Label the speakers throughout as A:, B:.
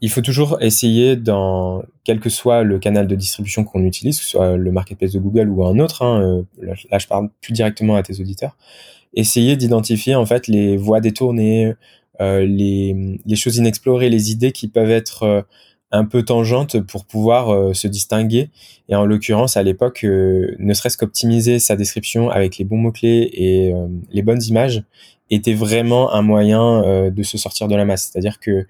A: il faut toujours essayer, dans quel que soit le canal de distribution qu'on utilise, que ce soit le marketplace de Google ou un autre, hein, euh, là, je parle plus directement à tes auditeurs, essayer d'identifier en fait les voies détournées, euh, les, choses inexplorées, les idées qui peuvent être euh, un peu tangentes pour pouvoir se distinguer. Et en l'occurrence, à l'époque, ne serait-ce qu'optimiser sa description avec les bons mots-clés et les bonnes images était vraiment un moyen de se sortir de la masse. C'est-à-dire que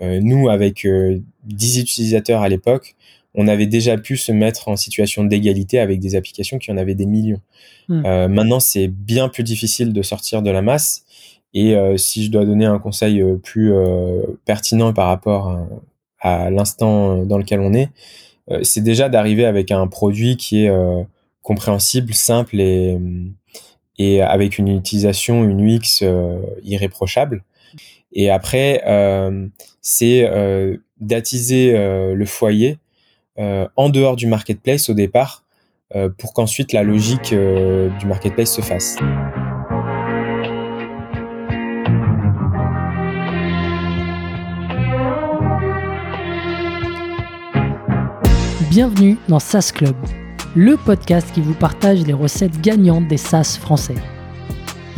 A: nous, avec 10 euh, utilisateurs à l'époque, on avait déjà pu se mettre en situation d'égalité avec des applications qui en avaient des millions. Hmm. Euh, maintenant, c'est bien plus difficile de sortir de la masse. Et si je dois donner un conseil plus pertinent par rapport à, l'instant dans lequel on est, c'est déjà d'arriver avec un produit qui est compréhensible, simple et, et avec une utilisation, une UX irréprochable. Et après, euh, c'est euh, d'attiser euh, le foyer en dehors du marketplace au départ, pour qu'ensuite la logique du marketplace se fasse.
B: Bienvenue dans SaaS Club, le podcast qui vous partage les recettes gagnantes des SaaS français.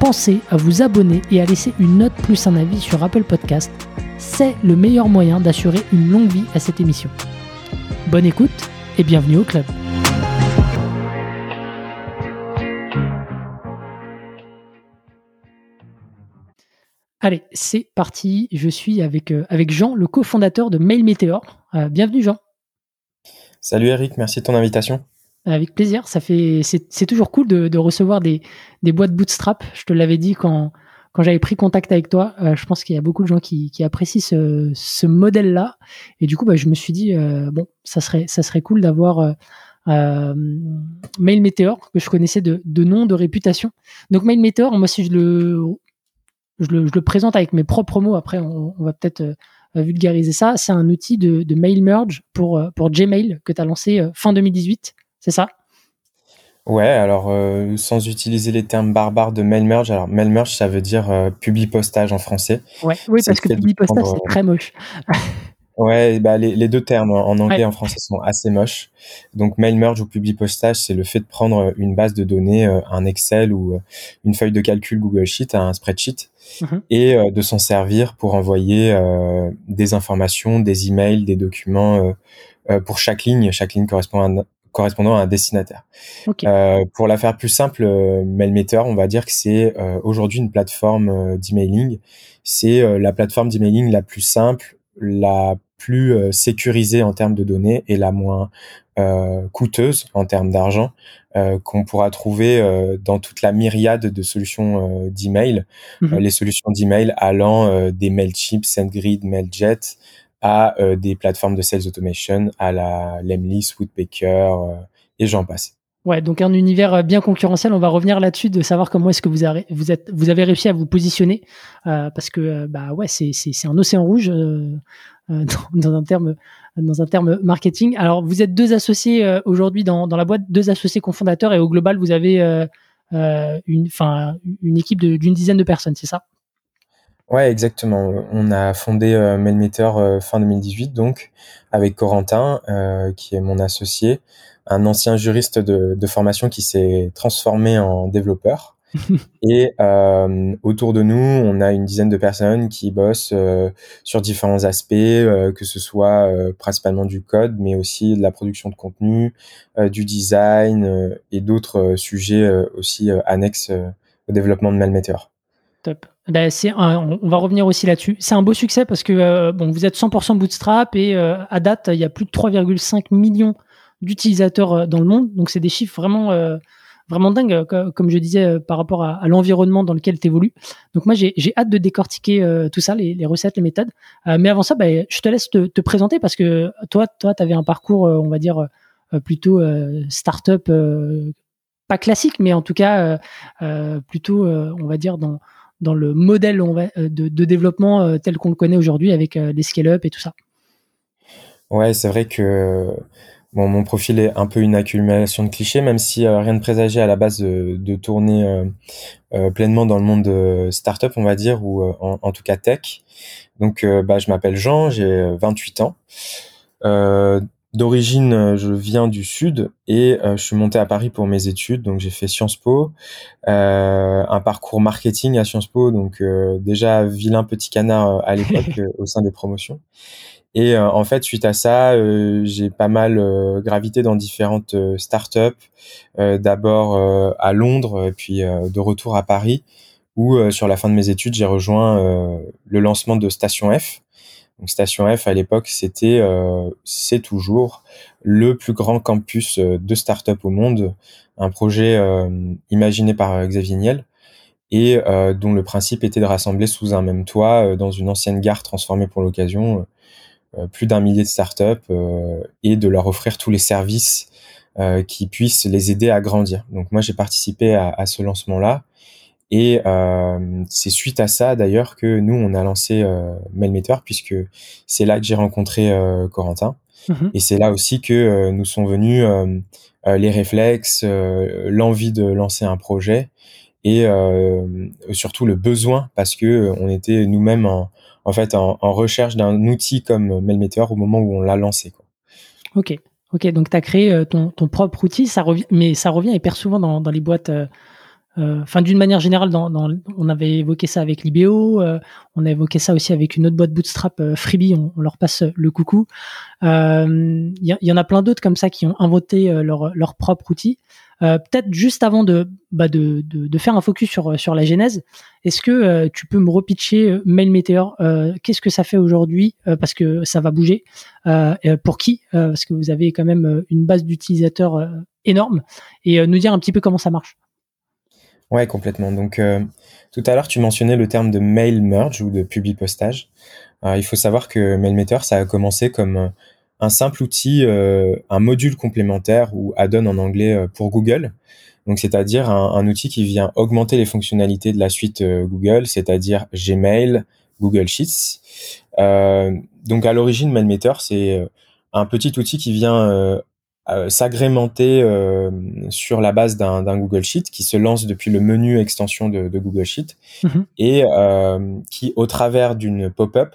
B: pensez à vous abonner et à laisser une note plus un avis sur Apple Podcast. C'est le meilleur moyen d'assurer une longue vie à cette émission. Bonne écoute et bienvenue au club. Allez, c'est parti. Je suis avec, euh, Jean, le cofondateur de Mail Meteor. Euh, bienvenue Jean.
A: Salut Eric, merci de ton invitation.
B: Avec plaisir. Ça fait, c'est toujours cool de, recevoir des, boîtes Bootstrap. Je te l'avais dit quand, quand j'avais pris contact avec toi. Euh, je pense qu'il y a beaucoup de gens qui, apprécient ce, modèle-là. Et du coup, bah, je me suis dit, euh, bon, ça serait, ça serait cool d'avoir euh, Mail Meteor, que je connaissais de, de nom, de réputation. Donc, Mail Meteor, moi, si je le, je le, présente avec mes propres mots, après, on, va peut-être vulgariser ça. C'est un outil de, de, mail merge pour, pour Gmail que tu as lancé fin 2018 c'est ça?
A: Ouais, alors euh, sans utiliser les termes barbares de mail merge, alors mail merge ça veut dire euh, publi-postage en français.
B: Ouais, oui, parce que publi-postage c'est très moche.
A: ouais, bah, les, deux termes en anglais et en français sont assez moches. Donc mail merge ou publi-postage, c'est le fait de prendre une base de données, euh, un Excel ou une feuille de calcul Google Sheet, un spreadsheet, mhm. et de s'en servir pour envoyer des informations, des emails, des documents pour chaque ligne. Chaque ligne correspond à correspondant à un destinataire. Euh, pour la faire plus simple, euh, Mailmeter, on va dire que c'est euh, aujourd'hui une plateforme d'emailing. C'est euh, la plateforme d'emailing la plus simple, la plus sécurisée en termes de données et la moins coûteuse en termes d'argent qu'on pourra trouver dans toute la myriade de solutions d'email. Mhm. les solutions d'email allant des Mailchimp, SendGrid, Mailjet, à euh, des plateformes de sales automation, à la Lemly, Woodpecker euh, et j'en passe.
B: Ouais, donc un univers euh, bien concurrentiel. On va revenir là-dessus de savoir comment est-ce que vous avez, vous êtes, vous avez réussi à vous positionner parce que bah ouais, c'est un océan rouge dans, un terme dans un terme marketing. Alors vous êtes deux associés aujourd'hui dans dans la boîte, deux associés cofondateurs et au global vous avez une une équipe d'une dizaine de personnes, c'est ça?
A: Ouais, exactement. On a fondé euh, Mailmeter euh, fin 2018, donc avec Corentin, euh, qui est mon associé, un ancien juriste de, de formation qui s'est transformé en développeur. et euh, autour de nous, on a une dizaine de personnes qui bossent sur différents aspects, que ce soit principalement du code, mais aussi de la production de contenu, du design et d'autres sujets aussi annexes au développement de Mailmeter.
B: Top. Ben, on va revenir aussi là-dessus. C'est un beau succès parce que euh, bon, vous êtes 100% bootstrap et euh, à date, il y a plus de 3,5 millions d'utilisateurs euh, dans le monde. Donc, c'est des chiffres vraiment, vraiment dingue, comme je disais, par rapport à, l'environnement dans lequel tu évolues. Donc moi, j'ai hâte de décortiquer tout ça, les, recettes, les méthodes. mais avant ça, bah, je te laisse te, présenter parce que toi, toi, tu avais un parcours, on va dire, plutôt start-up, pas classique, mais en tout cas, plutôt, on va dire, dans dans le modèle de, de, développement tel qu'on le connaît aujourd'hui avec les scale-up et tout ça.
A: Ouais, c'est vrai que mon profil est un peu une accumulation de clichés, même si euh, rien de présagé à la base de, tourner euh, euh, pleinement dans le monde de startup, on va dire, ou en, tout cas tech. Donc, bah, je m'appelle Jean, j'ai 28 ans. D'origine, je viens du sud et je suis monté à Paris pour mes études. Donc, j'ai fait Sciences Po, un parcours marketing à Sciences Po, donc déjà vilain petit canard à l'époque au sein des promotions. Et euh, en fait, suite à ça, euh, j'ai pas mal euh, gravité dans différentes startups. D'abord à Londres, puis de retour à Paris, où sur la fin de mes études, j'ai rejoint le lancement de Station F. Station F à l'époque, c'était, c'est toujours le plus grand campus de start-up au monde, un projet imaginé par Xavier Niel et dont le principe était de rassembler sous un même toit dans une ancienne gare transformée pour l'occasion euh, plus d'un millier de startups euh, et de leur offrir tous les services euh, qui puissent les aider à grandir. Donc moi j'ai participé à, à, ce lancement-là et euh, c'est suite à ça d'ailleurs que nous on a lancé euh, Mailmeter puisque c'est là que j'ai rencontré euh, Corentin mhm. et c'est là aussi que nous sont venus les réflexes, l'envie de lancer un projet et surtout le besoin parce que on était nous-mêmes en, en fait en, recherche d'un outil comme Mailmeteor au moment où on l'a lancé. Quoi.
B: Ok, ok. Donc tu as créé euh, ton, ton, propre outil, ça revient, mais ça revient hyper souvent dans, dans les boîtes. Euh, euh, enfin, d'une manière générale, on avait évoqué ça avec Libéo, on a évoqué ça aussi avec une autre boîte Bootstrap, Freebie, on, leur passe le coucou. Il y, en a plein d'autres comme ça qui ont inventé leur, propre outil. Euh, peut-être juste avant bah, de, faire un focus sur, la genèse, est-ce que euh, tu peux me repitcher euh, Mail Meteor Qu'est-ce que ça fait aujourd'hui Parce que ça va bouger. pour qui Parce que vous avez quand même une base d'utilisateurs énorme. Et nous dire un petit peu comment ça marche.
A: Ouais, complètement. Donc, tout à l'heure, tu mentionnais le terme de mail merge ou de publi postage. il faut savoir que Mailmeter, ça a commencé comme un simple outil, euh, un module complémentaire ou add-on en anglais euh, pour Google. Donc, c'est-à-dire un, outil qui vient augmenter les fonctionnalités de la suite euh, Google, c'est-à-dire Gmail, Google Sheets. donc, à l'origine, Mailmeter, c'est un petit outil qui vient s'agrémenter sur la base d'un Google Sheet qui se lance depuis le menu extension de, Google Sheet mm-hmm. et qui, au travers d'une pop-up,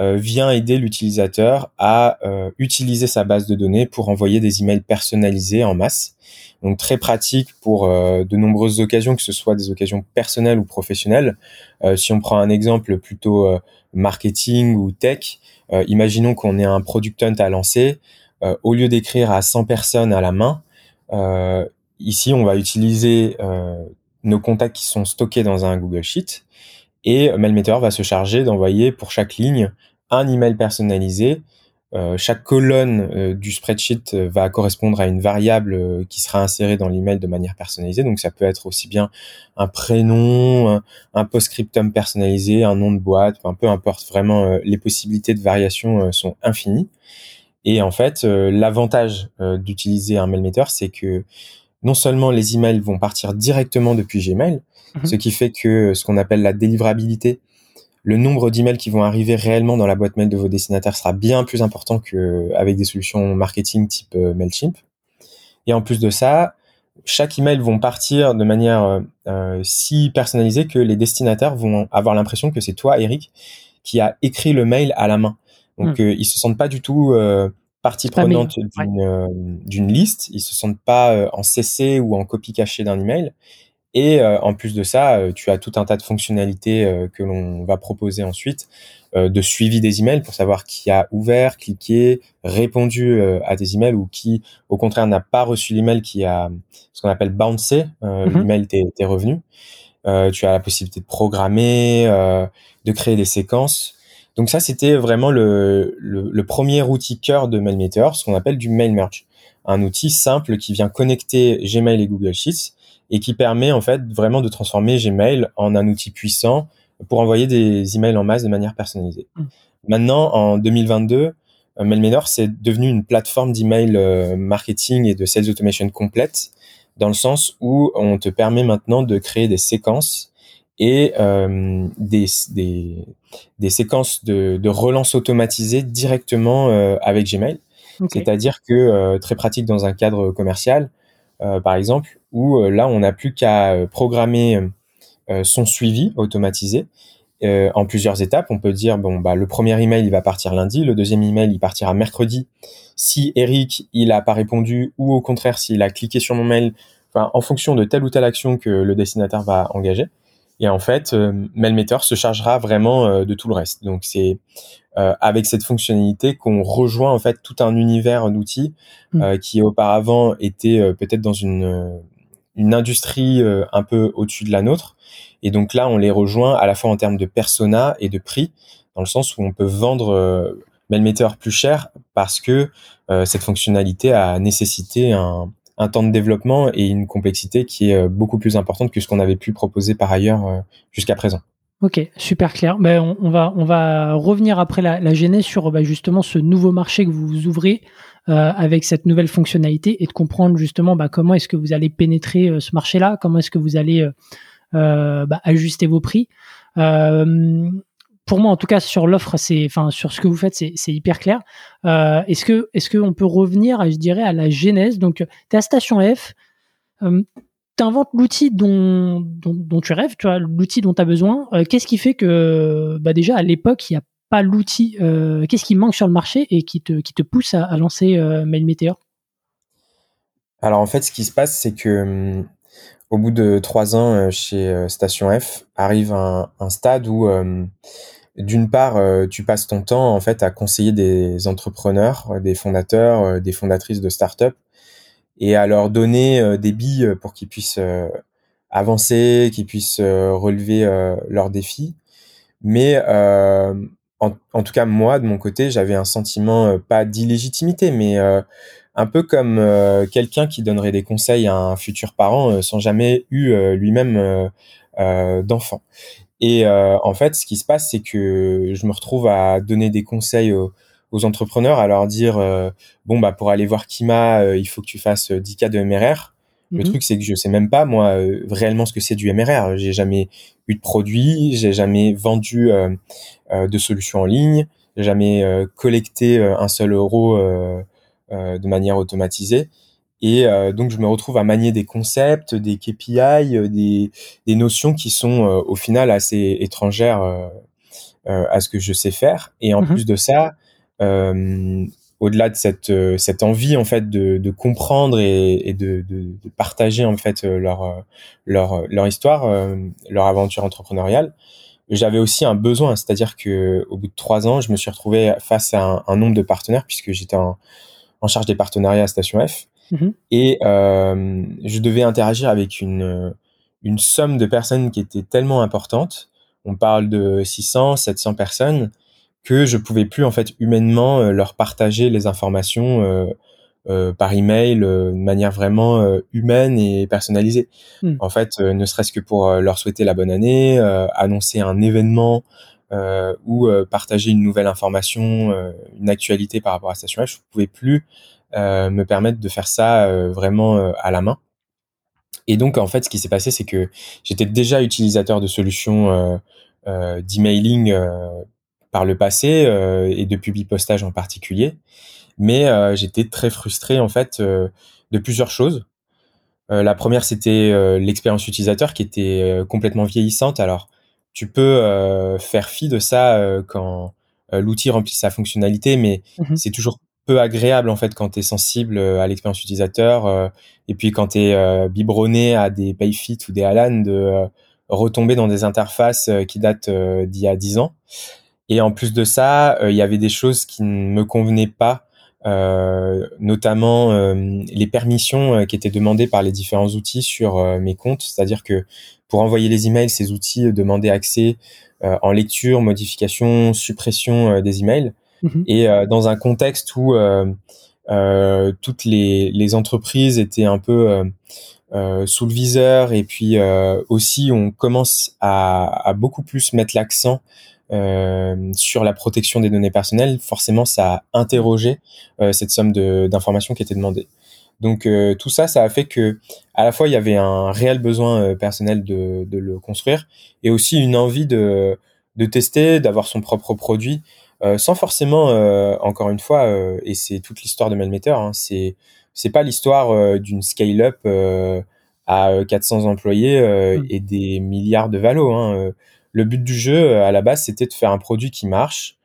A: euh, vient aider l'utilisateur à euh, utiliser sa base de données pour envoyer des emails personnalisés en masse. Donc très pratique pour euh, de nombreuses occasions, que ce soit des occasions personnelles ou professionnelles. si on prend un exemple plutôt marketing ou tech, imaginons qu'on ait un product hunt à lancer. Au lieu d'écrire à 100 personnes à la main, ici on va utiliser nos contacts qui sont stockés dans un Google Sheet et Mailmeter va se charger d'envoyer pour chaque ligne un email personnalisé. Euh, chaque colonne euh, du spreadsheet euh, va correspondre à une variable qui sera insérée dans l'email de manière personnalisée. Donc ça peut être aussi bien un prénom, un, post-scriptum personnalisé, un nom de boîte, un peu importe. Vraiment, les possibilités de variation sont infinies. Et en fait, l'avantage d'utiliser un mailmeter, c'est que non seulement les emails vont partir directement depuis Gmail, mhm. ce qui fait que ce qu'on appelle la délivrabilité, le nombre d'emails qui vont arriver réellement dans la boîte mail de vos destinataires sera bien plus important qu'avec des solutions marketing type euh, Mailchimp. Et en plus de ça, chaque email vont partir de manière euh, euh, si personnalisée que les destinataires vont avoir l'impression que c'est toi, Eric, qui a écrit le mail à la main. Donc, hmm. ils se sentent pas du tout partie prenante d'une liste. Ils se sentent pas en CC ou en copie cachée d'un email. Et euh, en plus de ça, euh, tu as tout un tas de fonctionnalités euh, que l'on va proposer ensuite de suivi des emails pour savoir qui a ouvert, cliqué, répondu à tes emails ou qui, au contraire, n'a pas reçu l'email qui a ce qu'on appelle bouncé, mm-hmm. l'email t'est revenu. tu as la possibilité de programmer, de créer des séquences. Donc ça, c'était vraiment le, le, le, premier outil cœur de MailMeter, ce qu'on appelle du Mail Merge. Un outil simple qui vient connecter Gmail et Google Sheets et qui permet en fait vraiment de transformer Gmail en un outil puissant pour envoyer des emails en masse de manière personnalisée. Mm. Maintenant, en 2022, euh, Mailmenor, c'est devenu une plateforme d'email euh, marketing et de sales automation complète, dans le sens où on te permet maintenant de créer des séquences et euh, des, des, des, séquences de, de relance automatisées directement euh, avec Gmail. C'est-à-dire que euh, très pratique dans un cadre commercial, par exemple, où là on n'a plus qu'à programmer son suivi automatisé en plusieurs étapes. On peut dire bon bah le premier email il va partir lundi, le deuxième email il partira mercredi. Si Eric il a pas répondu ou au contraire s'il a cliqué sur mon mail, enfin en fonction de telle ou telle action que le destinataire va engager. Et en fait, euh, MailMeter se chargera vraiment euh, de tout le reste. Donc c'est euh, avec cette fonctionnalité qu'on rejoint en fait tout un univers d'outils mmh. qui auparavant était peut-être dans une une industrie un peu au-dessus de la nôtre et donc là, on les rejoint à la fois en termes de persona et de prix, dans le sens où on peut vendre euh, Mailmeter plus cher parce que euh, cette fonctionnalité a nécessité un, un, temps de développement et une complexité qui est euh, beaucoup plus importante que ce qu'on avait pu proposer par ailleurs euh, jusqu'à présent.
B: Ok, super clair. Ben, on, va, on va revenir après la, genèse sur ben, justement ce nouveau marché que vous ouvrez euh, avec cette nouvelle fonctionnalité et de comprendre justement ben, comment est-ce que vous allez pénétrer ce marché-là, comment est-ce que vous allez bah, ajuster vos prix? Euh, pour moi, en tout cas, sur l'offre, c'est, enfin, sur ce que vous faites, c'est, hyper clair. Euh, est-ce que, est-ce qu'on peut revenir, je dirais, à la genèse? Donc, tu es à Station F, euh, tu inventes l'outil dont, dont, tu rêves, tu vois, l'outil dont tu as besoin. qu'est-ce qui fait que, bah, déjà, à l'époque, il n'y a pas l'outil, qu'est-ce qui manque sur le marché et qui te, qui te pousse à, à lancer Mail Meteor?
A: Alors, en fait, ce qui se passe, c'est que hum, au bout de trois ans euh, chez euh, Station F, arrive un, stade où, euh, d'une part, tu passes ton temps en fait à conseiller des entrepreneurs, des fondateurs, des fondatrices de start-up, et à leur donner des billes pour qu'ils puissent avancer, qu'ils puissent relever leurs défis. Mais en, tout cas, moi, de mon côté, j'avais un sentiment pas d'illégitimité, mais un peu comme euh, quelqu'un qui donnerait des conseils à un futur parent euh, sans jamais eu euh, lui-même d'enfant. Et en fait, ce qui se passe, c'est que je me retrouve à donner des conseils aux, entrepreneurs, à leur dire bon bah pour aller voir Kima, il faut que tu fasses 10 cas de MRR. Le mhm. truc, c'est que je sais même pas moi réellement ce que c'est du MRR. J'ai jamais eu de produit, j'ai jamais vendu de solutions en ligne, j'ai jamais collecté un seul euro euh, de manière automatisée. Et euh, donc, je me retrouve à manier des concepts, des KPI, euh, des, des notions qui sont au final assez étrangères à ce que je sais faire. Et en mmh plus de ça, au-delà de cette, cette envie en fait de, de comprendre et, et de, de, de, partager en fait leur leur, leur histoire, leur aventure entrepreneuriale, j'avais aussi un besoin, c'est-à-dire que au bout de trois ans, je me suis retrouvé face à un, un nombre de partenaires puisque j'étais en en charge des partenariats à Station F. Mhm. Et euh, je devais interagir avec une, une somme de personnes qui était tellement importante. On parle de 600, 700 personnes que je pouvais plus en fait humainement euh, leur partager les informations euh, euh, par email euh, de manière vraiment euh, humaine et personnalisée. Hmm. En fait, ne serait-ce que pour leur souhaiter la bonne année, annoncer un événement euh, ou euh, partager une nouvelle information, euh, une actualité par rapport à Station F, je ne pouvais plus me permettre de faire ça vraiment à la main. Et donc, en fait, ce qui s'est passé, c'est que j'étais déjà utilisateur de solutions d'emailing par le passé et de publipostage en particulier, mais j'étais très frustré en fait de plusieurs choses. la première, c'était l'expérience utilisateur qui était complètement vieillissante. Alors, tu peux euh, faire fi de ça euh, quand euh, l'outil remplit sa fonctionnalité, mais mmh c'est toujours peu agréable en fait quand tu es sensible à l'expérience utilisateur et puis quand tu es biberonné à des Payfit ou des Alan de retomber dans des interfaces qui datent d'il y a 10 ans. Et en plus de ça, il y avait des choses qui ne me convenaient pas, notamment les permissions qui étaient demandées par les différents outils sur mes comptes. C'est-à-dire que pour envoyer les emails, ces outils demandaient accès euh, en lecture, modification, suppression euh, des emails. Mhm. Et euh, dans un contexte où toutes les, les, entreprises étaient un peu sous le viseur et puis aussi on commence à, à beaucoup plus mettre l'accent sur la protection des données personnelles, forcément ça a interrogé cette somme d'informations qui était demandée. Donc tout ça, ça a fait que à la fois il y avait un réel besoin personnel de, de, le construire et aussi une envie de, de tester, d'avoir son propre produit. Euh, sans forcément, euh, encore une fois, euh, et c'est toute l'histoire de Melmeter, hein, c'est c'est pas l'histoire d'une scale-up à 400 employés mm. et des milliards de valos. Hein. Le but du jeu, à la base, c'était de faire un produit qui marche,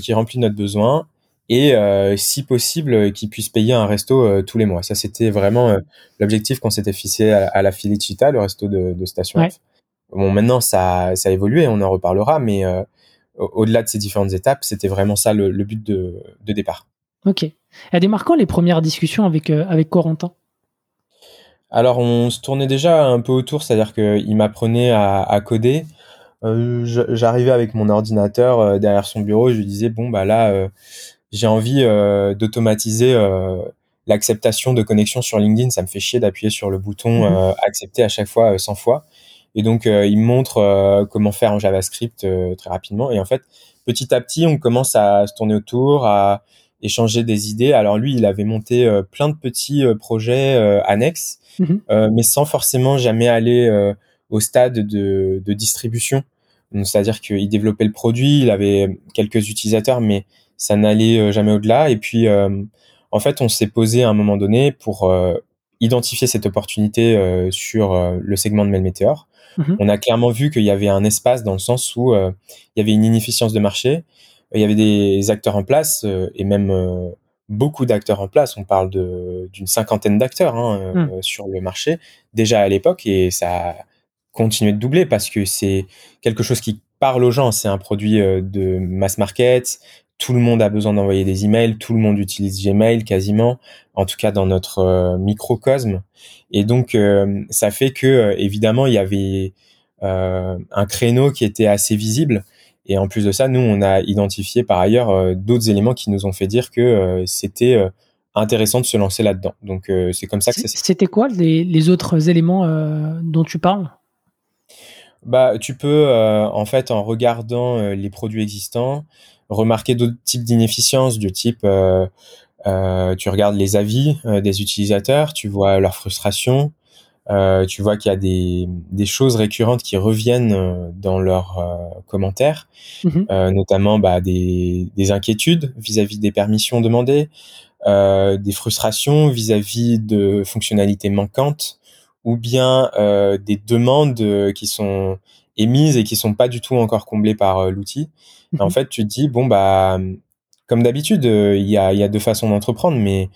A: qui remplit notre besoin, et si possible, qui puisse payer un resto tous les mois. Ça, c'était vraiment l'objectif qu'on s'était fixé à, la Felicita, le resto de, de Station F. Bon, maintenant, ça, ça a évolué, on en reparlera, mais au-delà de ces différentes étapes, c'était vraiment ça le, but de, départ.
B: Ok. a des marquants les premières discussions avec, euh, avec Corentin?
A: Alors, on se tournait déjà un peu autour, c'est-à-dire qu'il m'apprenait à, coder. Euh, j'arrivais avec mon ordinateur euh, derrière son bureau, je lui disais, bon, bah là, j'ai envie d'automatiser l'acceptation de connexion sur LinkedIn. Ça me fait chier d'appuyer sur le bouton mmh accepter à chaque fois 100 fois. Et donc, euh, il montre euh, comment faire en JavaScript euh, très rapidement. Et en fait, petit à petit, on commence à se tourner autour, à échanger des idées. Alors lui, il avait monté plein de petits projets annexes, mhm. mais sans forcément jamais aller au stade de, de distribution. C'est-à-dire qu'il développait le produit, il avait quelques utilisateurs, mais ça n'allait jamais au-delà. Et puis, en fait, on s'est posé à un moment donné pour identifier cette opportunité sur le segment de Mail Meteor. Mhm. On a clairement vu qu'il y avait un espace dans le sens où euh, il y avait une inefficience de marché, il y avait des acteurs en place euh, et même euh, beaucoup d'acteurs en place. On parle d'une cinquantaine d'acteurs hein, mhm. sur le marché déjà à l'époque et ça a continué de doubler parce que c'est quelque chose qui parle aux gens. C'est un produit de mass market. Tout le monde a besoin d'envoyer des emails. Tout le monde utilise Gmail quasiment, en tout cas dans notre microcosme. Et donc, euh, ça fait que, euh, évidemment, il y avait euh, un créneau qui était assez visible. Et en plus de ça, nous, on a identifié par ailleurs d'autres éléments qui nous ont fait dire que c'était intéressant de se lancer là-dedans. Donc, c'est comme ça que ça
B: C'était quoi les, autres éléments dont tu parles?
A: Bah, tu peux, en fait, en regardant les produits existants, remarquer d'autres types d'inefficience, du type euh, tu regardes les avis euh, des utilisateurs, tu vois leur frustration, euh, tu vois qu'il y a des, des, choses récurrentes qui reviennent dans leurs commentaires, mhm. notamment bah, des, des, inquiétudes vis-à-vis des permissions demandées, des frustrations vis-à-vis de fonctionnalités manquantes, ou bien des demandes qui sont émises et qui sont pas du tout encore comblées par l'outil. En mhm. fait, tu te dis bon bah comme d'habitude, euh, il y, a, deux façons d'entreprendre, mais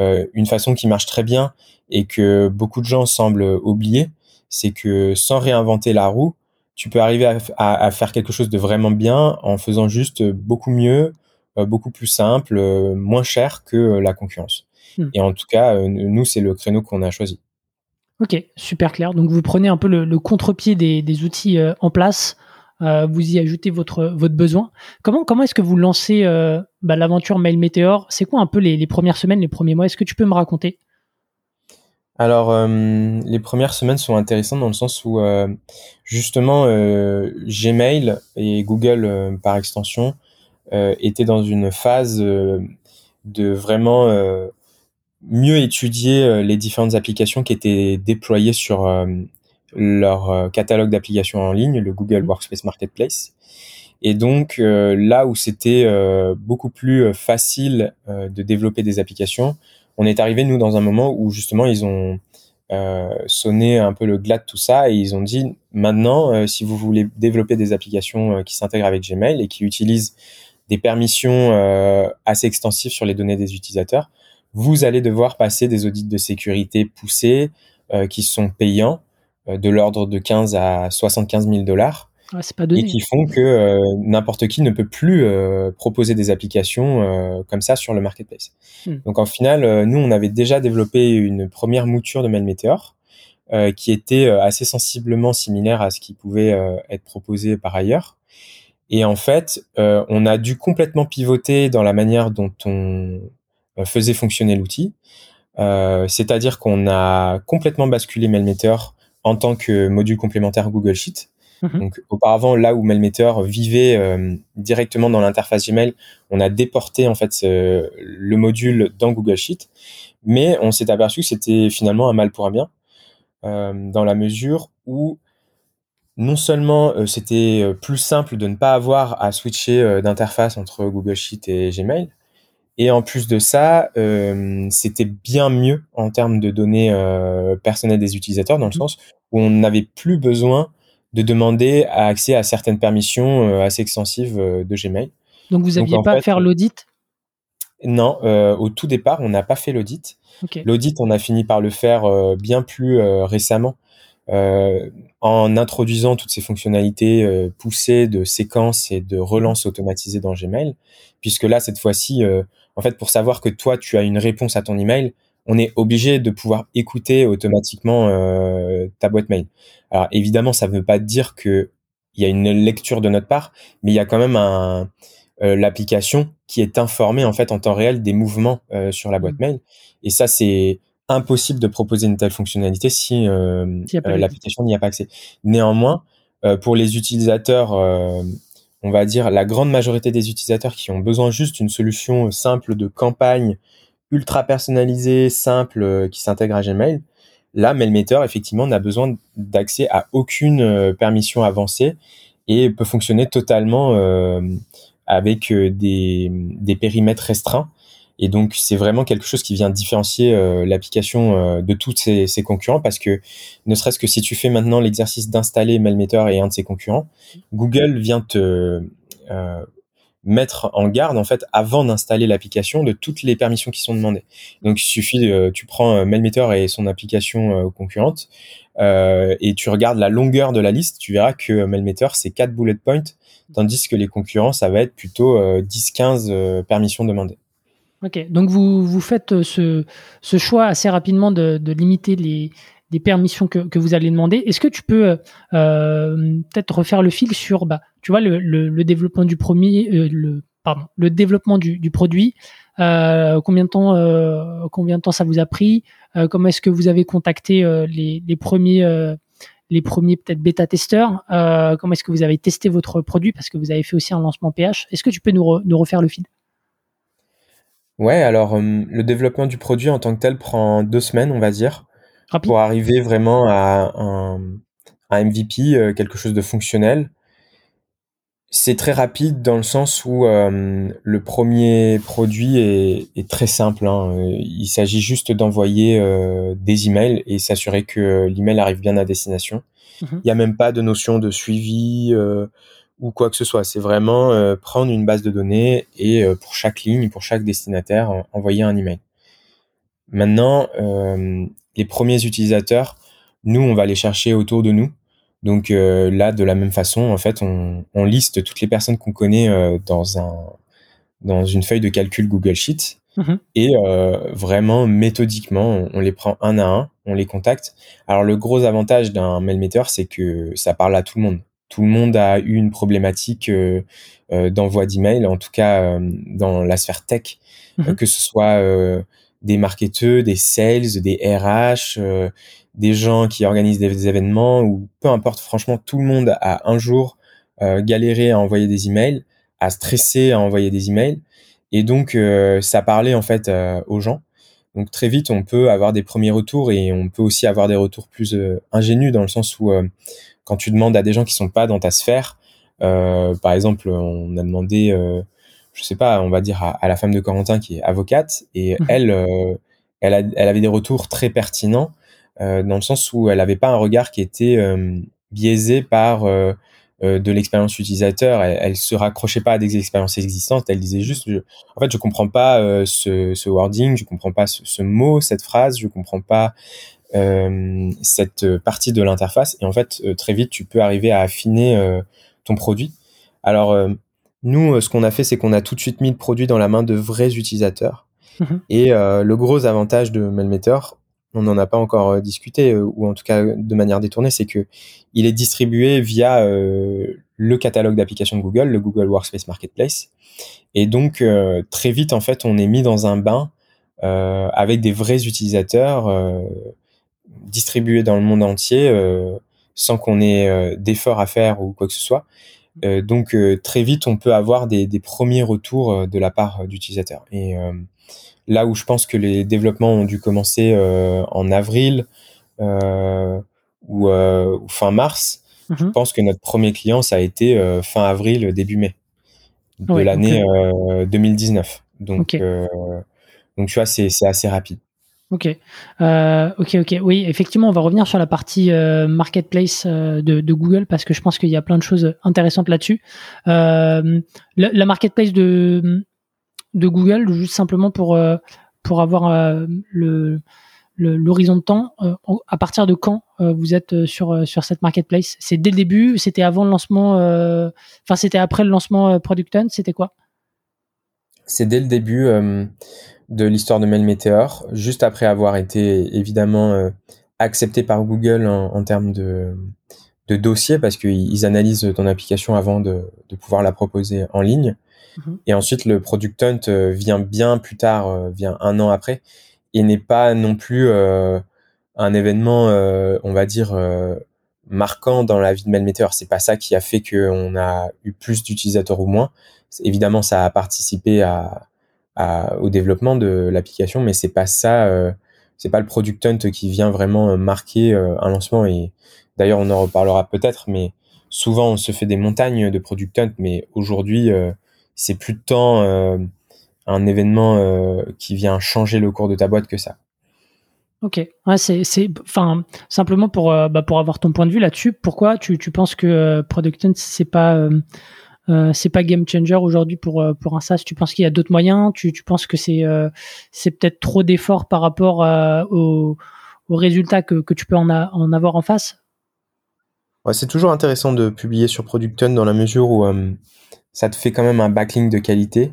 A: euh, une façon qui marche très bien et que beaucoup de gens semblent oublier, c'est que sans réinventer la roue, tu peux arriver à, faire quelque chose de vraiment bien en faisant juste beaucoup mieux, euh, beaucoup plus simple, moins cher que la concurrence. Hmm. Et en tout cas, nous, c'est le créneau qu'on a choisi.
B: Ok, super clair. Donc vous prenez un peu le, contre-pied des, outils en place euh, vous y ajoutez votre, besoin. Comment, est-ce que vous lancez euh, bah, l'aventure Mail Meteor C'est quoi un peu les, premières semaines, les premiers mois? Est-ce que tu peux me raconter?
A: Alors, euh, les premières semaines sont intéressantes dans le sens où, justement, Gmail et Google, par extension, étaient dans une phase de vraiment mieux étudier les différentes applications qui étaient déployées sur leur euh, catalogue d'applications en ligne, le Google mmh. Workspace Marketplace. Et donc euh, là où c'était euh, beaucoup plus facile de développer des applications, on est arrivé nous dans un moment où justement ils ont sonné un peu le glas de tout ça et ils ont dit maintenant si vous voulez développer des applications qui s'intègrent avec Gmail et qui utilisent des permissions assez extensives sur les données des utilisateurs, vous allez devoir passer des audits de sécurité poussés qui sont payants euh, de l'ordre de 15 à 75 000 dollars. et qui font que euh, n'importe qui ne peut plus euh, proposer des applications comme ça sur le marketplace. Hmm. Donc en final, nous, on avait déjà développé une première mouture de MailMeteor qui était assez sensiblement similaire à ce qui pouvait être proposé par ailleurs. Et en fait, on a dû complètement pivoter dans la manière dont on faisait fonctionner l'outil. c'est-à-dire qu'on a complètement basculé Mailmeter en tant que module complémentaire Google Sheet. Mhm. Donc auparavant, là où Mailmeter vivait euh, directement dans l'interface Gmail, on a déporté en fait le module dans Google Sheet, mais on s'est aperçu que c'était finalement un mal pour un bien, euh, dans la mesure où non seulement euh, c'était plus simple de ne pas avoir à switcher d'interface entre Google Sheet et Gmail, et en plus de ça, euh, c'était bien mieux en termes de données euh, personnelles des utilisateurs, dans le mmh. sens où on n'avait plus besoin de demander accès à certaines permissions euh, assez extensives de Gmail.
B: Donc vous n'aviez pas à faire l'audit?
A: Non, au tout départ, on n'a pas fait l'audit. L'audit, on a fini par le faire bien plus récemment. en introduisant toutes ces fonctionnalités poussées de séquences et de relance automatisées dans Gmail, puisque là, cette fois-ci, en fait, pour savoir que toi, tu as une réponse à ton email, on est obligé de pouvoir écouter automatiquement euh, ta boîte mail. Alors évidemment, ça ne veut pas dire que il y a une lecture de notre part, mais il y a quand même un euh, l'application qui est informée en fait en temps réel des mouvements euh, sur la boîte mmh. mail. Et ça, c'est impossible de proposer une telle fonctionnalité si, l'application n'y a pas accès. Néanmoins, pour les utilisateurs on va dire, la grande majorité des utilisateurs qui ont besoin juste d'une solution simple de campagne ultra personnalisée, simple, euh, qui s'intègre à Gmail, là, MailMeter, effectivement, n'a besoin d'accès à aucune euh, permission avancée et peut fonctionner totalement euh, avec des, des, périmètres restreints. Et donc, c'est vraiment quelque chose qui vient différencier l'application de tous ses, concurrents parce que, ne serait-ce que si tu fais maintenant l'exercice d'installer MailMeter et un de ses concurrents, Google vient te mettre en garde en fait avant d'installer l'application de toutes les permissions qui sont demandées. Donc il suffit, euh, tu prends euh, Mailmeter et son application euh, concurrente et tu regardes la longueur de la liste, tu verras que Mailmeter c'est 4 bullet points, tandis que les concurrents ça va être plutôt 10-15 permissions demandées.
B: Ok, donc vous, vous faites ce, ce choix assez rapidement de, de limiter les, des permissions que, que vous allez demander. Est-ce que tu peux euh, euh, peut-être refaire le fil sur, bah, tu vois, le, le, développement du premier, euh, le pardon, le développement du, du produit. combien de temps, combien de temps ça vous a pris Comment est-ce que vous avez contacté les, les premiers les premiers peut-être bêta testeurs Comment est-ce que vous avez testé votre produit Parce que vous avez fait aussi un lancement PH. Est-ce que tu peux nous, nous refaire le fil?
A: Ouais, alors le développement du produit en tant que tel prend deux semaines, on va dire pour arriver vraiment à un, MVP, euh, quelque chose de fonctionnel. C'est très rapide dans le sens où euh, le premier produit est, très simple. Hein. Il s'agit juste d'envoyer euh, des emails et s'assurer que l'email arrive bien à destination. Mhm. Il n'y a même pas de notion de suivi ou quoi que ce soit. C'est vraiment prendre une base de données et pour chaque ligne, pour chaque destinataire, envoyer un email. Maintenant, les premiers utilisateurs, nous, on va les chercher autour de nous. Donc euh, là, de la même façon, en fait, on, liste toutes les personnes qu'on connaît euh, dans un dans une feuille de calcul Google Sheet mhm. et euh, vraiment méthodiquement, on, les prend un à un, on les contacte. Alors le gros avantage d'un mailmeter, c'est que ça parle à tout le monde. Tout le monde a eu une problématique d'envoi d'email, en tout cas dans la sphère tech, mhm. que ce soit des marketeurs, des sales, des RH, euh, des gens qui organisent des événements ou peu importe. Franchement, tout le monde a un jour euh, galéré à envoyer des emails, à stresser à envoyer des emails, et donc euh, ça parlait en fait aux gens. Donc très vite, on peut avoir des premiers retours et on peut aussi avoir des retours plus ingénus dans le sens où quand tu demandes à des gens qui sont pas dans ta sphère, par exemple, on a demandé je sais pas, on va dire à, la femme de Corentin qui est avocate et mhm. elle, euh, elle, elle, avait des retours très pertinents euh, dans le sens où elle n'avait pas un regard qui était euh, biaisé par de l'expérience utilisateur. Elle, elle, se raccrochait pas à des expériences existantes. Elle disait juste, en fait, je comprends pas ce, ce, wording, je comprends pas ce, ce, mot, cette phrase, je comprends pas cette partie de l'interface. Et en fait, très vite, tu peux arriver à affiner ton produit. Alors nous, euh, ce qu'on a fait, c'est qu'on a tout de suite mis le produit dans la main de vrais utilisateurs. Mhm. Et euh, le gros avantage de Mailmeter, on n'en a pas encore euh, discuté, ou en tout cas de manière détournée, c'est que il est distribué via le catalogue d'applications de Google, le Google Workspace Marketplace. Et donc très vite, en fait, on est mis dans un bain avec des vrais utilisateurs distribués dans le monde entier sans qu'on ait d'efforts à faire ou quoi que ce soit. donc très vite, on peut avoir des, des premiers retours de la part d'utilisateurs. Et là où je pense que les développements ont dû commencer en avril ou, ou, fin mars, je mhm. pense que notre premier client, ça a été euh, fin avril, début mai de l'année 2019. Euh, donc, euh, donc tu vois, c'est assez rapide.
B: Ok, ok, ok. Oui, effectivement, on va revenir sur la partie marketplace de, Google parce que je pense qu'il y a plein de choses intéressantes là-dessus. La, la, marketplace de, Google, juste simplement pour pour avoir le l'horizon de temps, euh, à partir de quand euh, vous êtes euh, sur sur cette marketplace? C'est dès le début? C'était avant le lancement Enfin, c'était après le lancement Product Hunt? C'était quoi?
A: C'est dès le début de l'histoire de Mail Meteor, juste après avoir été évidemment accepté par Google en, termes de, de dossier, parce qu'ils analysent ton application avant de, de, pouvoir la proposer en ligne. Mhm. Et ensuite, le Product Hunt vient bien plus tard, vient un an après et n'est pas non plus euh, un événement, euh, on va dire, euh, marquant dans la vie de Mailmeter. C'est pas ça qui a fait qu'on a eu plus d'utilisateurs ou moins. Évidemment, ça a participé à, au développement de l'application, mais c'est pas ça. Euh, c'est pas le product hunt qui vient vraiment marquer un lancement. Et d'ailleurs, on en reparlera peut-être, mais souvent on se fait des montagnes de product hunt, mais aujourd'hui, c'est plus temps un événement euh, qui vient changer le cours de ta boîte que ça.
B: Ok, ouais, c'est, enfin, simplement pour, euh, bah, pour avoir ton point de vue là-dessus, pourquoi tu, tu penses que euh, Product Hunt c'est pas c'est pas game changer aujourd'hui pour pour un SaaS Tu penses qu'il y a d'autres moyens Tu, penses que c'est c'est peut-être trop d'efforts par rapport aux, aux, résultats que, que tu peux en, en avoir en face?
A: C'est toujours intéressant de publier sur Product Hunt dans la mesure où ça te fait quand même un backlink de qualité.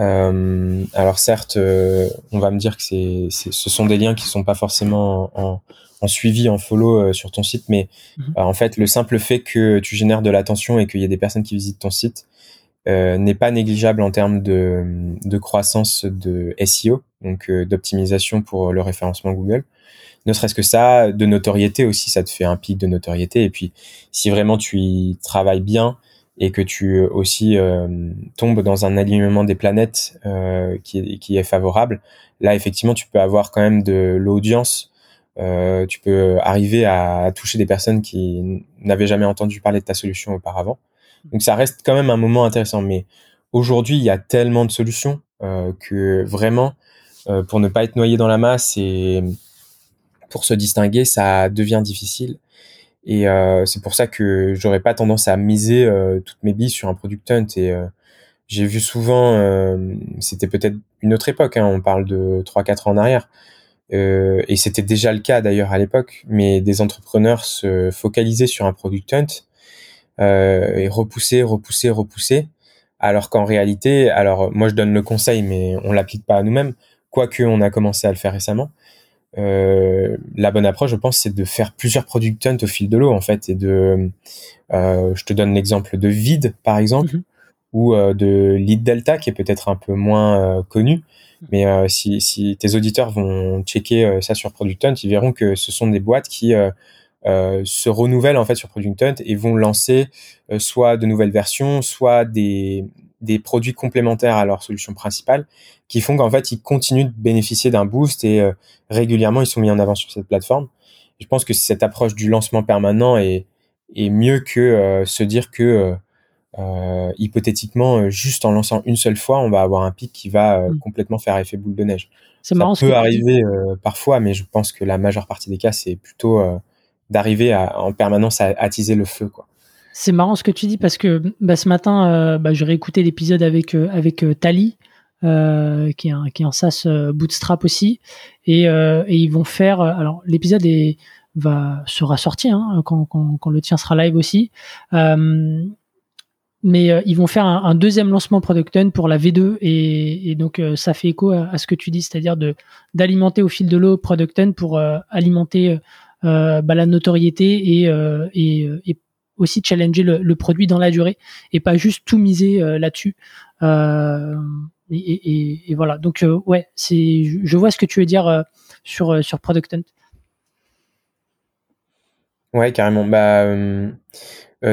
A: Euh, alors certes, euh, on va me dire que c'est, ce sont des liens qui sont pas forcément en, en suivi, en follow euh, sur ton site, mais mhm. en fait, le simple fait que tu génères de l'attention et qu'il y ait des personnes qui visitent ton site n'est pas négligeable en termes de, de croissance de SEO, donc d'optimisation pour le référencement Google. Ne serait-ce que ça, de notoriété aussi, ça te fait un pic de notoriété. Et puis, si vraiment tu y travailles bien, et que tu aussi euh, tombes dans un alignement des planètes euh, qui, est, qui est favorable, là effectivement tu peux avoir quand même de l'audience, euh, tu peux arriver à, toucher des personnes qui n'avaient jamais entendu parler de ta solution auparavant. Donc ça reste quand même un moment intéressant. Mais aujourd'hui il y a tellement de solutions euh, que vraiment pour ne pas être noyé dans la masse et pour se distinguer, ça devient difficile. Et euh, c'est pour ça que j'aurais pas tendance à miser euh, toutes mes billes sur un product hunt. Et euh, j'ai vu souvent, euh, c'était peut-être une autre époque, hein, on parle de 3-4 ans en arrière. Et c'était déjà le cas d'ailleurs à l'époque, mais des entrepreneurs se focalisaient sur un product hunt et repousser, repousser, repousser. Alors qu'en réalité, alors moi je donne le conseil, mais on l'applique pas à nous-mêmes, quoique on a commencé à le faire récemment euh, la bonne approche, je pense, c'est de faire plusieurs product hunt au fil de l'eau, en fait, et de, euh, je te donne l'exemple de Vide, par exemple, mhm. Ou euh, de Lead Delta, qui est peut-être un peu moins connu, mais si, si, tes auditeurs vont checker ça sur Product Hunt, ils verront que ce sont des boîtes qui se renouvellent en fait sur Product Hunt et vont lancer soit de nouvelles versions, soit des, des produits complémentaires à leur solution principale qui font qu'en fait ils continuent de bénéficier d'un boost et euh, régulièrement ils sont mis en avant sur cette plateforme. Je pense que cette approche du lancement permanent est, est mieux que euh, se dire que euh, hypothétiquement juste en lançant une seule fois on va avoir un pic qui va mm. complètement faire effet boule de neige. Ça marrant, peut arriver parfois, mais je pense que la majeure partie des cas c'est plutôt d'arriver en permanence à attiser le feu quoi.
B: C'est marrant ce que tu dis parce que bah, ce matin, euh, bah, j'ai réécouté l'épisode avec euh, avec euh, Tali, euh, qui est un qui est un SaaS Bootstrap aussi, et, et ils vont faire. Alors l'épisode va sera sorti hein, quand, quand, quand, le tien sera live aussi. Mais ils vont faire un, deuxième lancement Product Hunt pour la V2 et, donc ça fait écho à, ce que tu dis, c'est-à-dire de d'alimenter au fil de l'eau Product Hunt pour alimenter bah, la notoriété et, et, aussi challenger le, produit dans la durée et pas juste tout miser euh, là-dessus. Euh, et, voilà. Donc ouais, je vois ce que tu veux dire sur sur Product Hunt.
A: Ouais, carrément. Bah,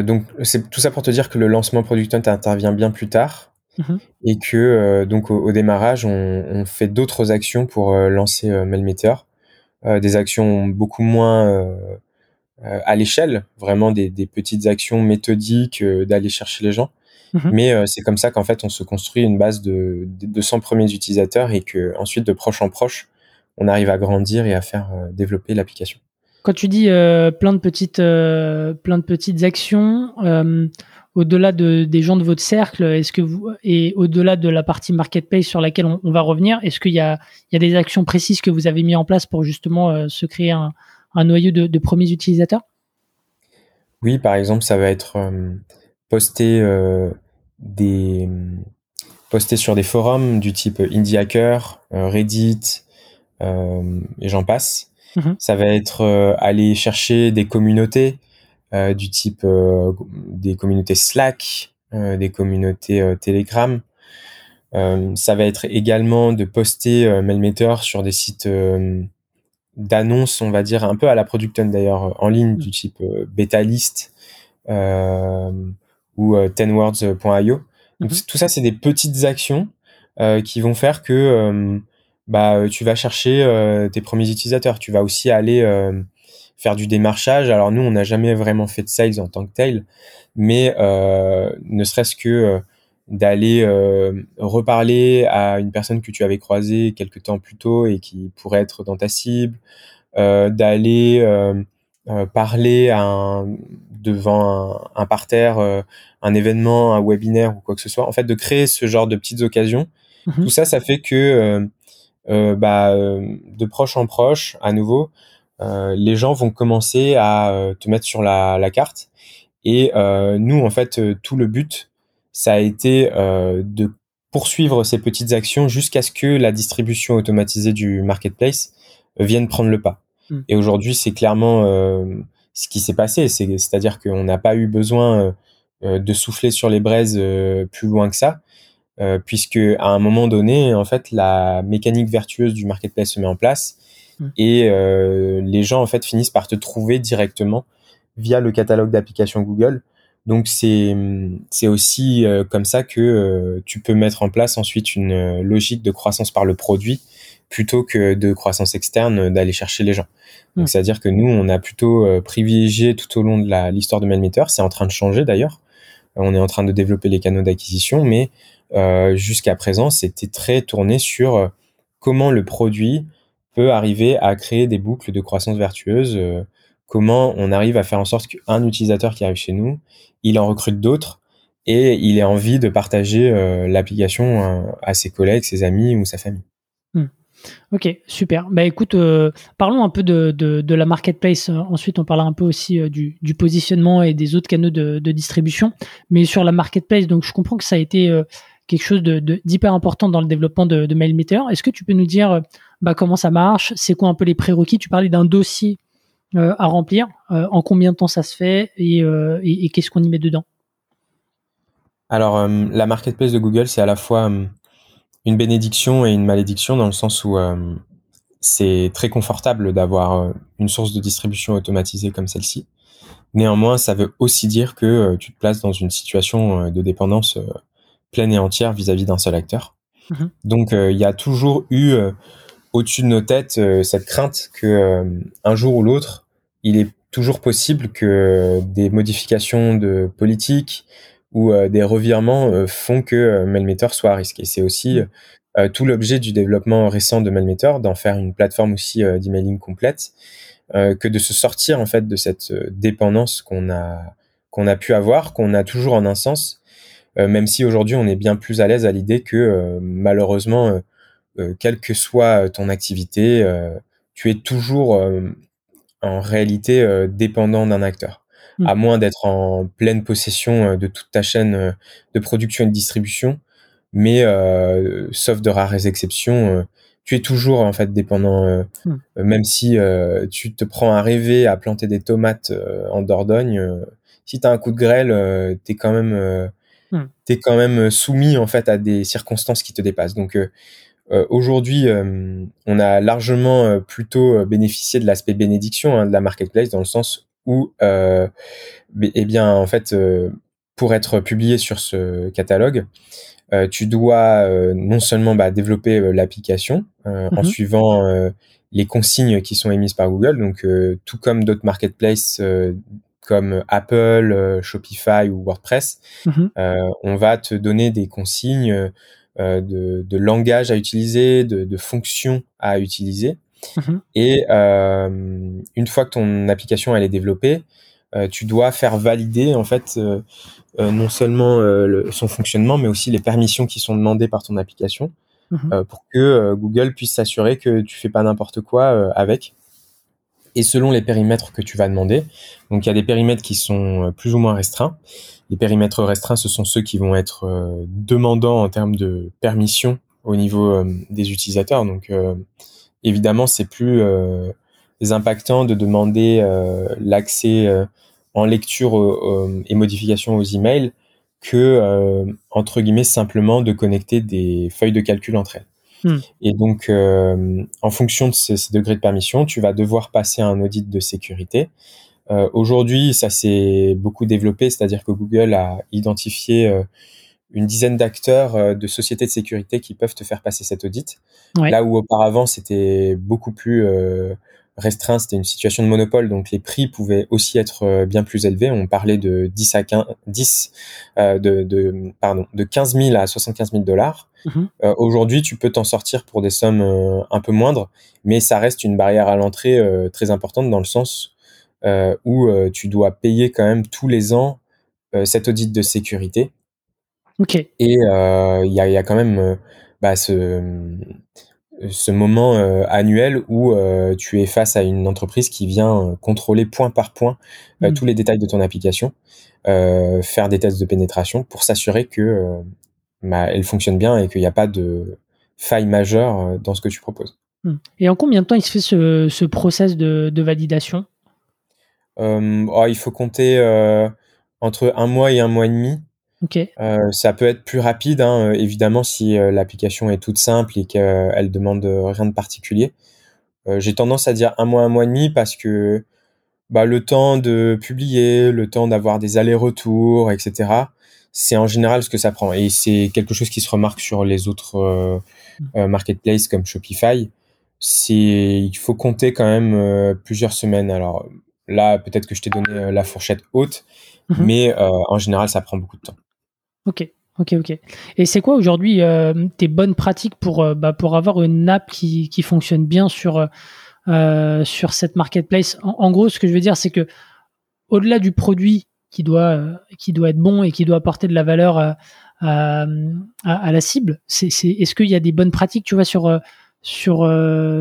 A: donc c'est tout ça pour te dire que le lancement Product Hunt intervient bien plus tard mhm. et que donc au, démarrage on, fait d'autres actions pour lancer Mailmeter, des actions beaucoup moins à l'échelle, vraiment des, des, petites actions méthodiques d'aller chercher les gens. Mhm. Mais euh, c'est comme ça qu'en fait, on se construit une base de, de 100 premiers utilisateurs et que ensuite, de proche en proche, on arrive à grandir et à faire euh, développer l'application.
B: Quand tu dis euh, plein de petites, plein de petites actions, au-delà de, des gens de votre cercle, est-ce que vous et au-delà de la partie marketplace sur laquelle on, va revenir, est-ce qu'il y a, il y a des actions précises que vous avez mis en place pour justement se créer un, noyau de, de, premiers utilisateurs?
A: Oui, par exemple, ça va être poster euh, des poster sur des forums du type Indie Hacker, euh, Reddit euh, et j'en passe. Mhm. Ça va être aller chercher des communautés du type des communautés Slack, des communautés Telegram. ça va être également de poster Mailmeter sur des sites d'annonces, on va dire, un peu à la Product d'ailleurs, en ligne, mhm. du type Betalist, euh, ou euh, tenwords.io. Mhm. Tout ça, c'est des petites actions euh, qui vont faire que euh, bah, tu vas chercher tes premiers utilisateurs. Tu vas aussi aller faire du démarchage. Alors nous, on n'a jamais vraiment fait de sales en tant que tel, mais ne serait-ce que d'aller reparler à une personne que tu avais croisée quelques temps plus tôt et qui pourrait être dans ta cible, d'aller parler à un, devant un, parterre, euh, un événement, un webinaire ou quoi que ce soit. En fait, de créer ce genre de petites occasions. Mhm. Tout ça, ça fait que euh, euh, bah, de proche en proche, à nouveau, les gens vont commencer à te mettre sur la, la carte. Et nous, en fait, tout le but, ça a été de poursuivre ces petites actions jusqu'à ce que la distribution automatisée du marketplace vienne prendre le pas. Hmm. Et aujourd'hui, c'est clairement ce qui s'est passé. C'est-à-dire qu'on n'a pas eu besoin euh, euh, de souffler sur les braises euh, plus loin que ça, puisque à un moment donné, en fait, la mécanique vertueuse du marketplace se met en place mmh. et les gens en fait finissent par te trouver directement via le catalogue d'applications Google. Donc c'est c'est aussi comme ça que tu peux mettre en place ensuite une logique de croissance par le produit plutôt que de croissance externe d'aller chercher les gens. Donc, hmm. c'est-à-dire que nous, on a plutôt euh, privilégié tout au long de l'histoire de Mailmeter. C'est en train de changer d'ailleurs. On est en train de développer les canaux d'acquisition, mais euh, jusqu'à présent, c'était très tourné sur euh, comment le produit peut arriver à créer des boucles de croissance vertueuse. comment on arrive à faire en sorte qu'un utilisateur qui arrive chez nous, il en recrute d'autres et il ait envie de partager l'application à ses collègues, ses amis ou sa famille.
B: Ok, super. Bah écoute, euh, parlons un peu de, de, la marketplace. Ensuite, on parlera un peu aussi euh, du, du, positionnement et des autres canaux de, de, distribution. Mais sur la marketplace, donc je comprends que ça a été euh, quelque chose d'hyper important dans le développement de, de MailMeter. Est-ce que tu peux nous dire bah, comment ça marche? C'est quoi un peu les prérequis? Tu parlais d'un dossier à remplir. en combien de temps ça se fait? Et, et qu'est-ce qu'on y met dedans?
A: Alors, la marketplace de Google, c'est à la fois une bénédiction et une malédiction dans le sens où euh, c'est très confortable d'avoir euh, une source de distribution automatisée comme celle-ci. Néanmoins, ça veut aussi dire que euh, tu te places dans une situation de dépendance pleine et entière vis-à-vis d'un seul acteur. Mhm. Donc, il y a toujours eu au-dessus de nos têtes cette crainte que un jour ou l'autre, il est toujours possible que des modifications de politique, où euh, des revirements euh, font que euh, Mailmeter soit risqué. C'est aussi tout l'objet du développement récent de Mailmeter, d'en faire une plateforme aussi d'emailing complète, que de se sortir en fait de cette dépendance qu'on a qu'on a pu avoir, qu'on a toujours en un sens, même si aujourd'hui on est bien plus à l'aise à l'idée que malheureusement, quelle que soit ton activité, tu es toujours en réalité dépendant d'un acteur. Mm. à moins d'être en pleine possession euh, de toute ta chaîne euh, de production et de distribution. Mais euh, sauf de rares exceptions, tu es toujours en fait dépendant, mm. même si tu te prends à rêver à planter des tomates en Dordogne. si tu as un coup de grêle, tu es quand même es quand même soumis en fait à des circonstances qui te dépassent. Donc aujourd'hui, on a largement plutôt bénéficié de l'aspect bénédiction hein, de la marketplace dans le sens où, eh bien, en fait, pour être publié sur ce catalogue, euh, tu dois euh, non seulement bah, développer euh, l'application en
B: Mhm.
A: suivant les consignes qui sont émises par Google, donc tout comme d'autres marketplaces comme Apple, Shopify ou WordPress,
B: Mhm.
A: on va te donner des consignes de, de, langage à utiliser, de, de fonctions à utiliser.
B: Mhm.
A: Et une fois que ton application elle est développée, tu dois faire valider en fait euh, non seulement euh, le, son fonctionnement, mais aussi les permissions qui sont demandées par ton application
B: Mhm.
A: euh, pour que Google puisse s'assurer que tu fais pas n'importe quoi avec. Et selon les périmètres que tu vas demander, donc il y a des périmètres qui sont plus ou moins restreints. Les périmètres restreints, ce sont ceux qui vont être demandants en termes de permission au niveau des utilisateurs. Donc évidemment, c'est plus impactant de demander l'accès en lecture euh, et modification aux emails que euh, entre guillemets simplement de connecter des feuilles de calcul entre elles.
B: Hmm.
A: Et donc, euh, en fonction de ces, ces, degrés de permission, tu vas devoir passer un audit de sécurité. Euh, Aujourd'hui, ça s'est beaucoup développé, c'est-à-dire que Google a identifié euh, une dizaine d'acteurs euh, de sociétés de sécurité qui peuvent te faire passer cet audit.
B: Ouais.
A: Là où auparavant, c'était beaucoup plus restreint, c'était une situation de monopole, donc les prix pouvaient aussi être euh, bien plus élevés. On parlait de 10 à 15, 10, euh, de, de, pardon, de 15 000 à 75 000 dollars.
B: Mhm.
A: Euh, Aujourd'hui, tu peux t'en sortir pour des sommes euh, un peu moindres, mais ça reste une barrière à l'entrée euh, très importante dans le sens euh, où tu dois payer quand même tous les ans cet audit de sécurité.
B: Ok.
A: Et il y a, y, a, quand même bah, ce ce moment euh, annuel où euh, tu es face à une entreprise qui vient euh, contrôler point par point mmh. tous les détails de ton application, faire des tests de pénétration pour s'assurer que bah, elle fonctionne bien et qu'il n'y a pas de faille majeure dans ce que tu proposes.
B: Mmh. Et en combien de temps il se fait ce, ce process de, de validation?
A: Oh, Il faut compter entre un mois et un mois et demi.
B: Okay.
A: Euh, ça peut être plus rapide, hein, évidemment, si euh, l'application est toute simple et qu'elle demande rien de particulier. Euh, J'ai tendance à dire un mois, un mois et demi parce que bah, le temps de publier, le temps d'avoir des allers-retours, etc., c'est en général ce que ça prend. Et c'est quelque chose qui se remarque sur les autres marketplaces comme Shopify. C'est, il faut compter quand même plusieurs semaines. Alors là, peut-être que je t'ai donné la fourchette haute, mmh. mais en général, ça prend beaucoup de temps.
B: Ok, ok, ok. Et c'est quoi aujourd'hui euh, tes bonnes pratiques pour, euh, bah, pour avoir une app qui, qui fonctionne bien sur, euh, sur cette marketplace? En, gros, ce que je veux dire, c'est que au-delà du produit qui doit, qui doit être bon et qui doit apporter de la valeur à, à, à la cible, c'est, c'est, est-ce qu'il y a des bonnes pratiques, tu vois, sur, sur,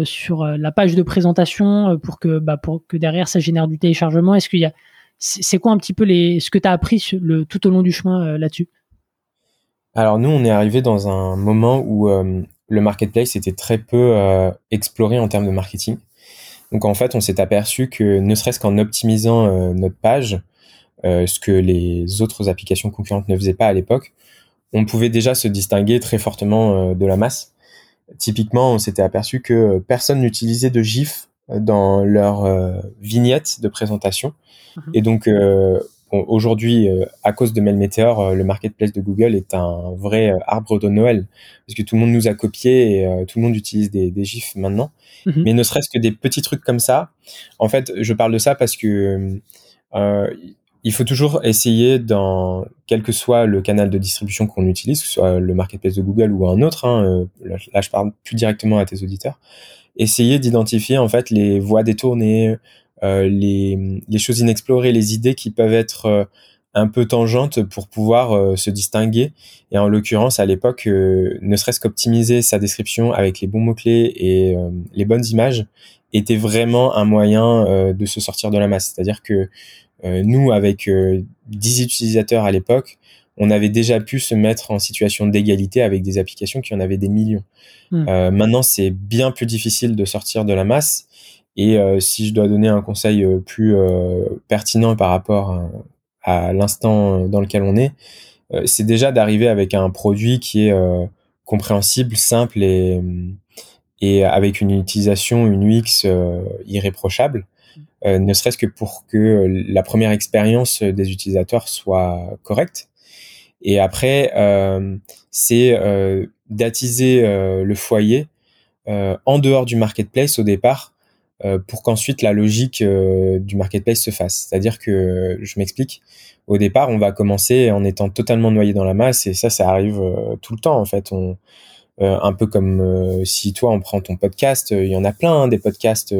B: sur la page de présentation pour que, bah, pour que derrière ça génère du téléchargement? Est-ce qu'il y a c'est quoi un petit peu les, ce que tu as appris le, tout au long du chemin là-dessus?
A: Alors nous, on est arrivé dans un moment où euh, le marketplace était très peu euh, exploré en termes de marketing. Donc en fait, on s'est aperçu que ne serait-ce qu'en optimisant euh, notre page, ce que les autres applications concurrentes ne faisaient pas à l'époque, on pouvait déjà se distinguer très fortement de la masse. Typiquement, on s'était aperçu que personne n'utilisait de GIF dans leur vignette de présentation.
B: Mmh.
A: Et donc, aujourd'hui, euh, à cause de Mailmeteor, euh, le marketplace de Google est un vrai euh, arbre de Noël parce que tout le monde nous a copié et tout le monde utilise des, des gifs maintenant.
B: Mmh.
A: Mais ne serait-ce que des petits trucs comme ça. En fait, je parle de ça parce que il faut toujours essayer dans quel que soit le canal de distribution qu'on utilise, que ce soit le marketplace de Google ou un autre. Hein, là, je parle plus directement à tes auditeurs. Essayer d'identifier en fait les voies détournées, les, les, choses inexplorées, les idées qui peuvent être euh, un peu tangentes pour pouvoir euh, se distinguer. Et en l'occurrence, à l'époque, ne serait-ce qu'optimiser sa description avec les bons mots-clés et les bonnes images était vraiment un moyen de se sortir de la masse. C'est-à-dire que nous, avec 10 utilisateurs à l'époque, on avait déjà pu se mettre en situation d'égalité avec des applications qui en avaient des millions.
B: Mmh.
A: Euh, maintenant, c'est bien plus difficile de sortir de la masse. Et euh, si je dois donner un conseil euh, plus pertinent par rapport à, à l'instant dans lequel on est, c'est déjà d'arriver avec un produit qui est compréhensible, simple et, et avec une utilisation, une UX irréprochable. ne serait-ce que pour que la première expérience des utilisateurs soit correcte. Et après, c'est d'attiser le foyer en dehors du marketplace au départ euh, pour qu'ensuite la logique euh, du marketplace se fasse. C'est-à-dire que, je m'explique, au départ, on va commencer en étant totalement noyé dans la masse et ça, ça arrive euh, tout le temps en fait. On, un peu comme si toi on prend ton podcast, il y en a plein hein, des podcasts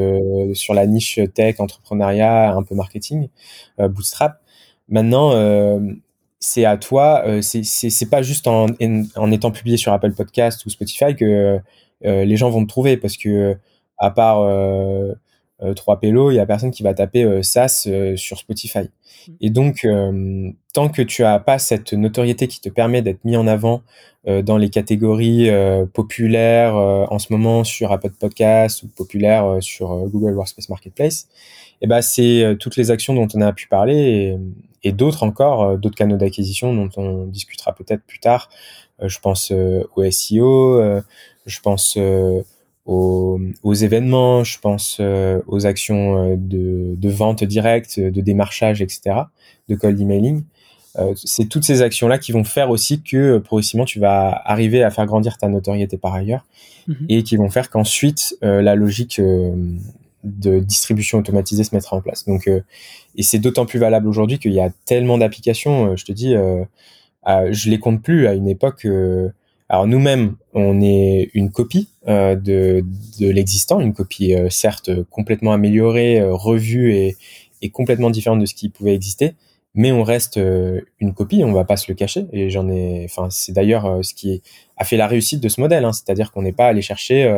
A: sur la niche tech, entrepreneuriat, un peu marketing, bootstrap. Maintenant, c'est à toi, c'est pas juste en, en, étant publié sur Apple Podcast ou Spotify que les gens vont te trouver parce que à part euh, euh, trois pélos, il y a personne qui va taper euh, SaaS sur Spotify. Mm. Et donc, tant que tu as pas cette notoriété qui te permet d'être mis en avant dans les catégories populaires en ce moment sur Apple Podcast ou populaires sur Google Workspace Marketplace, et eh ben c'est toutes les actions dont on a pu parler et, et d'autres encore, d'autres canaux d'acquisition dont on discutera peut-être plus tard. je pense au SEO, je pense aux, événements, je pense euh, aux actions euh, de, vente directe, de démarchage, etc., de cold emailing. Euh, c'est toutes ces actions-là qui vont faire aussi que progressivement tu vas arriver à faire grandir ta notoriété par ailleurs mhm. et qui vont faire qu'ensuite la logique de distribution automatisée se mettra en place. Donc, et c'est d'autant plus valable aujourd'hui qu'il y a tellement d'applications. je te dis, je les compte plus. À une époque, alors nous-mêmes, on est une copie euh, de, de l'existant, une copie euh, certes complètement améliorée, euh, revue et, et, complètement différente de ce qui pouvait exister, mais on reste une copie, on va pas se le cacher. Et j'en ai, enfin c'est d'ailleurs ce qui a fait la réussite de ce modèle, hein, c'est-à-dire qu'on n'est pas allé chercher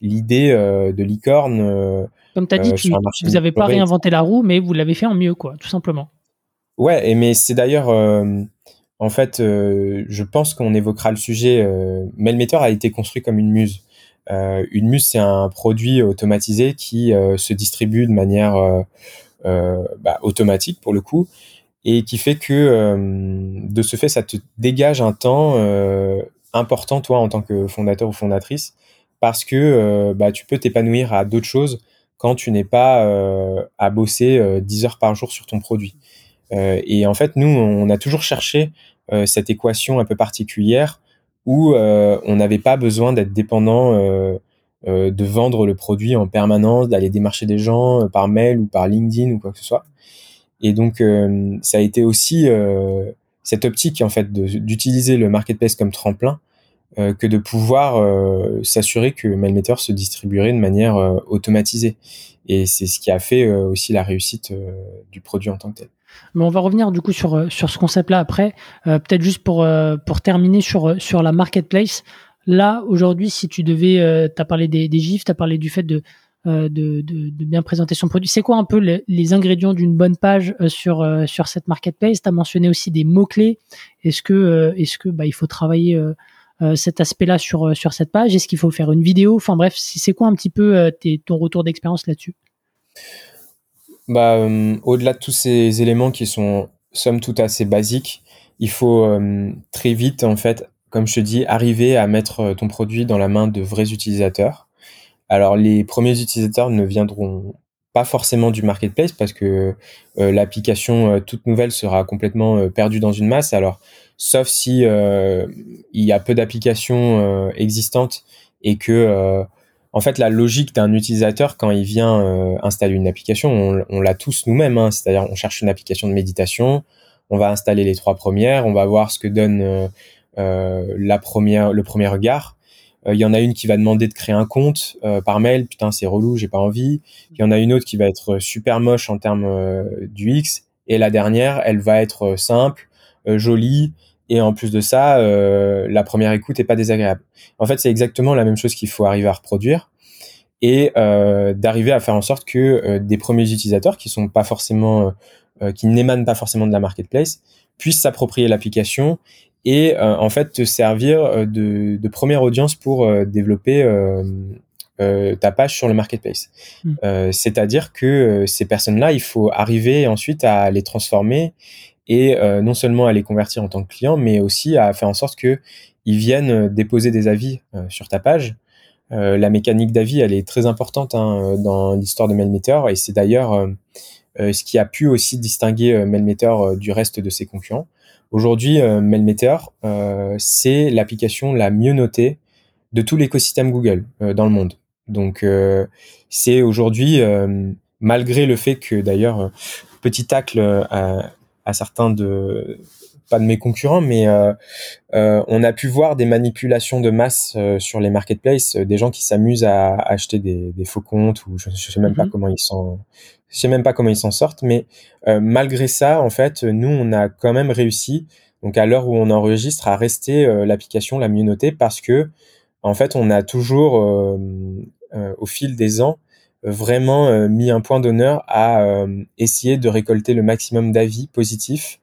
A: l'idée de licorne.
B: Comme tu as dit, vous n'avez pas réinventé la roue, mais vous l'avez fait en mieux, quoi, tout simplement.
A: Ouais, et mais c'est d'ailleurs en fait, euh, je pense qu'on évoquera le sujet. Euh, Mailmeter a été construit comme une muse. Euh, une muse, c'est un produit automatisé qui euh, se distribue de manière bah, automatique pour le coup, et qui fait que de ce fait, ça te dégage un temps important toi en tant que fondateur ou fondatrice, parce que bah, tu peux t'épanouir à d'autres choses quand tu n'es pas à bosser 10 heures par jour sur ton produit. et en fait, nous, on a toujours cherché cette équation un peu particulière où euh, on n'avait pas besoin d'être dépendant euh, de vendre le produit en permanence, d'aller démarcher des gens par mail ou par LinkedIn ou quoi que ce soit. Et donc, ça a été aussi cette optique en fait d'utiliser le marketplace comme tremplin que de pouvoir s'assurer que Mailmeter se distribuerait de manière automatisée. Et c'est ce qui a fait aussi la réussite du produit en tant que tel.
B: Mais on va revenir du coup sur, euh, sur ce concept-là après. Euh, peut-être juste pour, euh, pour terminer sur, sur la marketplace. Là, aujourd'hui, si tu devais, tu as parlé des, des GIFs, tu as parlé du fait de, de, bien présenter son produit. C'est quoi un peu les, ingrédients d'une bonne page sur, sur cette marketplace? Tu as mentionné aussi des mots-clés. Est-ce que, que bah, faut travailler cet aspect-là sur, sur cette page? Est-ce qu'il faut faire une vidéo? Enfin bref, c'est quoi un petit peu tes, ton retour d'expérience là-dessus?
A: Bah, euh, au-delà de tous ces éléments qui sont somme toute assez basiques, il faut euh, très vite, en fait, comme je te dis, arriver à mettre euh, ton produit dans la main de vrais utilisateurs. Alors, les premiers utilisateurs ne viendront pas forcément du marketplace parce que l'application toute nouvelle sera complètement perdue dans une masse. Alors, sauf si il y a peu d'applications existantes et que en fait, la logique d'un utilisateur quand il vient euh, installer une application, on, l'a tous nous-mêmes. Hein. C'est-à-dire, on cherche une application de méditation, on va installer les trois premières, on va voir ce que donne euh, euh la première, le premier regard. Euh, il y en a une qui va demander de créer un compte par mail. Putain, c'est relou, j'ai pas envie. Il y en a une autre qui va être super moche en termes du X. Et la dernière, elle va être simple, jolie et en plus de ça, euh, la première écoute est pas désagréable. En fait, c'est exactement la même chose qu'il faut arriver à reproduire et euh, d'arriver à faire en sorte que euh, des premiers utilisateurs qui sont pas forcément, euh, qui n'émanent pas forcément de la marketplace, puissent s'approprier l'application et en fait te servir de, de première audience pour développer ta page sur le marketplace. Mmh. C'est-à-dire que ces personnes-là, il faut arriver ensuite à les transformer et non seulement à les convertir en tant que clients, mais aussi à faire en sorte que ils viennent déposer des avis sur ta page. la mécanique d'avis, elle est très importante hein, dans l'histoire de Mailmeter et c'est d'ailleurs ce qui a pu aussi distinguer Mailmeter du reste de ses concurrents. Aujourd'hui, Mailmeter, c'est l'application la mieux notée de tout l'écosystème Google dans le monde. Donc c'est aujourd'hui, malgré le fait que d'ailleurs, petit tacle à, à certains de pas de mes concurrents, mais euh, euh, on a pu voir des manipulations de masse euh, sur les marketplaces, des gens qui s'amusent à, acheter des, des, faux comptes ou je, je sais même pas mhm. comment ils s'en, je sais même pas comment ils s'en sortent, mais malgré ça, en fait, nous on a quand même réussi, donc à l'heure où on enregistre, à rester l'application la mieux notée parce que en fait on a toujours au fil des ans vraiment euh, mis un point d'honneur à euh, essayer de récolter le maximum d'avis positifs.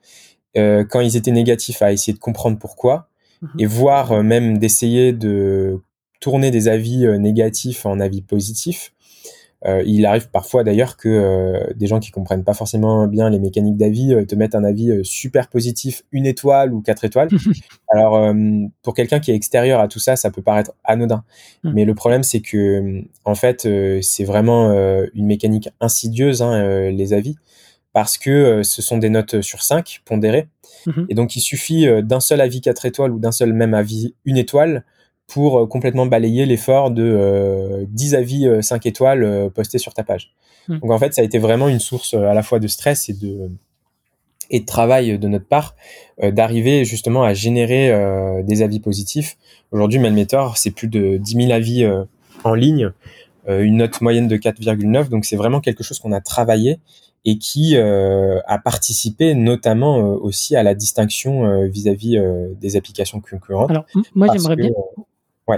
A: Euh, quand ils étaient négatifs, à essayer de comprendre pourquoi mhm. et voire même d'essayer de tourner des avis négatifs en avis positifs. Euh, il arrive parfois d'ailleurs que euh, des gens qui comprennent pas forcément bien les mécaniques d'avis te mettent un avis super positif, une étoile ou quatre étoiles. Alors pour quelqu'un qui est extérieur à tout ça, ça peut paraître anodin, mm. mais le problème c'est que en fait c'est vraiment une mécanique insidieuse hein, les avis parce que ce sont des notes sur 5 pondérées. Mm-hmm. Et donc il suffit d'un seul avis 4 étoiles ou d'un seul même avis une étoile pour euh, complètement balayer l'effort de euh, 10 avis 5 euh, étoiles euh, postés sur ta page. Hmm. Donc en fait, ça a été vraiment une source à la fois de stress et de et de travail de notre part d'arriver justement à générer des avis positifs. Aujourd'hui, Mailmeter, c'est plus de 10 000 avis en ligne, une note moyenne de 4,9. Donc c'est vraiment quelque chose qu'on a travaillé et qui a participé notamment aussi à la distinction vis-à-vis des applications concurrentes.
B: Alors moi j'aimerais bien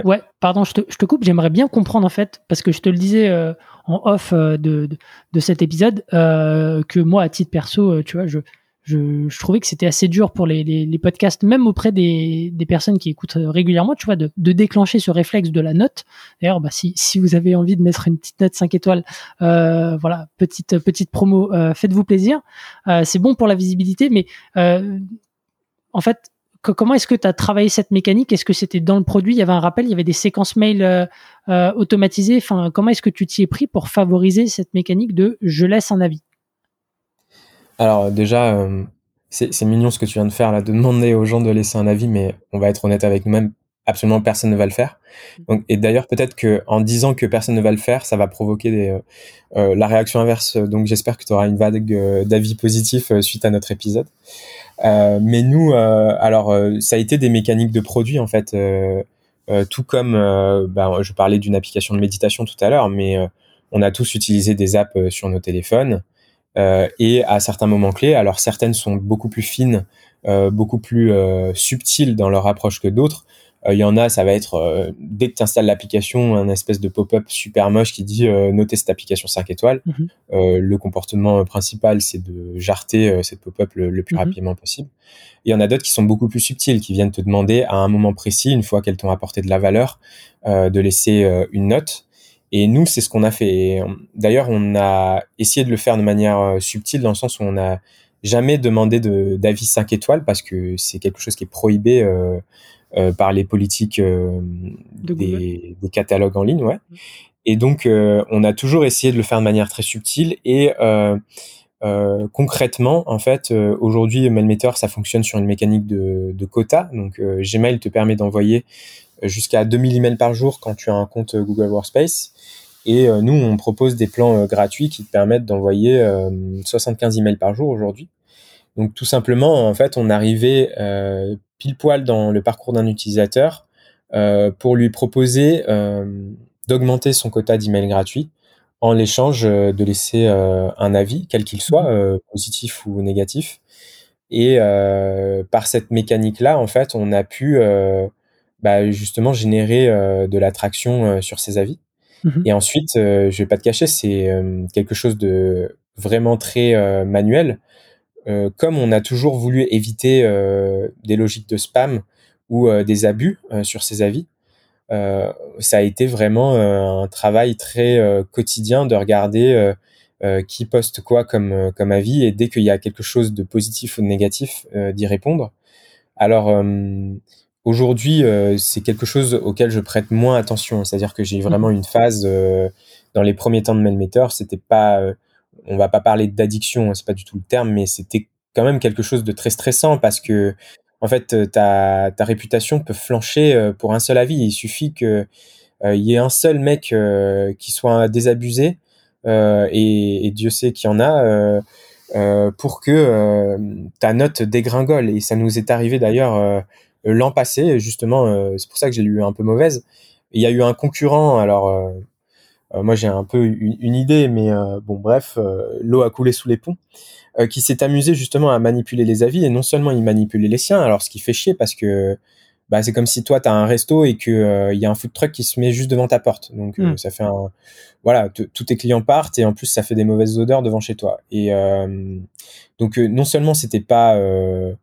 B: Ouais. pardon, je te, je te coupe. J'aimerais bien comprendre en fait, parce que je te le disais euh, en off euh, de, de, cet épisode, euh, que moi, à titre perso, tu vois, je, je, je trouvais que c'était assez dur pour les, les, podcasts, même auprès des, des personnes qui écoutent régulièrement, tu vois, de, de déclencher ce réflexe de la note. D'ailleurs, bah, si, si vous avez envie de mettre une petite note 5 étoiles, voilà, petite, petite promo, faites-vous plaisir. C'est bon pour la visibilité, mais en fait, comment est-ce que tu as travaillé cette mécanique? Est-ce que c'était dans le produit? Il y avait un rappel, il y avait des séquences mail euh, euh, automatisées. Enfin, comment est-ce que tu t'y es pris pour favoriser cette mécanique de je laisse un avis
A: Alors déjà, euh, c'est mignon ce que tu viens de faire là, de demander aux gens de laisser un avis, mais on va être honnête avec nous-mêmes, absolument personne ne va le faire. Donc, et d'ailleurs, peut-être que en disant que personne ne va le faire, ça va provoquer des, la réaction inverse. Donc, j'espère que tu auras une vague d'avis positifs suite à notre épisode. Euh, mais nous, euh, alors euh, ça a été des mécaniques de produits en fait, tout comme bah, je parlais d'une application de méditation tout à l'heure, mais on a tous utilisé des apps sur nos téléphones. et à certains moments clés, alors certaines sont beaucoup plus fines, beaucoup plus subtiles dans leur approche que d'autres. Il euh, y en a, ça va être euh, dès que tu installes l'application, un espèce de pop-up super moche qui dit euh, notez cette application 5 étoiles. Mhm. le comportement principal, c'est de jarter cette pop-up le, plus mhm. rapidement possible. Il y en a d'autres qui sont beaucoup plus subtiles, qui viennent te demander à un moment précis, une fois qu'elles t'ont apporté de la valeur, de laisser une note. Et nous, c'est ce qu'on a fait. D'ailleurs, on a essayé de le faire de manière subtile dans le sens où on n'a jamais demandé d'avis 5 étoiles parce que c'est quelque chose qui est prohibé par les politiques euh, des, des, catalogues en ligne, ouais. Mm. Et donc, euh, on a toujours essayé de le faire de manière très subtile et concrètement, en fait, aujourd'hui, Mailmeter, ça fonctionne sur une mécanique de, de quota. Donc, Gmail te permet d'envoyer jusqu'à 2000 emails par jour quand tu as un compte Google Workspace. Et nous, on propose des plans gratuits qui te permettent d'envoyer 75 emails par jour aujourd'hui. Donc tout simplement, en fait, on arrivait euh, pile poil dans le parcours d'un utilisateur euh, pour lui proposer euh, d'augmenter son quota d'emails gratuits en l'échange de laisser un avis, quel qu'il soit, mhm. positif ou négatif. Et par cette mécanique-là, en fait, on a pu bah, justement générer de l'attraction sur ces avis. Mhm. Et ensuite, je vais pas te cacher, c'est quelque chose de vraiment très manuel. Euh, comme on a toujours voulu éviter euh, des logiques de spam ou euh, des abus sur ces avis, ça a été vraiment un travail très quotidien de regarder qui poste quoi comme comme avis et dès qu'il y a quelque chose de positif ou de négatif d'y répondre. Alors aujourd'hui c'est quelque chose auquel je prête moins attention, c'est-à-dire que j'ai vraiment mmh. une phase dans les premiers temps de Mailmeter, c'était pas on va pas parler d'addiction, hein, c'est pas du tout le terme, mais c'était quand même quelque chose de très stressant parce que en fait ta, ta réputation peut flancher pour un seul avis. Il suffit que il y ait un seul mec qui soit désabusé et, et, Dieu sait qu'il y en a euh, pour que euh, ta note dégringole. Et ça nous est arrivé d'ailleurs euh, l'an passé, justement, c'est pour ça que j'ai eu un peu mauvaise. Il y a eu un concurrent, alors moi j'ai un peu une, idée, mais bon bref, l'eau a coulé sous les ponts, qui s'est amusé justement à manipuler les avis, et non seulement il manipulait les siens, alors ce qui fait chier parce que bah, c'est comme si toi tu as un resto et que il y a un food truck qui se met juste devant ta porte. Donc hmm. ça fait un voilà, tous tes clients partent et en plus ça fait des mauvaises odeurs devant chez toi. Et euh, donc euh, non seulement c'était pas euh,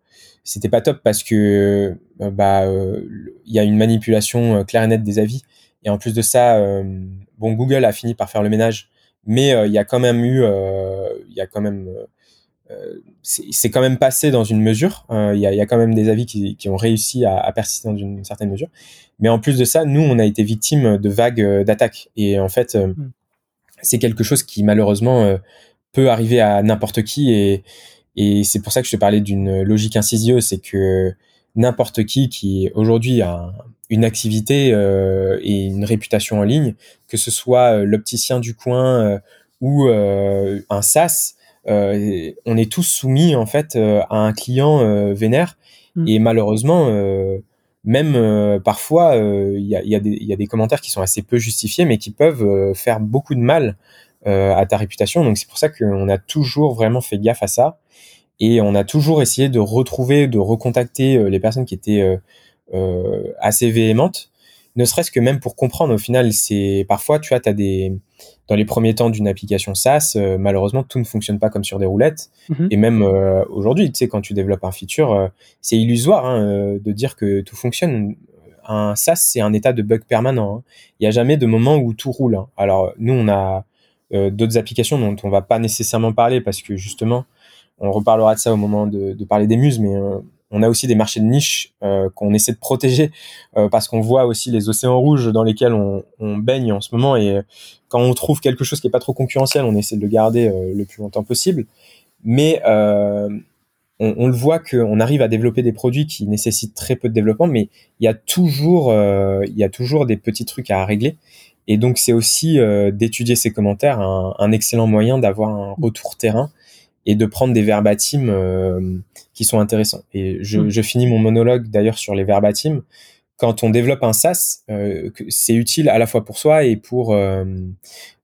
A: c'était pas top parce que bah il y a une manipulation claire et nette des avis et en plus de ça bon Google a fini par faire le ménage mais il y a quand même eu il y a quand même c'est quand même passé dans une mesure. Il y, a, y, a, quand même des avis qui, qui ont réussi à, à persister dans une certaine mesure. Mais en plus de ça, nous, on a été victime de vagues euh, d'attaques. Et en fait, euh, mm. c'est quelque chose qui malheureusement euh, peut arriver à n'importe qui. Et, et c'est pour ça que je te parlais d'une logique insidieuse, c'est que n'importe qui qui aujourd'hui a une activité et une réputation en ligne, que ce soit l'opticien du coin ou un SaaS, on est tous soumis en fait à un client vénère. Mm. Et malheureusement, même euh, parfois, euh, il y, a, y, a y, a, des commentaires qui sont assez peu justifiés, mais qui peuvent euh, faire beaucoup de mal à ta réputation. Donc c'est pour ça qu'on a toujours vraiment fait gaffe à ça. Et on a toujours essayé de retrouver, de recontacter les personnes qui étaient assez véhémentes ne serait-ce que même pour comprendre au final c'est parfois tu vois as des dans les premiers temps d'une application SaaS euh, malheureusement tout ne fonctionne pas comme sur des roulettes mhm. et même euh, aujourd'hui tu sais quand tu développes un feature euh, c'est illusoire hein, de dire que tout fonctionne un SaaS c'est un état de bug permanent hein. il n'y a jamais de moment où tout roule hein. alors nous on a d'autres applications dont on va pas nécessairement parler parce que justement on reparlera de ça au moment de, parler des muses mais on a aussi des marchés de niche euh, qu'on essaie de protéger euh, parce qu'on voit aussi les océans rouges dans lesquels on, baigne en ce moment et euh, quand on trouve quelque chose qui est pas trop concurrentiel, on essaie de le garder le plus longtemps possible. Mais on, le voit qu'on arrive à développer des produits qui nécessitent très peu de développement, mais il y a toujours il y a toujours des petits trucs à régler. Et donc c'est aussi d'étudier ces commentaires un, un excellent moyen d'avoir un retour terrain et de prendre des verbatims euh, qui sont intéressants. Et je, hmm. je finis mon monologue d'ailleurs sur les verbatims. Quand on développe un SaaS, euh, c'est utile à la fois pour soi et pour euh,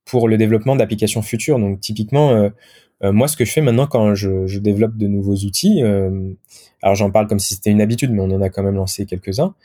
A: pour le développement d'applications futures. Donc typiquement, euh, moi, ce que je fais maintenant quand je, je développe de nouveaux outils, alors j'en parle comme si c'était une habitude, mais on en a quand même lancé quelques-uns.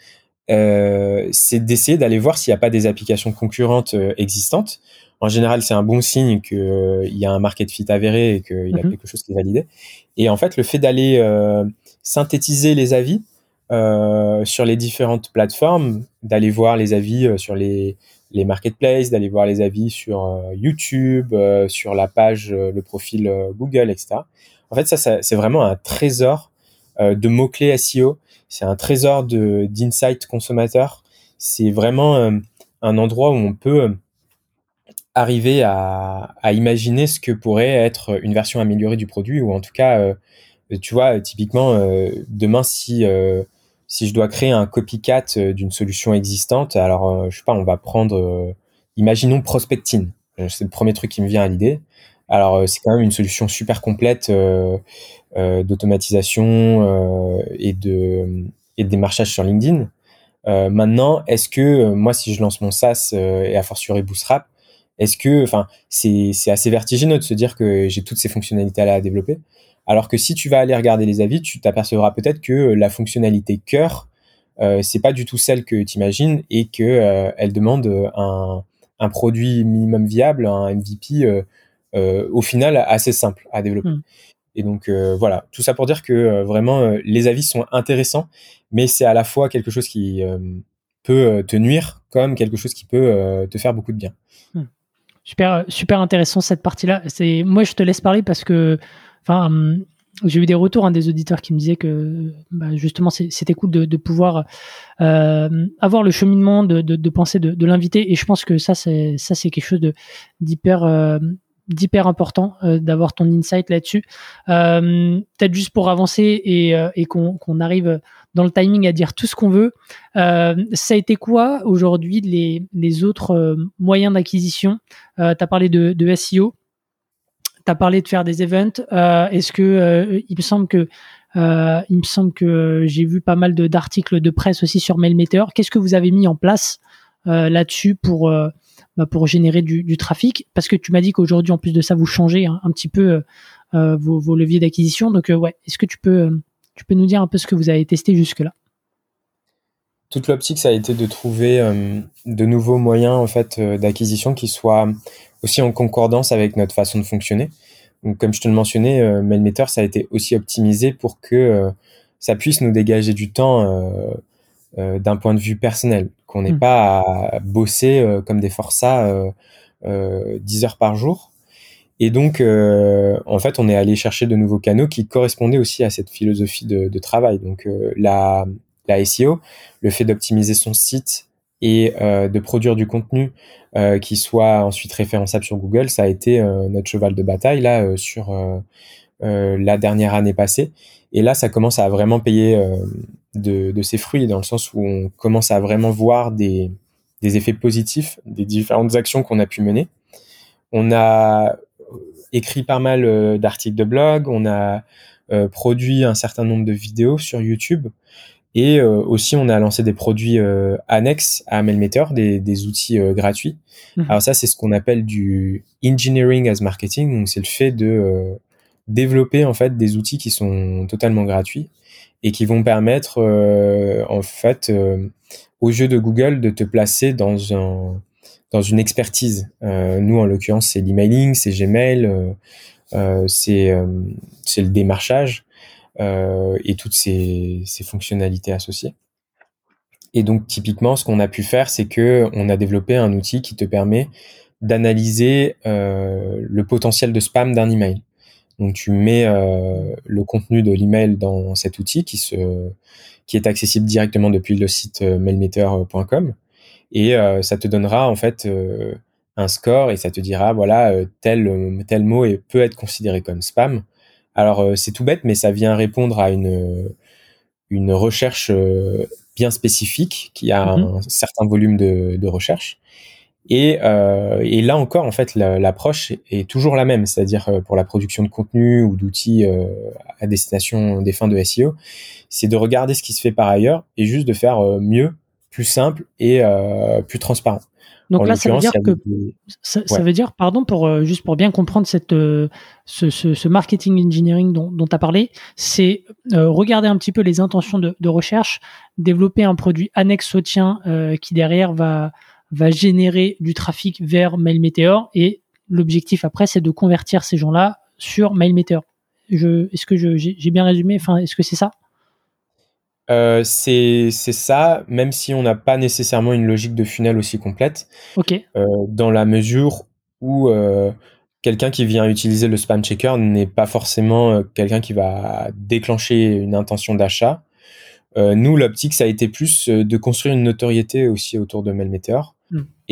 A: c'est d'essayer d'aller voir s'il n'y a pas des applications concurrentes existantes en général, c'est un bon signe qu'il euh, y a un market fit avéré et qu'il y a mhm. quelque chose qui est validé. Et en fait, le fait d'aller euh, synthétiser les avis euh, sur les différentes plateformes, d'aller voir les avis sur les, les marketplaces, d'aller voir les avis sur YouTube, sur la page, le profil Google, etc. En fait, ça, ça c'est vraiment un trésor de mots-clés SEO. C'est un trésor de d'insight consommateur. C'est vraiment un endroit où on peut arriver à, à, imaginer ce que pourrait être une version améliorée du produit ou en tout cas euh, tu vois typiquement euh, demain si euh, si je dois créer un copycat d'une solution existante alors je sais pas on va prendre imaginons Prospectine. C'est le premier truc qui me vient à l'idée. Alors c'est quand même une solution super complète d'automatisation et de et de démarchage sur LinkedIn. Maintenant est-ce que moi si je lance mon SaaS et a fortiori Bootstrap est-ce que, enfin, c'est assez vertigineux de se dire que j'ai toutes ces fonctionnalités à développer. Alors que si tu vas aller regarder les avis, tu t'apercevras peut-être que la fonctionnalité cœur, euh, c'est pas du tout celle que tu imagines et que euh, elle demande un, un, produit minimum viable, un MVP euh, euh, au final assez simple à développer. Hmm. Et donc euh, voilà, tout ça pour dire que vraiment les avis sont intéressants, mais c'est à la fois quelque chose qui peut te nuire comme quelque chose qui peut te faire beaucoup de bien.
B: Hmm. Super, super intéressant cette partie-là. C'est moi, je te laisse parler parce que, enfin, hum, j'ai eu des retours hein, des auditeurs qui me disaient que bah, justement c'était cool de, pouvoir euh, avoir le cheminement de, de, de, de l'invité et je pense que ça c'est ça c'est quelque chose de d'hyper euh, d'hyper important euh, d'avoir ton insight là-dessus. Euh, Peut-être juste pour avancer et, euh, et qu'on arrive dans le timing à dire tout ce qu'on veut. Euh, ça a été quoi aujourd'hui les, les autres moyens d'acquisition? Tu as parlé de, de SEO tu as parlé de faire des events. Euh, Est-ce que euh, il me semble que euh, il me semble que j'ai vu pas mal d'articles de, presse aussi sur Mailmeter. Qu'est-ce que vous avez mis en place euh, là-dessus pour euh, bah, pour générer du, trafic Parce que tu m'as dit qu'aujourd'hui, en plus de ça, vous changez hein, un petit peu euh, vos, vos, leviers d'acquisition. Donc ouais, est-ce que tu peux tu peux nous dire un peu ce que vous avez testé jusque là
A: toute l'optique, ça a été de trouver euh, de nouveaux moyens en fait euh, d'acquisition qui soient aussi en concordance avec notre façon de fonctionner. Donc, comme je te le mentionnais, euh, Mailmeter, ça a été aussi optimisé pour que ça puisse nous dégager du temps d'un point de vue personnel, qu'on n'ait mmh. pas à bosser comme des forçats 10 heures par jour. Et donc, en fait, on est allé chercher de nouveaux canaux qui correspondaient aussi à cette philosophie de, de travail. Donc, la, la SEO, le fait d'optimiser son site et euh, de produire du contenu euh, qui soit ensuite référençable sur Google, ça a été euh, notre cheval de bataille là sur la dernière année passée. Et là, ça commence à vraiment payer de, ses fruits dans le sens où on commence à vraiment voir des, des effets positifs des différentes actions qu'on a pu mener. On a écrit pas mal d'articles de blog, on a produit un certain nombre de vidéos sur YouTube et euh, aussi, on a lancé des produits euh, annexes à Mailmeter, des, des outils euh, gratuits. Mhm. Alors ça, c'est ce qu'on appelle du engineering as marketing. Donc c'est le fait de développer en fait des outils qui sont totalement gratuits et qui vont permettre en fait aux jeux de Google de te placer dans un dans une expertise. nous, en l'occurrence, c'est l'emailing, c'est Gmail, c'est c'est le démarchage. Euh, et toutes ces, ces, fonctionnalités associées. Et donc typiquement, ce qu'on a pu faire, c'est que on a développé un outil qui te permet d'analyser euh, le potentiel de spam d'un email. Donc tu mets euh, le contenu de l'email dans cet outil qui se qui est accessible directement depuis le site euh, mailmeter.com et euh, ça te donnera en fait euh, un score et ça te dira voilà tel tel mot peut être considéré comme spam alors c'est tout bête, mais ça vient répondre à une une recherche bien spécifique qui a mhm. un certain volume de, de recherche. Et, euh, et, là encore, en fait, l'approche est toujours la même, c'est-à-dire euh, pour la production de contenu ou d'outils à destination des fins de SEO, c'est de regarder ce qui se fait par ailleurs et juste de faire mieux, plus simple et plus transparent.
B: Donc là, ça veut dire que ça, veut dire, pardon, pour euh, juste pour bien comprendre cette euh, ce, ce, ce, marketing engineering dont tu as parlé, c'est euh, regarder un petit peu les intentions de, de, recherche, développer un produit annexe au tien qui derrière va va générer du trafic vers MailMeteor et l'objectif après, c'est de convertir ces gens-là sur MailMeteor. Je, est-ce que j'ai bien résumé? Enfin, est-ce que c'est ça?
A: Euh, c'est ça, même si on n'a pas nécessairement une logique de funnel aussi complète.
B: Ok.
A: Euh, dans la mesure où euh, quelqu'un qui vient utiliser le spam checker n'est pas forcément quelqu'un qui va déclencher une intention d'achat. Nous, l'optique, ça a été plus de construire une notoriété aussi autour de Mailmeteor mm.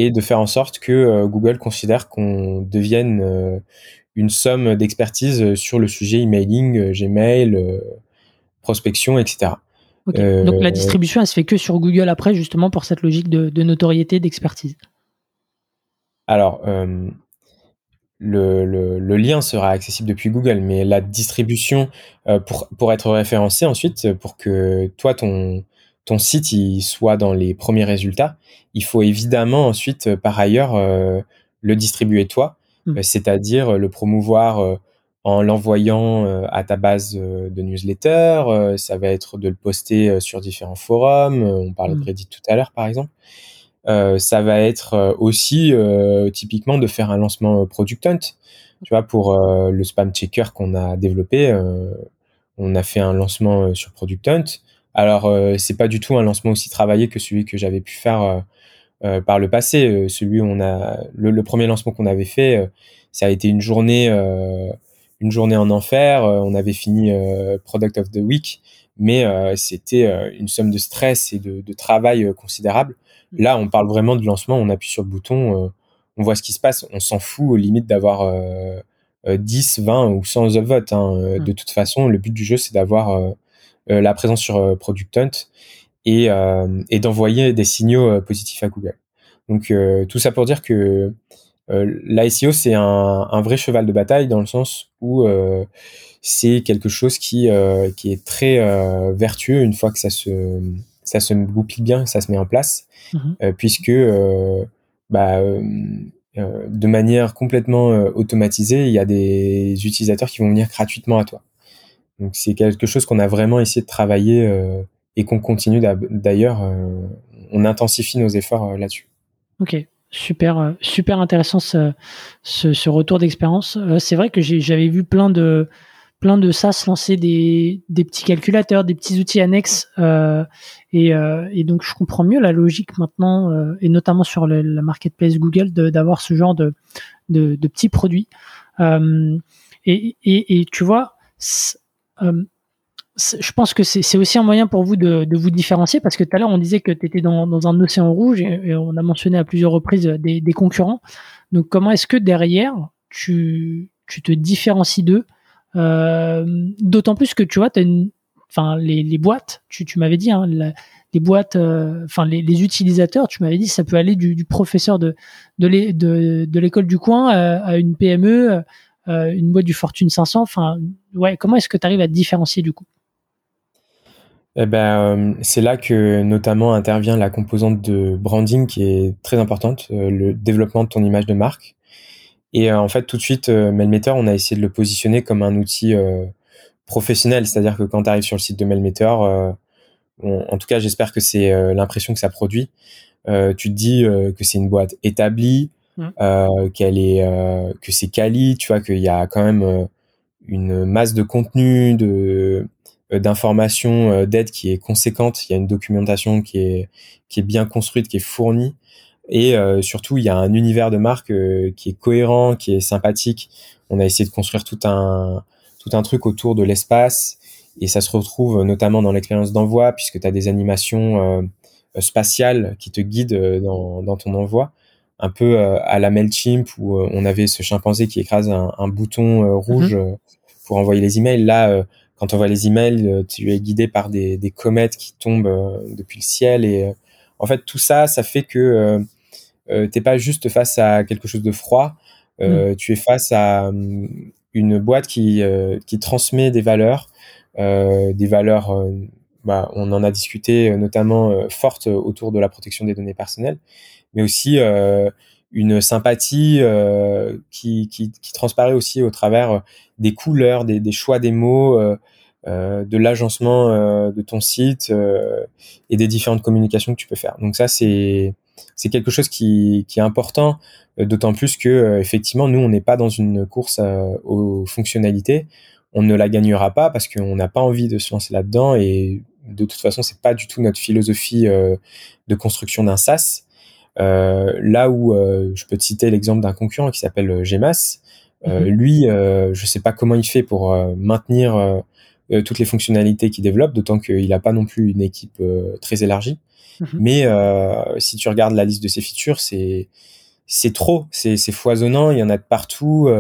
A: Et de faire en sorte que Google considère qu'on devienne une somme d'expertise sur le sujet emailing, Gmail, prospection, etc.
B: Donc la euh, distribution, elle se fait que sur Google après, justement pour cette logique de, notoriété, d'expertise.
A: Alors, euh, le, lien sera accessible depuis Google, mais la distribution, euh, pour, pour être référencé ensuite, pour que toi, ton, ton site il soit dans les premiers résultats, il faut évidemment ensuite, par ailleurs, le distribuer toi, hmm. c'est-à-dire le promouvoir en l'envoyant euh, à ta base euh, de newsletter, euh, ça va être de le poster sur différents forums, on parlait de mmh. Reddit tout à l'heure par exemple. ça va être aussi typiquement de faire un lancement Product Hunt. Tu vois, pour le spam checker qu'on a développé, on a fait un lancement sur Product Hunt. Alors, c'est pas du tout un lancement aussi travaillé que celui que j'avais pu faire par le passé. celui où on a le, premier lancement qu'on avait fait, ça a été une journée, une journée en enfer. on avait fini Product of the Week, mais c'était une somme de stress et de, de travail considérable. Mmh. Là, on parle vraiment de lancement. On appuie sur le bouton, on voit ce qui se passe. On s'en fout aux limites d'avoir 10, 20 ou 100 votes. Hein. Mmh. De toute façon, le but du jeu, c'est d'avoir euh, la présence sur euh, Product Hunt et, euh, et d'envoyer des signaux positifs à Google. Donc tout ça pour dire que euh, l'ICO c'est un, un, vrai cheval de bataille dans le sens où euh, c'est quelque chose qui qui est très vertueux une fois que ça se ça se goupille bien, ça se met en place, mmh puisque bah, de manière complètement automatisée, il y a des utilisateurs qui vont venir gratuitement à toi. Donc c'est quelque chose qu'on a vraiment essayé de travailler euh, et qu'on continue d'ailleurs. Euh, on intensifie nos efforts euh, là-dessus.
B: Ok, super, super intéressant ce, retour d'expérience. c'est vrai que j'avais vu plein de plein de SaaS lancer des, petits calculateurs, des petits outils annexes, et, donc je comprends mieux la logique maintenant, et notamment sur la marketplace Google, d'avoir ce genre de, petits produits. Et, tu vois, je pense que c'est aussi un moyen pour vous de, vous différencier parce que tout à l'heure on disait que tu étais dans, un océan rouge et, on a mentionné à plusieurs reprises des, concurrents. Donc comment est-ce que derrière tu, te différencies d'eux? Euh, D'autant plus que tu vois, les, boîtes, tu, m'avais dit, hein, les boîtes, euh, les, utilisateurs, tu m'avais dit ça peut aller du, professeur de l'école du coin à une PME euh, une boîte du Fortune 500 Enfin, ouais, comment est-ce que tu arrives à te différencier du coup?
A: Eh ben, euh, c'est là que notamment intervient la composante de branding qui est très importante, euh, le développement de ton image de marque. Et en fait, tout de suite, Mailmeter, on a essayé de le positionner comme un outil professionnel, c'est-à-dire que quand tu arrives sur le site de Mailmeter, en tout cas, j'espère que c'est l'impression que ça produit. tu te dis que c'est une boîte établie, euh, qu'elle est, euh, que c'est quali, tu vois, qu'il y a quand même euh, une masse de contenu, de d'informations, d'aide qui est conséquente. Il y a une documentation qui est qui est bien construite, qui est fournie, et surtout il y a un univers de marque qui est cohérent, qui est sympathique. On a essayé de construire tout un tout un truc autour de l'espace et ça se retrouve notamment dans l'expérience d'envoi puisque tu as des animations spatiales qui te guident dans, dans ton envoi un peu euh, à la Mailchimp où euh, on avait ce chimpanzé qui écrase un, bouton euh, rouge mhm. pour envoyer les emails. Là, quand on voit les emails, tu es guidé par des, comètes qui tombent depuis le ciel et en fait tout ça, ça fait que euh, t'es pas juste face à quelque chose de froid, mhm. tu es face à hum, une boîte qui qui transmet des valeurs, des valeurs. Bah, on en a discuté notamment fortes autour de la protection des données personnelles, mais aussi euh, une sympathie euh, qui, qui, qui, transparaît aussi au travers euh, des couleurs, des, des choix des mots, euh, de l'agencement de ton site et des différentes communications que tu peux faire. Donc ça, c'est c'est quelque chose qui, qui est important, d'autant plus que effectivement, nous, on n'est pas dans une course aux fonctionnalités. On ne la gagnera pas parce qu'on n'a pas envie de se lancer là-dedans et de toute façon, c'est pas du tout notre philosophie de construction d'un SaaS. Euh, là où euh, je peux te citer l'exemple d'un concurrent qui s'appelle euh, Gemas, mhm. lui, je sais pas comment il fait pour maintenir toutes les fonctionnalités qu'il développe, d'autant qu'il n'a pas non plus une équipe très élargie. Mhm. Mais si tu regardes la liste de ses features, c'est c'est trop, c'est foisonnant, il y en a de partout.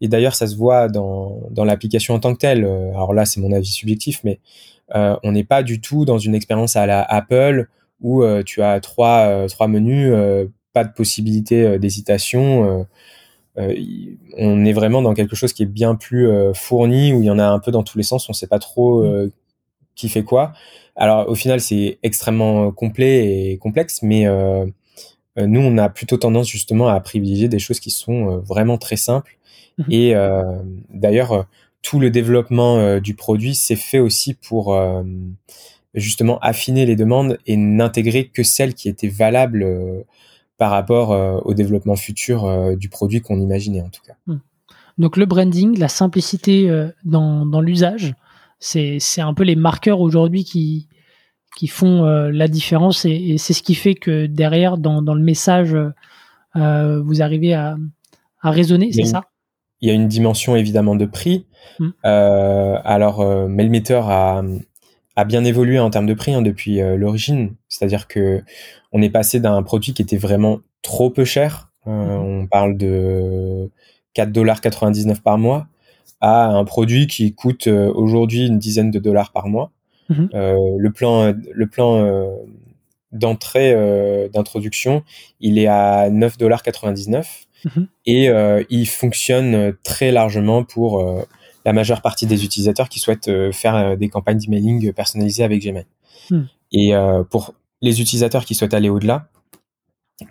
A: et d'ailleurs, ça se voit dans, dans l'application en tant que telle. Alors là, c'est mon avis subjectif, mais on n'est pas du tout dans une expérience à la Apple où euh, tu as trois, euh, trois menus, euh, pas de possibilité d'hésitation. on est vraiment dans quelque chose qui est bien plus fourni, où il y en a un peu dans tous les sens, on sait pas trop mmh. qui fait quoi. Alors au final, c'est extrêmement complet et complexe, mais nous, on a plutôt tendance justement à privilégier des choses qui sont vraiment très simples. Mmh. Et d'ailleurs, tout le développement du produit s'est fait aussi pour justement affiner les demandes et n'intégrer que celles qui étaient valables euh, par rapport euh, au développement futur euh, du produit qu'on imaginait en tout cas. Hmm.
B: Donc le branding, la simplicité dans, dans l'usage, c'est un peu les marqueurs aujourd'hui qui, qui font la différence et, c'est ce qui fait que derrière, dans, dans le message, vous arrivez à, à raisonner, c'est ça?
A: Il y a une dimension évidemment de prix. Mmh. alors, Melmeter a, a bien évolué en termes de prix hein, depuis l'origine, c'est-à-dire que on est passé d'un produit qui était vraiment trop peu cher. Mmh. On parle de 4,99$ par mois à un produit qui coûte euh, aujourd'hui une dizaine de dollars par mois. Mhm. Euh, le plan, le plan euh, d'entrée, d'introduction, il est à 9,99$ mhm. et il fonctionne très largement pour la majeure partie des utilisateurs qui souhaitent faire des campagnes d'emailing personnalisées avec Gmail. Mhm. Et pour les utilisateurs qui souhaitent aller au-delà,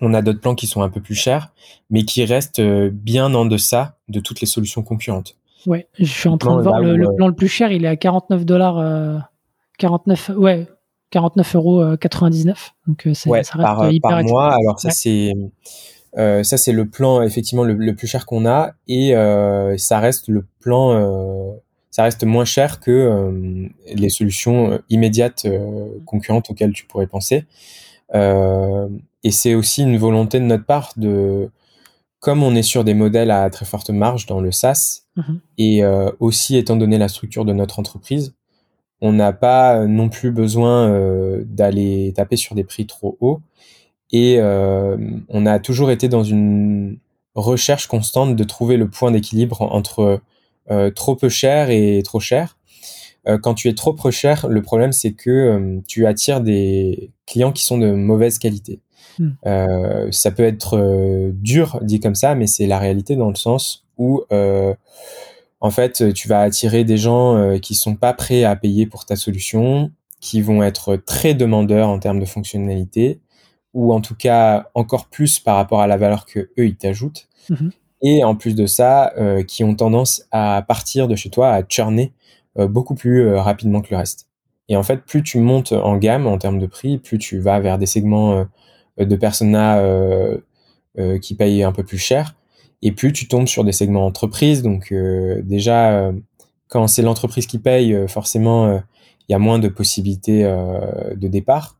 A: on a d'autres plans qui sont un peu plus chers, mais qui restent bien en deçà de toutes les solutions concurrentes.
B: Ouais, je suis en train de voir le, plan le plus cher, il est à 49 dollars, 49, ouais, 49 euros 99. Donc euh, ça reste
A: par, hyper par mois. Alors ça c'est euh, ça c'est le plan effectivement le, plus cher qu'on a et euh, ça reste le plan ça reste moins cher que les solutions immédiates concurrentes auxquelles tu pourrais penser. et c'est aussi une volonté de notre part de comme on est sur des modèles à très forte marge dans le SaaS, mhm. et euh, aussi étant donné la structure de notre entreprise, on n'a pas non plus besoin euh, d'aller taper sur des prix trop hauts. Et euh, on a toujours été dans une recherche constante de trouver le point d'équilibre entre trop peu cher et trop cher. quand tu es trop peu cher, le problème c'est que tu attires des clients qui sont de mauvaise qualité. Hmm. Euh, ça peut être euh, dur dit comme ça, mais c'est la réalité dans le sens où euh, en fait tu vas attirer des gens qui sont pas prêts à payer pour ta solution, qui vont être très demandeurs en termes de fonctionnalité, ou en tout cas encore plus par rapport à la valeur que eux ils t'ajoutent. Mhm. Et en plus de ça, qui ont tendance à partir de chez toi, à churner beaucoup plus rapidement que le reste. Et en fait, plus tu montes en gamme en termes de prix, plus tu vas vers des segments euh, de personas euh, euh, qui payent un peu plus cher. Et plus tu tombes sur des segments entreprises, donc déjà quand c'est l'entreprise qui paye, forcément il y a moins de possibilités de départ.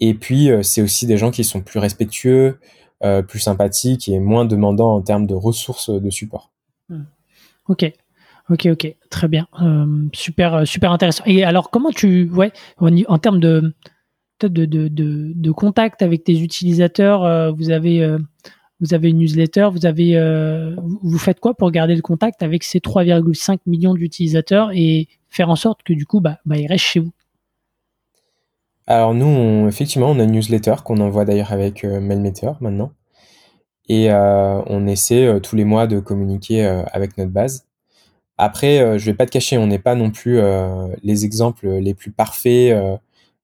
A: Et puis, c'est aussi des gens qui sont plus respectueux, plus sympathiques et moins demandants en termes de ressources de support.
B: Hmm. Ok, ok, ok, très bien, super, super intéressant. Et alors, comment tu, ouais, en termes de, de, de, contact avec tes utilisateurs euh, Vous avez euh, vous avez une newsletter, vous avez euh, vous faites quoi pour garder le contact avec ces 3,5 millions d'utilisateurs et faire en sorte que du coup bah, bah ils restent chez vous?
A: Alors nous effectivement on a une newsletter qu'on envoie d'ailleurs avec Mailmeter maintenant et on essaie tous les mois de communiquer avec notre base. Après je vais pas te cacher, on n'est pas non plus les exemples les plus parfaits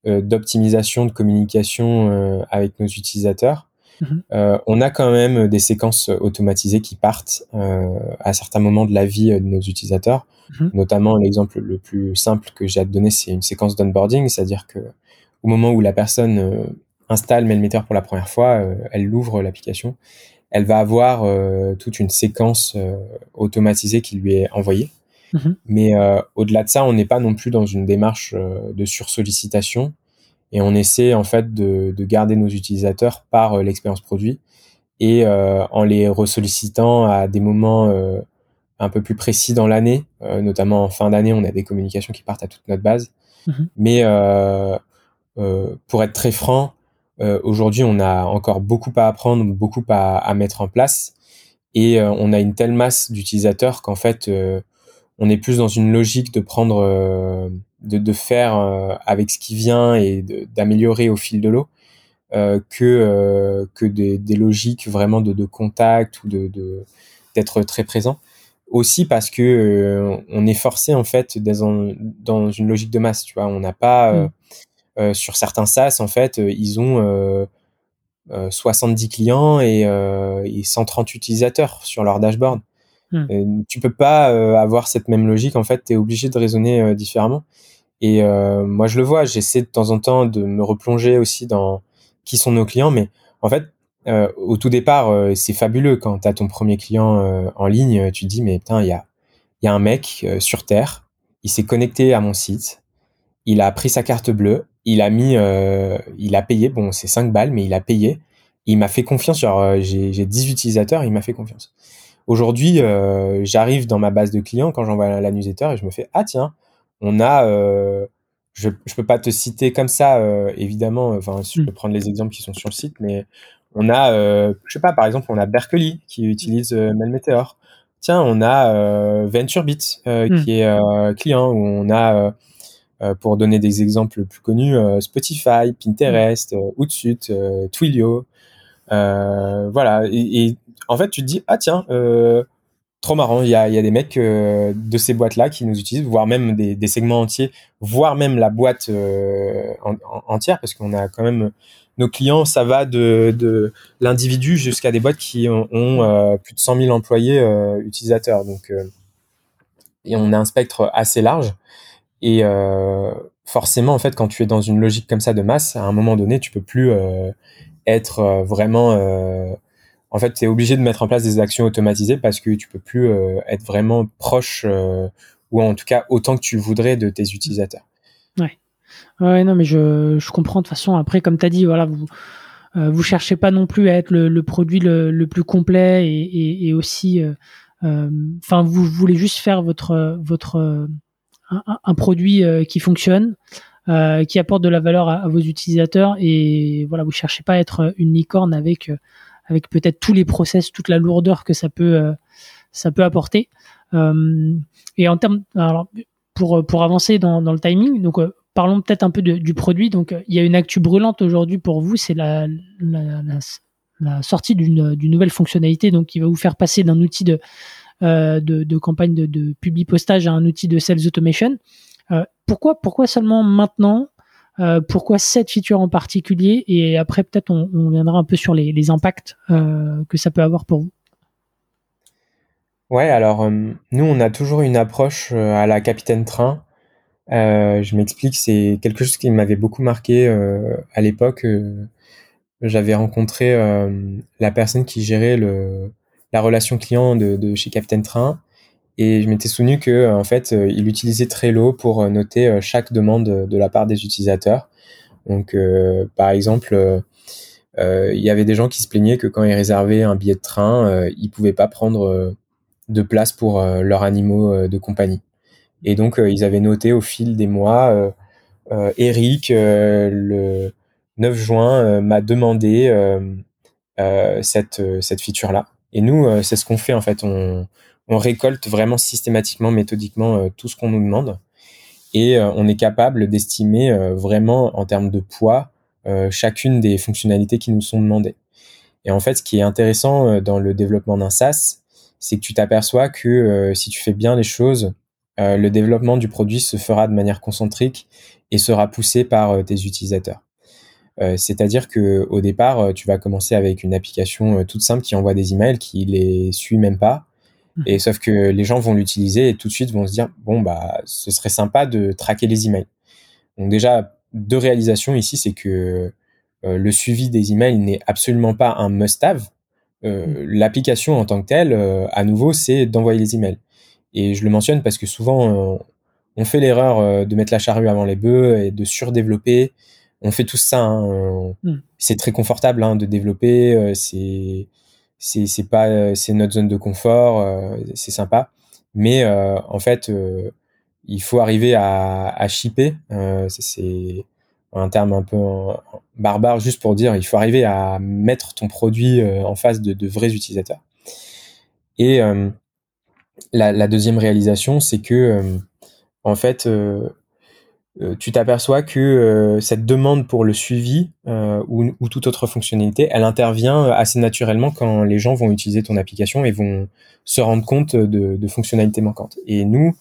A: euh, d'optimisation de communication euh, avec nos utilisateurs. Mhm. Euh, on a quand même des séquences automatisées qui partent à certains moments de la vie de nos utilisateurs. Mhm. Notamment, l'exemple le plus simple que j'ai à te donner, c'est une séquence d'onboarding, c'est-à-dire que au moment où la personne installe Mailmeter pour la première fois, elle ouvre l'application, elle va avoir toute une séquence automatisée qui lui est envoyée. Mhm. Mais euh, au-delà de ça, on n'est pas non plus dans une démarche euh, de sursollicitation et on essaie en fait de, de garder nos utilisateurs par euh, l'expérience produit et en les ressollicitant à des moments un peu plus précis dans l'année, notamment en fin d'année, on a des communications qui partent à toute notre base. Mhm. Mais pour être très franc, aujourd'hui, on a encore beaucoup à apprendre, beaucoup à, mettre en place et on a une telle masse d'utilisateurs qu'en fait on est plus dans une logique de prendre, euh, de, faire euh, avec ce qui vient et d'améliorer au fil de l'eau euh, que que des, logiques vraiment de, contact ou d'être très présent. Aussi parce que on est forcé en fait dans, dans une logique de masse. Tu vois, on n'a pas mm. Sur certains SaaS en fait, ils ont 70 clients et, et 130 utilisateurs sur leur dashboard. Hmm. tu peux pas euh, avoir cette même logique. En fait, tu es obligé de raisonner euh, différemment. Et euh, moi, je le vois. J'essaie de temps en temps de me replonger aussi dans qui sont nos clients. Mais en fait, au tout départ, c'est fabuleux quand tu as ton premier client en ligne. Tu te dis, mais putain, il y a, y a un mec sur Terre. Il s'est connecté à mon site. Il a pris sa carte bleue. Il a mis, il a payé, bon, c'est 5 balles, mais il a payé. Il m'a fait confiance. Genre, j'ai 10 utilisateurs, il m'a fait confiance. Aujourd'hui, j'arrive dans ma base de clients quand j'envoie la newsletter et je me fais, ah tiens, on a, je, je peux pas te citer comme ça, évidemment, enfin, je peux mm. prendre les exemples qui sont sur le site, mais on a, je sais pas, par exemple, on a Berkeley qui utilise Melmeteor tiens, on a euh, VentureBeat euh, hmm. qui est euh, client, où on a, pour donner des exemples plus connus, Spotify, Pinterest. Hootsuite, Twilio. voilà. Et, en fait, tu te dis, ah tiens, trop marrant, il y a, des mecs de ces boîtes-là qui nous utilisent, voire même des, segments entiers, voire même la boîte entière, parce qu'on a quand même nos clients, ça va de, l'individu jusqu'à des boîtes qui ont, euh, plus de 100 000 employés euh, utilisateurs. Donc, euh, et on a un spectre assez large. Et forcément, en fait, quand tu es dans une logique comme ça de masse, à un moment donné, tu peux plus être vraiment. en fait, tu es obligé de mettre en place des actions automatisées parce que tu peux plus être vraiment proche ou en tout cas autant que tu voudrais de tes utilisateurs.
B: Ouais. Ouais, non, mais je, je comprends de toute façon. Après, comme tu as dit, voilà, vous euh, vous cherchez pas non plus à être le, le produit le, le, plus complet et, et, et aussi, euh, euh, enfin, vous voulez juste faire votre votre un, produit qui fonctionne, qui apporte de la valeur à, vos utilisateurs et voilà, vous cherchez pas à être une licorne avec avec peut-être tous les process, toute la lourdeur que ça peut ça peut apporter. et en termes, alors pour pour avancer dans, le timing, donc parlons peut-être un peu du produit. Donc, il y a une actu brûlante aujourd'hui pour vous, c'est la, la, sortie d'une nouvelle fonctionnalité donc qui va vous faire passer d'un outil de, euh, de, campagne de, de publi-postage à un outil de sales automation. Euh, pourquoi, pourquoi seulement maintenant? Euh, Pourquoi cette feature en particulier? Et après, peut-être, on, viendra un peu sur les, impacts que ça peut avoir pour vous.
A: Ouais, alors nous, on a toujours une approche à la capitaine train je m'explique, c'est quelque chose qui m'avait beaucoup marqué à l'époque. J'avais rencontré la personne qui gérait le, la relation client de, chez Captain Train et je m'étais souvenu que en fait il utilisait Trello pour noter chaque demande de la part des utilisateurs. Donc par exemple, il y avait des gens qui se plaignaient que quand ils réservaient un billet de train, ils pouvaient pas prendre de place pour leurs animaux de compagnie. Et donc, euh, ils avaient noté au fil des mois, euh, euh, Eric, le 9 juin, m'a demandé cette, cette feature-là. Et nous, c'est ce qu'on fait en fait. On, récolte vraiment systématiquement, méthodiquement tout ce qu'on nous demande. Et on est capable d'estimer vraiment en termes de poids chacune des fonctionnalités qui nous sont demandées. Et en fait, ce qui est intéressant dans le développement d'un SaaS, c'est que tu t'aperçois que si tu fais bien les choses, euh, le développement du produit se fera de manière concentrique et sera poussé par euh, tes utilisateurs. Euh, c'est-à-dire que au départ, tu vas commencer avec une application toute simple qui envoie des emails, qui les suit même pas. Mmh. Et sauf que les gens vont l'utiliser et tout de suite vont se dire bon bah ce serait sympa de traquer les emails. Donc déjà deux réalisations ici, c'est que le suivi des emails n'est absolument pas un must-have. Mmh. L'application en tant que telle, à nouveau, c'est d'envoyer les emails. Et je le mentionne parce que souvent, euh, on fait l'erreur euh, de mettre la charrue avant les bœufs et de surdévelopper. On fait tout ça. Hein. Hmm. C'est très confortable hein, de développer. Euh, c'est c'est pas c'est notre zone de confort. c'est sympa. Mais en fait, il faut arriver à, à shipper. c'est un terme un peu barbare juste pour dire il faut arriver à mettre ton produit en face de, de vrais utilisateurs. Et la, deuxième réalisation, c'est que euh, en fait, euh, euh, tu t'aperçois que cette demande pour le suivi ou, toute autre fonctionnalité, elle intervient assez naturellement quand les gens vont utiliser ton application et vont se rendre compte de, fonctionnalités manquantes. Et nous,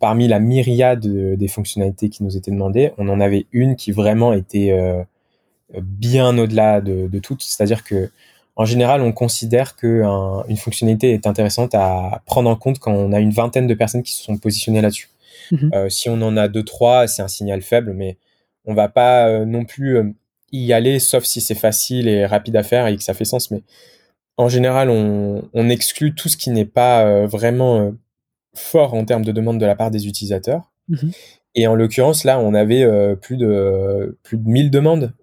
A: parmi la myriade des fonctionnalités qui nous étaient demandées, on en avait une qui vraiment était bien au-delà de, toutes. C'est-à-dire que en général, on considère qu'une une fonctionnalité est intéressante à prendre en compte quand on a une vingtaine de personnes qui se sont positionnées là-dessus. Mhm. Euh, si on en a deux, trois, c'est un signal faible, mais on va pas euh, non plus euh, y aller, sauf si c'est facile et rapide à faire et que ça fait sens. Mais en général, on, on exclut tout ce qui n'est pas vraiment fort en termes de demande de la part des utilisateurs. Mhm. Et en l'occurrence, là, on avait plus de plus de 1000 demandes.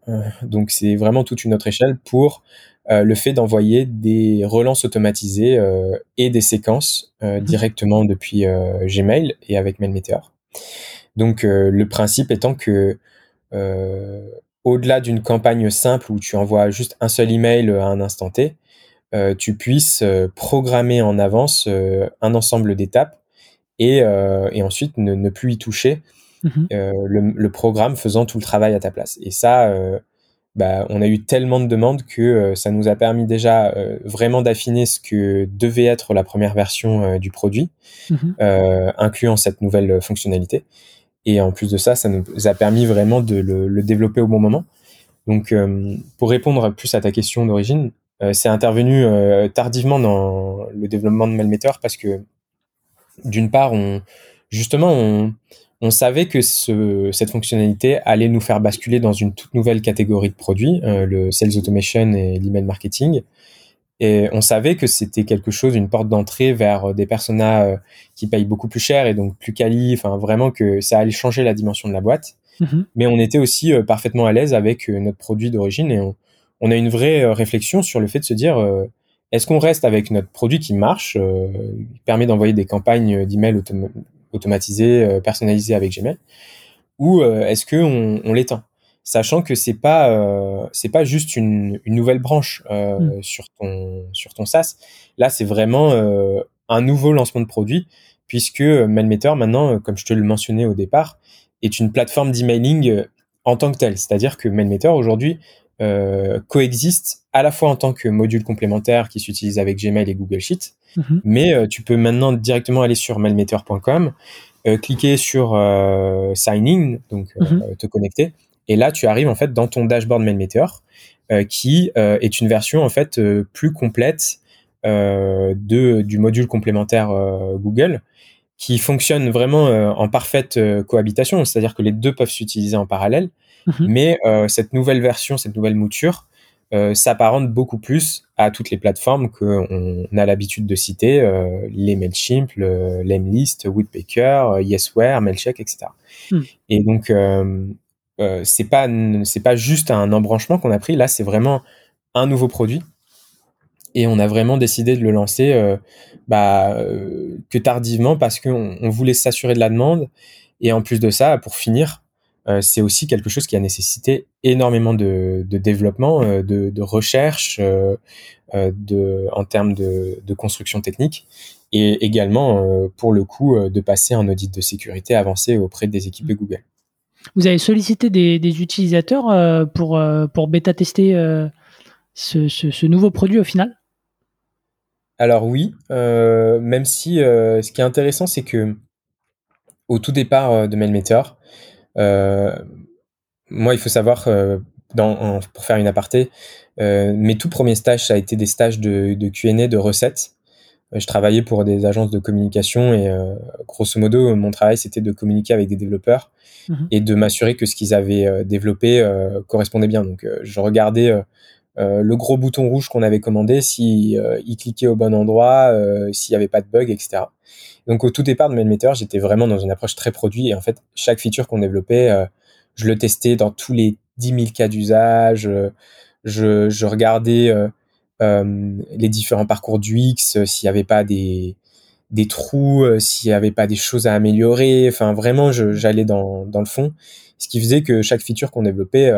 A: donc c'est vraiment toute une autre échelle pour le fait d'envoyer des relances automatisées et des séquences mmh. directement depuis Gmail et avec MailMeteor. Donc le principe étant que au-delà d'une campagne simple où tu envoies juste un seul email à un instant T, euh, tu puisses euh, programmer en avance euh, un ensemble d'étapes et, et, ensuite ne, plus y toucher, mhm. le, programme faisant tout le travail à ta place. Et ça, bah, on a eu tellement de demandes que ça nous a permis déjà vraiment d'affiner ce que devait être la première version du produit, mhm. incluant cette nouvelle fonctionnalité. Et en plus de ça, ça nous a permis vraiment de le, le développer au bon moment. Donc, pour répondre plus à ta question d'origine, euh, c'est intervenu euh, tardivement dans le développement de Melmeter parce que d'une part, on, justement, on, on savait que ce, cette fonctionnalité allait nous faire basculer dans une toute nouvelle catégorie de produits, euh, le sales automation et l'email marketing. Et on savait que c'était quelque chose, une porte d'entrée vers des personas qui payent beaucoup plus cher et donc plus quali, enfin vraiment que ça allait changer la dimension de la boîte. Mm-hmm. Mais on était aussi parfaitement à l'aise avec notre produit d'origine et on, on a une vraie euh, réflexion sur le fait de se dire euh, est-ce qu'on reste avec notre produit qui marche, euh, qui permet d'envoyer des campagnes d'email automatisées, personnalisées avec Gmail, ou est-ce qu'on on, l'étend sachant que c'est pas c'est pas juste une, nouvelle branche mm. sur ton sur ton SaaS. Là, c'est vraiment un nouveau lancement de produit puisque MailMeter maintenant, comme je te le mentionnais au départ, est une plateforme d'emailing en tant que telle. C'est-à-dire que MailMeter aujourd'hui euh, coexistent à la fois en tant que module complémentaire qui s'utilise avec Gmail et Google Sheets, mhm. mais euh, tu peux maintenant directement aller sur mailmeter.com, euh, cliquer sur Sign In, donc mhm. te connecter, et là tu arrives en fait dans ton dashboard Mailmeter, qui est une version en fait plus complète de du module complémentaire Google qui fonctionne vraiment en parfaite cohabitation, c'est-à-dire que les deux peuvent s'utiliser en parallèle. Mhm. Mais euh, cette nouvelle version, cette nouvelle mouture, euh, s'apparente beaucoup plus à toutes les plateformes qu'on a l'habitude de citer, euh, les Mailchimp, le Lemlist, Woodpecker, Yesware, Mailcheck, etc. Hmm. Et donc, euh, c'est pas c'est pas juste un embranchement qu'on a pris. Là, c'est vraiment un nouveau produit. Et on a vraiment décidé de le lancer bah, que tardivement parce qu'on on voulait s'assurer de la demande. Et en plus de ça, pour finir, c'est aussi quelque chose qui a nécessité énormément de, développement, euh, de, recherche, euh, de, en termes de, construction technique, et également, pour le coup, de passer un audit de sécurité avancé auprès des équipes de Google.
B: Vous avez sollicité des, utilisateurs pour, pour bêta-tester ce, nouveau produit au final?
A: Alors oui, même si ce qui est intéressant, c'est que au tout départ de MailMeter, euh, moi, il faut savoir, euh, pour faire une aparté, euh, mes tout premiers stages, ça a été des stages de, de Q&A, de recettes. Je travaillais pour des agences de communication et grosso modo, mon travail, c'était de communiquer avec des développeurs mhm. et de m'assurer que ce qu'ils avaient développé correspondait bien. Donc, je regardais le gros bouton rouge qu'on avait commandé, si il cliquait au bon endroit, s'il n'y avait pas de bug, etc. Donc au tout départ de MailMeter, j'étais vraiment dans une approche très produit et en fait chaque feature qu'on développait, euh, je le testais dans tous les 10 000 cas d'usage. Euh, je, regardais euh, euh, les différents parcours du s'il n'y avait pas des, des trous, s'il n'y avait pas des choses à améliorer. Enfin vraiment, j'allais dans, dans le fond. Ce qui faisait que chaque feature qu'on développait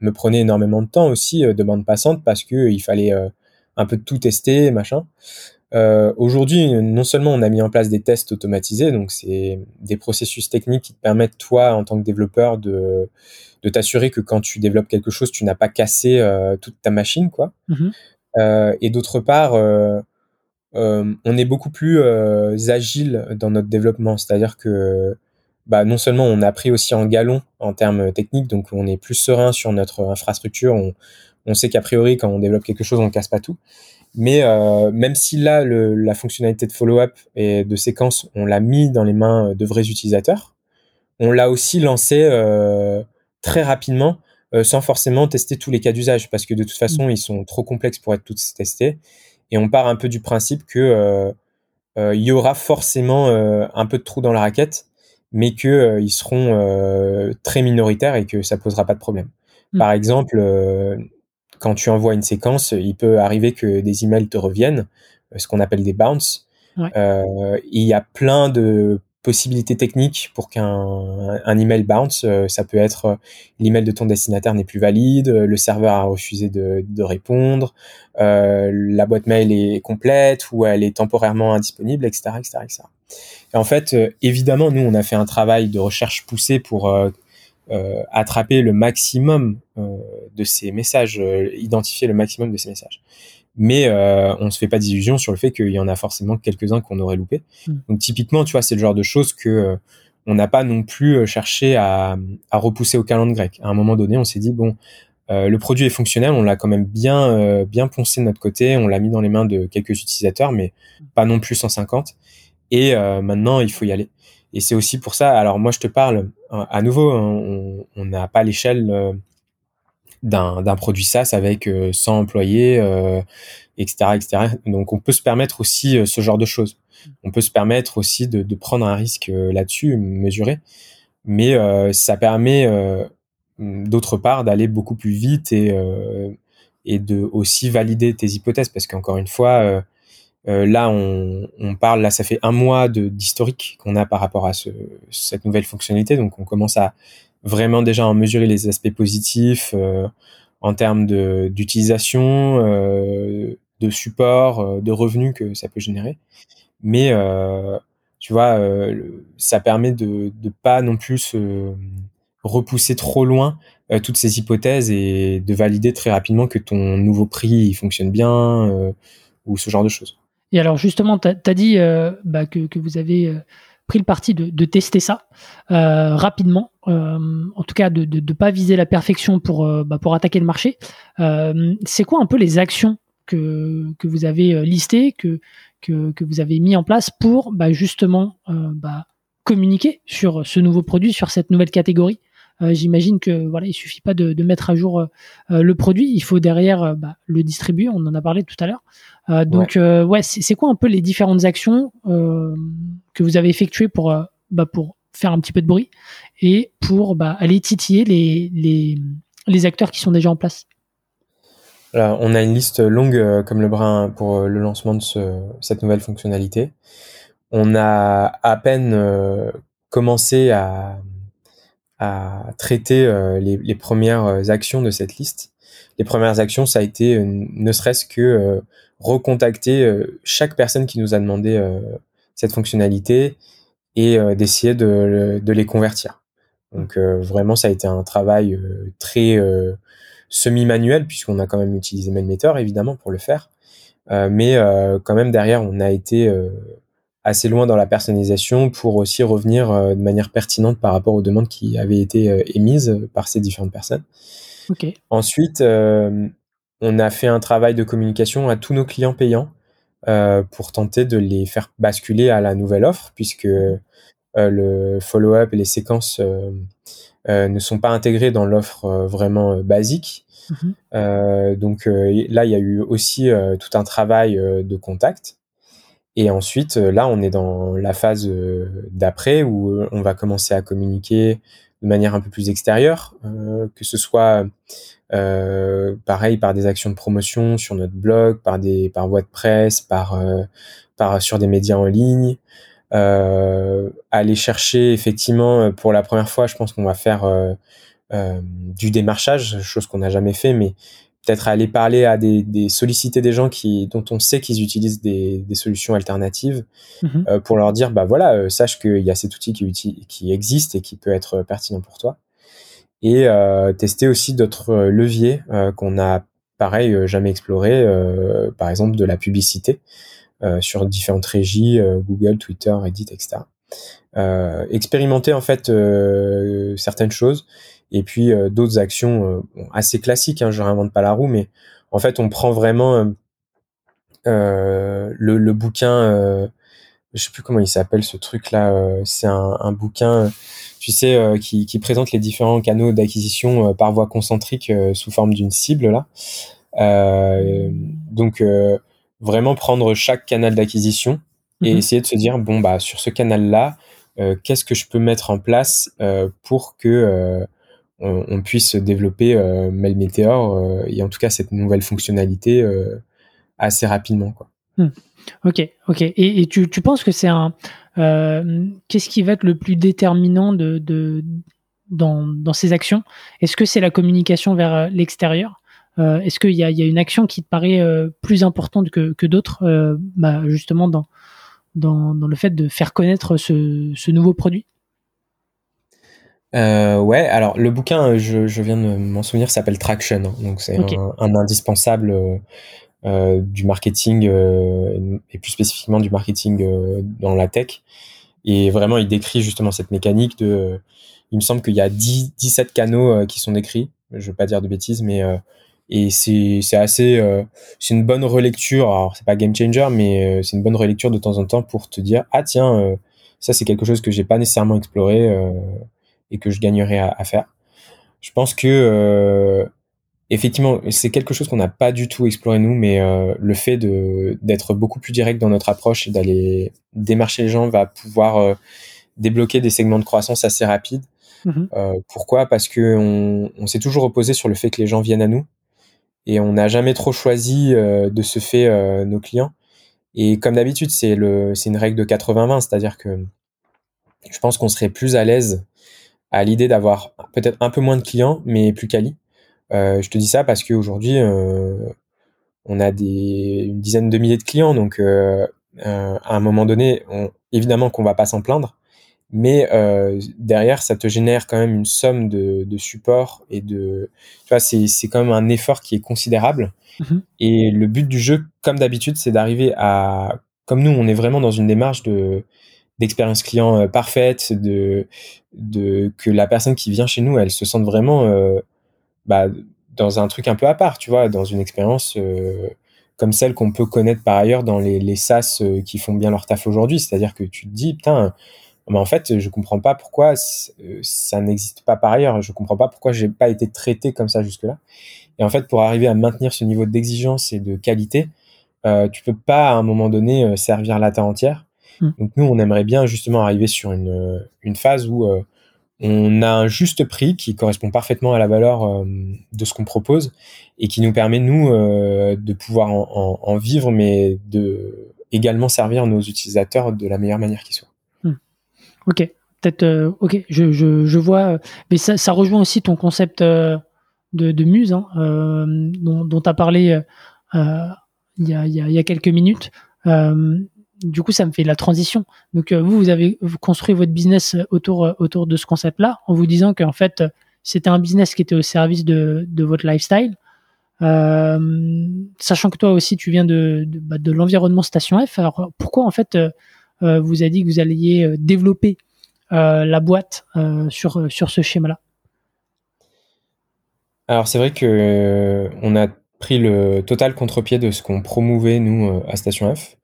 A: me prenait énormément de temps aussi, de bande passante, parce que il fallait un peu de tout tester, machin. Euh, Aujourd'hui, non seulement on a mis en place des tests automatisés, donc c'est des processus techniques qui te permettent toi, en tant que développeur, de, de t'assurer que quand tu développes quelque chose, tu n'as pas cassé euh, toute ta machine, quoi. Mm-hmm. Euh, et d'autre part, euh, euh, on est beaucoup plus agile dans notre développement, c'est-à-dire que bah, non seulement on a pris aussi en galon en termes techniques, donc on est plus serein sur notre infrastructure, on, on sait qu'a priori quand on développe quelque chose, on casse pas tout. Mais euh, même si là, le, la fonctionnalité de follow-up et de séquence, on l'a mis dans les mains de vrais utilisateurs, on l'a aussi lancé euh, très rapidement euh, sans forcément tester tous les cas d'usage parce que de toute façon, ils sont trop complexes pour être tous testés. Et on part un peu du principe que euh, euh, il y aura forcément un peu de trou dans la raquette, mais que ils seront très minoritaires et que ça posera pas de problème. Mm. Par exemple, quand tu envoies une séquence, il peut arriver que des emails te reviennent, ce qu'on appelle des bounces. il y a plein de possibilités techniques pour qu'un un email bounce. Euh, ça peut être euh, l'email de ton destinataire n'est plus valide, euh, le serveur a refusé de, répondre, la boîte mail est complète ou elle est temporairement indisponible, etc., etc., etc. Et en fait, évidemment, nous, on a fait un travail de recherche poussé pour attraper le maximum de ces messages, identifier le maximum de ces messages mais euh, on se fait pas d'illusions sur le fait qu'il y en a forcément quelques-uns qu'on aurait loupé. Hmm. Donc typiquement, tu vois, c'est le genre de choses que euh, on n'a pas non plus euh, cherché à, à, repousser au calendrier grec. À un moment donné, on s'est dit bon, euh, le produit est fonctionnel, on l'a quand même bien bien poncé de notre côté, on l'a mis dans les mains de quelques utilisateurs, mais pas non plus 150. Et maintenant, il faut y aller. Et c'est aussi pour ça. Alors moi, je te parle à nouveau, hein, on n'a pas l'échelle d'un produit SaaS avec 100 euh, employés, etc., euh, etc. Donc on peut se permettre aussi euh, ce genre de choses. On peut se permettre aussi de, prendre un risque là-dessus, mesuré, mais ça permet d'autre part d'aller beaucoup plus vite et et de aussi valider tes hypothèses parce qu'encore une fois là on, parle là ça fait un mois d'historique qu'on a par rapport à ce, cette nouvelle fonctionnalité donc on commence à vraiment déjà en mesurer les aspects positifs euh, en termes d'utilisation, euh, de support, euh, de revenus que ça peut générer. Mais tu vois, ça permet de ne pas non plus se repousser trop loin toutes ces hypothèses et de valider très rapidement que ton nouveau prix fonctionne bien ou ce genre de choses.
B: Et alors justement, tu as, dit bah, que, vous avez pris le parti de, tester ça euh, rapidement, euh, en tout cas de ne pas viser la perfection pour, euh, bah, pour attaquer le marché. C'est quoi un peu les actions que, que vous avez listées, que, que, vous avez mis en place pour bah, justement bah, communiquer sur ce nouveau produit, sur cette nouvelle catégorie? J'imagine que voilà, il suffit pas de, de mettre à jour euh, le produit, il faut derrière bah, le distribuer. On en a parlé tout à l'heure. donc ouais, ouais c'est quoi un peu les différentes actions que vous avez effectuées pour bah, pour faire un petit peu de bruit et pour bah, aller titiller les, les, les acteurs qui sont déjà en place?
A: Alors, on a une liste longue comme le brin pour le lancement de ce, cette nouvelle fonctionnalité. On a à peine commencé à, à traiter euh, les, les, premières euh, actions de cette liste. Les premières actions, ça a été euh, ne serait-ce que recontacter chaque personne qui nous a demandé cette fonctionnalité et d'essayer de, de, les convertir. Donc vraiment, ça a été un travail très semi-manuel puisqu'on a quand même utilisé MailMeter évidemment pour le faire. mais quand même derrière, on a été assez loin dans la personnalisation pour aussi revenir euh, de manière pertinente par rapport aux demandes qui avaient été euh, émises par ces différentes personnes. Ensuite, euh, on a fait un travail de communication à tous nos clients payants pour tenter de les faire basculer à la nouvelle offre, puisque le follow-up et les séquences ne sont pas intégrés dans l'offre vraiment basique. Mhm. donc là, il y a eu aussi tout un travail de contact et ensuite, euh, là, on est dans la phase euh, d'après où euh, on va commencer à communiquer de manière un peu plus extérieure, que ce soit pareil par des actions de promotion sur notre blog, par des par voie de presse, par par sur des médias en ligne, aller chercher effectivement pour la première fois, je pense qu'on va faire du démarchage, chose qu'on n'a jamais fait, mais peut-être aller parler à des, des, solliciter des gens qui dont on sait qu'ils utilisent des, des, solutions alternatives mhm. euh, pour leur dire bah voilà euh, sache qu'il y a cet outil qui, qui existe et qui peut être pertinent pour toi et euh, tester aussi d'autres leviers euh, qu'on a pareil euh, jamais exploré par exemple de la publicité sur différentes régies Google Twitter Reddit etc expérimenter en fait certaines choses et puis euh, d'autres actions euh, assez classiques, hein, je réinvente pas la roue, mais en fait on prend vraiment euh, le, le, bouquin, je sais plus comment il s'appelle ce truc là, c'est un, un, bouquin, tu sais, qui, qui, présente les différents canaux d'acquisition par voie concentrique sous forme d'une cible là. donc vraiment prendre chaque canal d'acquisition et mhm. essayer de se dire bon bah sur ce canal là qu'est-ce que je peux mettre en place pour que on, puisse développer Mail Meteor et en tout cas cette nouvelle fonctionnalité assez rapidement. Quoi.
B: Hmm. Ok, ok. Et, tu, penses que c'est un. Qu'est-ce qui va être le plus déterminant dans, ces actions? Est-ce que c'est la communication vers l'extérieur? Est-ce qu'il y, a, une action qui te paraît plus importante que, d'autres, bah, justement dans, le fait de faire connaître ce nouveau produit?
A: Euh, ouais, alors le bouquin, je, je viens de m'en souvenir, s'appelle Traction. Hein. donc c'est un, indispensable euh, euh, du marketing euh, et plus spécifiquement du marketing euh, dans la tech. Et vraiment, il décrit justement cette mécanique de. il me semble qu'il y a 10, 17 canaux qui sont décrits. Je veux pas dire de bêtises, mais et c'est c'est assez c'est une bonne relecture. Alors c'est pas game changer, mais c'est une bonne relecture de temps en temps pour te dire ah tiens ça c'est quelque chose que j'ai pas nécessairement exploré et que je gagnerais à, faire. Je pense que euh, effectivement, c'est quelque chose qu'on n'a pas du tout exploré nous, mais euh, le fait de d'être beaucoup plus direct dans notre approche et d'aller démarcher les gens va pouvoir euh, débloquer des segments de croissance assez rapides. Mm-hmm. Pourquoi? Parce que on, on s'est toujours opposé sur le fait que les gens viennent à nous et on n'a jamais trop choisi de ce fait nos clients. Et comme d'habitude, c'est le c'est une règle de 80-20, c'est-à-dire que je pense qu'on serait plus à l'aise à l'idée d'avoir peut-être un peu moins de clients, mais plus quali. Euh, je te dis ça parce qu'aujourd'hui, euh, on a des, une dizaine de milliers de clients, donc euh, à un moment donné, on, évidemment qu'on va pas s'en plaindre, mais derrière, ça te génère quand même une somme de, de support et de, tu vois, c'est, c'est quand même un effort qui est considérable. Mm-hmm. Et le but du jeu, comme d'habitude, c'est d'arriver à, comme nous, on est vraiment dans une démarche de d'expérience client euh, parfaite, de, de que la personne qui vient chez nous, elle se sente vraiment euh, bah, dans un truc un peu à part, tu vois, dans une expérience euh, comme celle qu'on peut connaître par ailleurs dans les, les SaaS qui font bien leur taf aujourd'hui. C'est-à-dire que tu te dis, putain, mais en fait, je comprends pas pourquoi ça n'existe pas par ailleurs. Je comprends pas pourquoi j'ai pas été traité comme ça jusque-là. Et en fait, pour arriver à maintenir ce niveau d'exigence et de qualité, euh, tu peux pas à un moment donné servir la terre entière. Mm. Donc nous, on aimerait bien justement arriver sur une, une phase où euh, on a un juste prix qui correspond parfaitement à la valeur euh, de ce qu'on propose et qui nous permet nous euh, de pouvoir en, en, vivre, mais de également servir nos utilisateurs de la meilleure manière qui soit.
B: Mm. Ok, peut-être. ok, je, je, je, vois, mais ça, ça, rejoint aussi ton concept de, de muse hein, dont tu as parlé il y a, il, y a, quelques minutes du coup, ça me fait la transition. Donc, euh, vous, vous avez construit votre business autour, euh, autour de ce concept-là, en vous disant qu'en fait, c'était un business qui était au service de, de votre lifestyle. Euh, sachant que toi aussi, tu viens de, de, bah, l'environnement Station F. Alors, pourquoi, en fait, euh, vous avez dit que vous alliez développer la boîte sur, sur ce schéma-là?
A: Alors, c'est vrai que on a pris le total contre-pied de ce qu'on promouvait, nous, à Station F.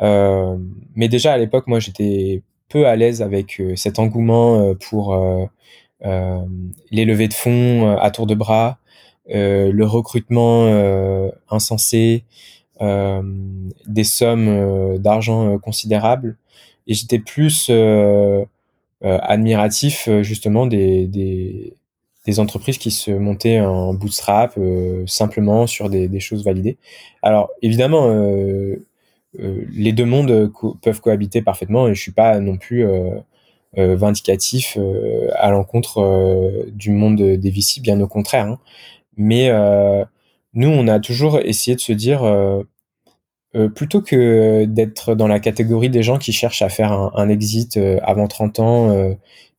A: Euh, mais déjà à l'époque, moi, j'étais peu à l'aise avec euh, cet engouement euh, pour les levées de fonds à tour de bras, le recrutement insensé, des sommes d'argent considérables. Et j'étais plus admiratif justement des, des, des, entreprises qui se montaient en bootstrap simplement sur des, des, choses validées. Alors évidemment, euh, les deux mondes peuvent cohabiter parfaitement et je suis pas non plus euh, euh, vindicatif à l'encontre du monde des VC, bien au contraire. Hein. Mais nous, on a toujours essayé de se dire, plutôt que d'être dans la catégorie des gens qui cherchent à faire un, exit avant 30 ans,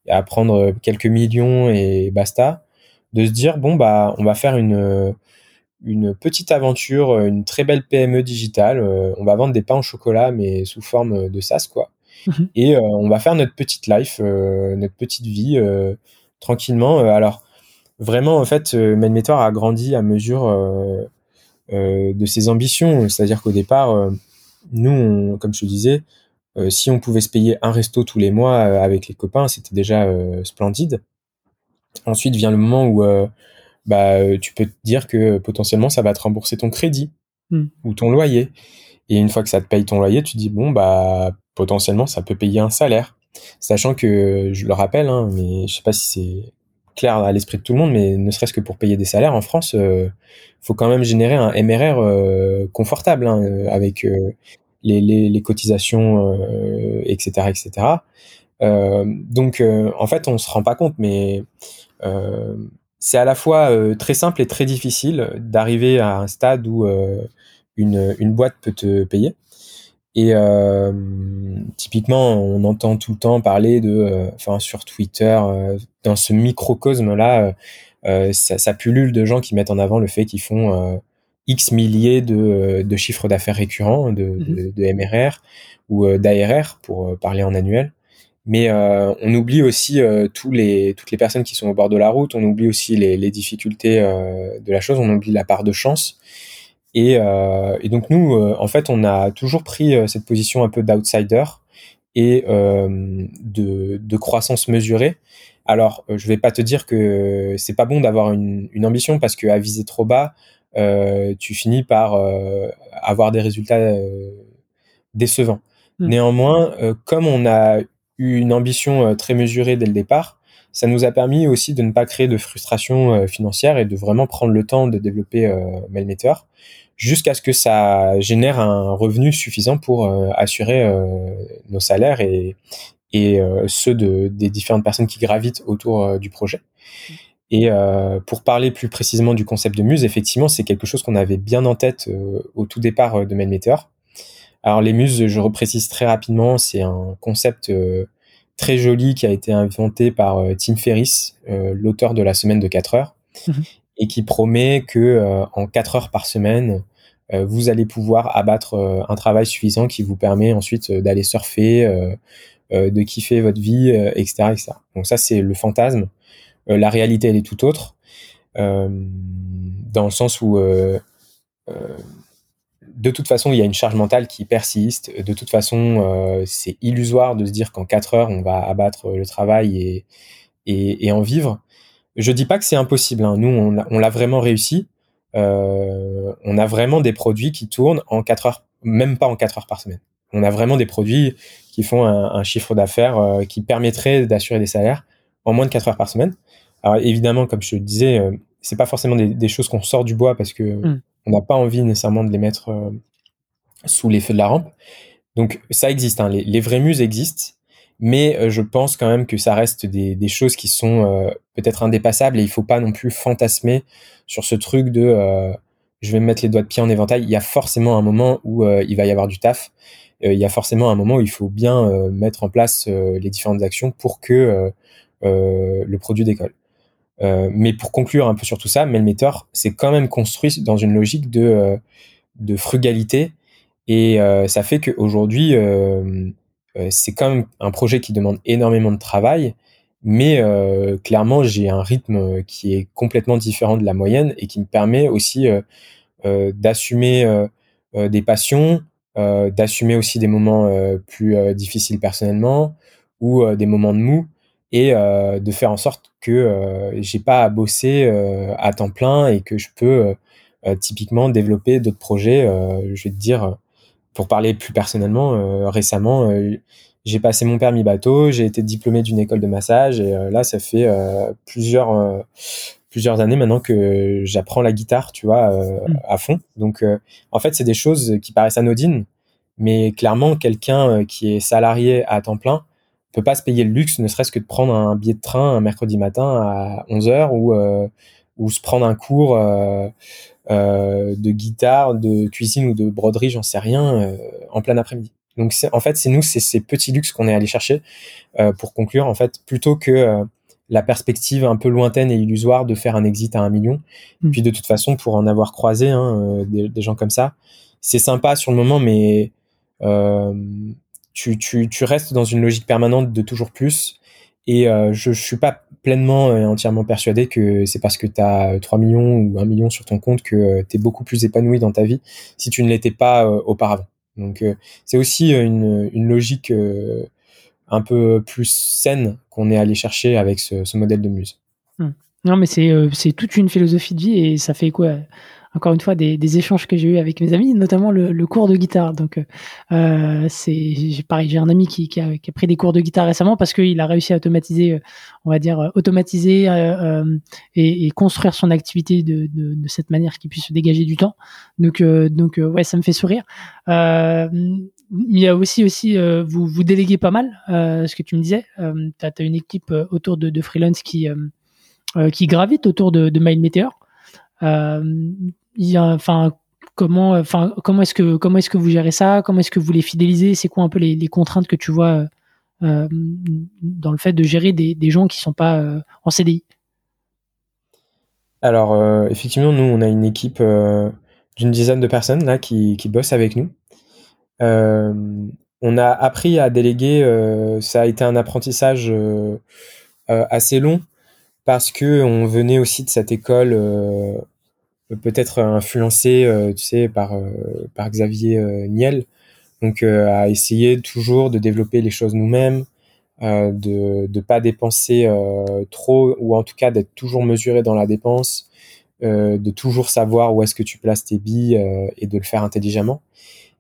A: à prendre quelques millions et basta, de se dire, bon, bah, on va faire une une petite aventure, euh, une très belle PME digitale. Euh, on va vendre des pains au chocolat, mais sous forme de SaaS, quoi. Mhm. Et euh, on va faire notre petite life, notre petite vie, tranquillement. alors, vraiment, en fait, Menmetor a grandi à mesure de ses ambitions. C'est-à-dire qu'au départ, nous, comme je te disais, si on pouvait se payer un resto tous les mois avec les copains, c'était déjà splendide. Ensuite vient le moment où bah, euh, tu peux te dire que potentiellement ça va te rembourser ton crédit hmm. ou ton loyer. Et une fois que ça te paye ton loyer, tu dis bon bah potentiellement ça peut payer un salaire. sachant que je le rappelle, hein, mais je sais pas si c'est clair à l'esprit de tout le monde, mais ne serait-ce que pour payer des salaires en France, il faut quand même générer un MRR confortable hein, avec les, les, les, cotisations, etc., etc. donc, en fait, on se rend pas compte, mais c'est à la fois très simple et très difficile d'arriver à un stade où une, une boîte peut te payer. Et euh, typiquement, on entend tout le temps parler de, euh, enfin sur Twitter, euh, dans ce microcosme-là, ça, ça, pullule de gens qui mettent en avant le fait qu'ils font X milliers de, de chiffres d'affaires récurrents, de, de, de, MRR ou d'ARR pour parler en annuel. Mais on oublie aussi tous les, toutes les personnes qui sont au bord de la route, on oublie aussi les, les difficultés de la chose, on oublie la part de chance. Et, euh, et, donc nous, euh, en fait, on a toujours pris euh, cette position un peu d'outsider et de, de, croissance mesurée. Alors, je vais pas te dire que c'est pas bon d'avoir une, une, ambition parce qu'à viser trop bas, tu finis par avoir des résultats décevants. Hmm. Néanmoins, comme on a une ambition très mesurée dès le départ, ça nous a permis aussi de ne pas créer de frustration financière et de vraiment prendre le temps de développer euh, Mailmeter jusqu'à ce que ça génère un revenu suffisant pour euh, assurer euh, nos salaires et, euh, ceux de, des différentes personnes qui gravitent autour du projet. Et pour parler plus précisément du concept de muse, effectivement, c'est quelque chose qu'on avait bien en tête au tout départ de Meteor. Alors les muses, je reprécise très rapidement, c'est un concept très joli qui a été inventé par Tim Ferriss, l'auteur de la semaine de 4 heures, mmh et qui promet que euh, en 4 heures par semaine, euh, vous allez pouvoir abattre euh, un travail suffisant qui vous permet ensuite d'aller surfer, de kiffer votre vie, etc., etc. Donc ça, c'est le fantasme. la réalité, elle est tout autre, dans le sens où de toute façon, il y a une charge mentale qui persiste. De toute façon, c'est illusoire de se dire qu'en 4 heures, on va abattre le travail et, et, et en vivre. Je dis pas que c'est impossible. Hein. Nous, on, l'a vraiment réussi. Euh, on a vraiment des produits qui tournent en 4 heures, même pas en 4 heures par semaine. On a vraiment des produits qui font un, chiffre d'affaires euh, qui permettrait d'assurer des salaires en moins de 4 heures par semaine. Alors évidemment, comme je te disais, euh, c'est pas forcément des, choses qu'on sort du bois parce que mm. On n'a pas envie nécessairement de les mettre euh, sous les feux de la rampe. Donc ça existe. Hein. Les, les vraies muses existent mais euh, je pense quand même que ça reste des, choses qui sont euh, peut-être indépassables et il faut pas non plus fantasmer sur ce truc de je vais me mettre les doigts de pied en éventail. Il y a forcément un moment où il va y avoir du taf. il y a forcément un moment où il faut bien mettre en place les différentes actions pour que le produit décolle. Mais pour conclure un peu sur tout ça, Melmeter, c'est quand même construit dans une logique de, de frugalité. Et ça fait qu'aujourd'hui, euh, c'est quand même un projet qui demande énormément de travail, mais euh, clairement j'ai un rythme qui est complètement différent de la moyenne et qui me permet aussi euh, d'assumer des passions, d'assumer aussi des moments plus difficiles personnellement ou des moments de mou et de faire en sorte que j'ai pas à bosser à temps plein et que je peux typiquement développer d'autres projets. je vais te dire pour parler plus personnellement, euh, récemment, euh, j'ai passé mon permis bateau, j'ai été diplômé d'une école de massage et euh, là, ça fait plusieurs plusieurs années maintenant que j'apprends la guitare, tu vois, mm. à fond. Donc, en fait, c'est des choses qui paraissent anodines, mais clairement, quelqu'un qui est salarié à temps plein peut pas se payer le luxe, ne serait-ce que de prendre un billet de train un mercredi matin à 11 heures ou ou se prendre un cours euh, de guitare, de cuisine ou de broderie, j'en sais rien, euh, en plein après-midi. Donc en fait, c'est nous, c'est ces petits luxes qu'on est allé chercher euh, pour conclure, en fait, plutôt que la perspective un peu lointaine et illusoire de faire un exit à un million. Et mm. puis de toute façon, pour en avoir croisé hein, des, des, gens comme ça, c'est sympa sur le moment, mais tu, restes dans une logique permanente de toujours plus. Et je, je suis pas pleinement et entièrement persuadé que c'est parce que tu as 3 millions ou 1 million sur ton compte que euh, tu es beaucoup plus épanoui dans ta vie si tu ne l'étais pas euh, auparavant. Donc euh, c'est aussi une, logique un peu plus saine qu'on est allé chercher avec ce, modèle de muse.
B: Hum. Non mais c'est toute une philosophie de vie et ça fait quoi? Encore une fois des, échanges que j'ai eu avec mes amis, notamment le, cours de guitare. Donc c'est pareil, j'ai un ami qui, a, pris des cours de guitare récemment parce qu'il a réussi à automatiser, on va dire automatiser et, construire son activité de, cette manière qu'il puisse se dégager du temps. Donc donc ouais, ça me fait sourire. il y a aussi aussi vous vous déléguez pas mal, ce que tu me disais. tu as, une équipe autour de, de freelance qui euh, qui gravitent autour de, de Meteor. Euh, enfin, comment, enfin, comment est-ce que vous gérez ça? Comment est-ce que vous les fidélisez? C'est quoi un peu les, contraintes que tu vois euh, dans le fait de gérer des, gens qui sont pas en CDI
A: Alors effectivement, nous on a une équipe d'une dizaine de personnes là qui bossent avec nous. on a appris à déléguer. ça a été un apprentissage assez long parce que on venait aussi de cette école euh, peut-être influencé, euh, tu sais, par euh, par Xavier Niel, donc à essayer toujours de développer les choses nous-mêmes, de ne pas dépenser trop ou en tout cas d'être toujours mesuré dans la dépense, de toujours savoir où est-ce que tu places tes billes et de le faire intelligemment.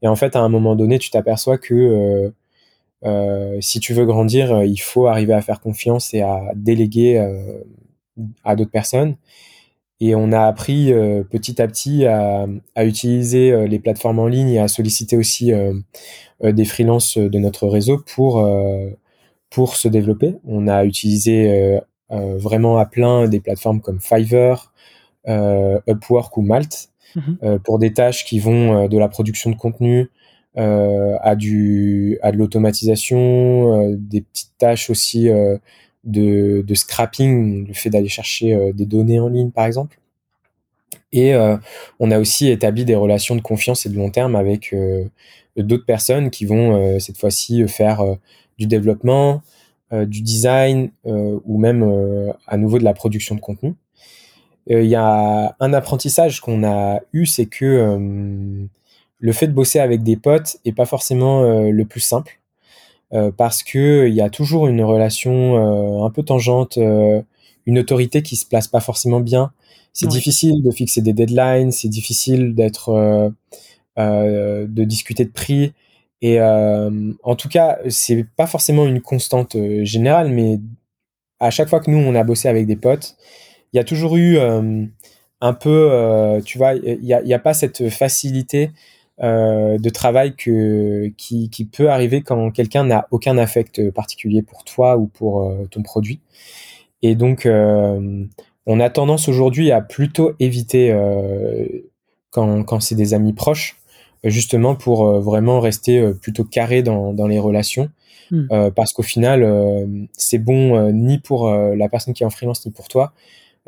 A: Et en fait, à un moment donné, tu t'aperçois que si tu veux grandir, il faut arriver à faire confiance et à déléguer à d'autres personnes. Et on a appris petit à petit à, à, utiliser les plateformes en ligne et à solliciter aussi des freelances de notre réseau pour pour se développer. On a utilisé vraiment à plein des plateformes comme Fiverr, Upwork ou Malt mmh pour des tâches qui vont de la production de contenu euh, à du à de l'automatisation, euh, des petites tâches aussi euh, de, scrapping, le fait d'aller chercher des données en ligne par exemple. Et on a aussi établi des relations de confiance et de long terme avec d'autres personnes qui vont cette fois-ci faire du développement, du design ou même à nouveau de la production de contenu. Il y a un apprentissage qu'on a eu, c'est que le fait de bosser avec des potes est pas forcément euh, le plus simple euh, parce que il y a toujours une relation euh, un peu tangente, une autorité qui se place pas forcément bien. C'est difficile de fixer des deadlines, c'est difficile d'être de discuter de prix. Et en tout cas, c'est pas forcément une constante générale, mais à chaque fois que nous on a bossé avec des potes, il y a toujours eu un peu, tu vois, il n'y a, pas cette facilité euh, de travail que, qui, qui peut arriver quand quelqu'un n'a aucun affect particulier pour toi ou pour euh, ton produit. Et donc, euh, on a tendance aujourd'hui à plutôt éviter quand, quand c'est des amis proches, justement pour vraiment rester plutôt carré dans, dans les relations. Hmm. parce qu'au final, c'est bon ni pour la personne qui est en freelance ni pour toi.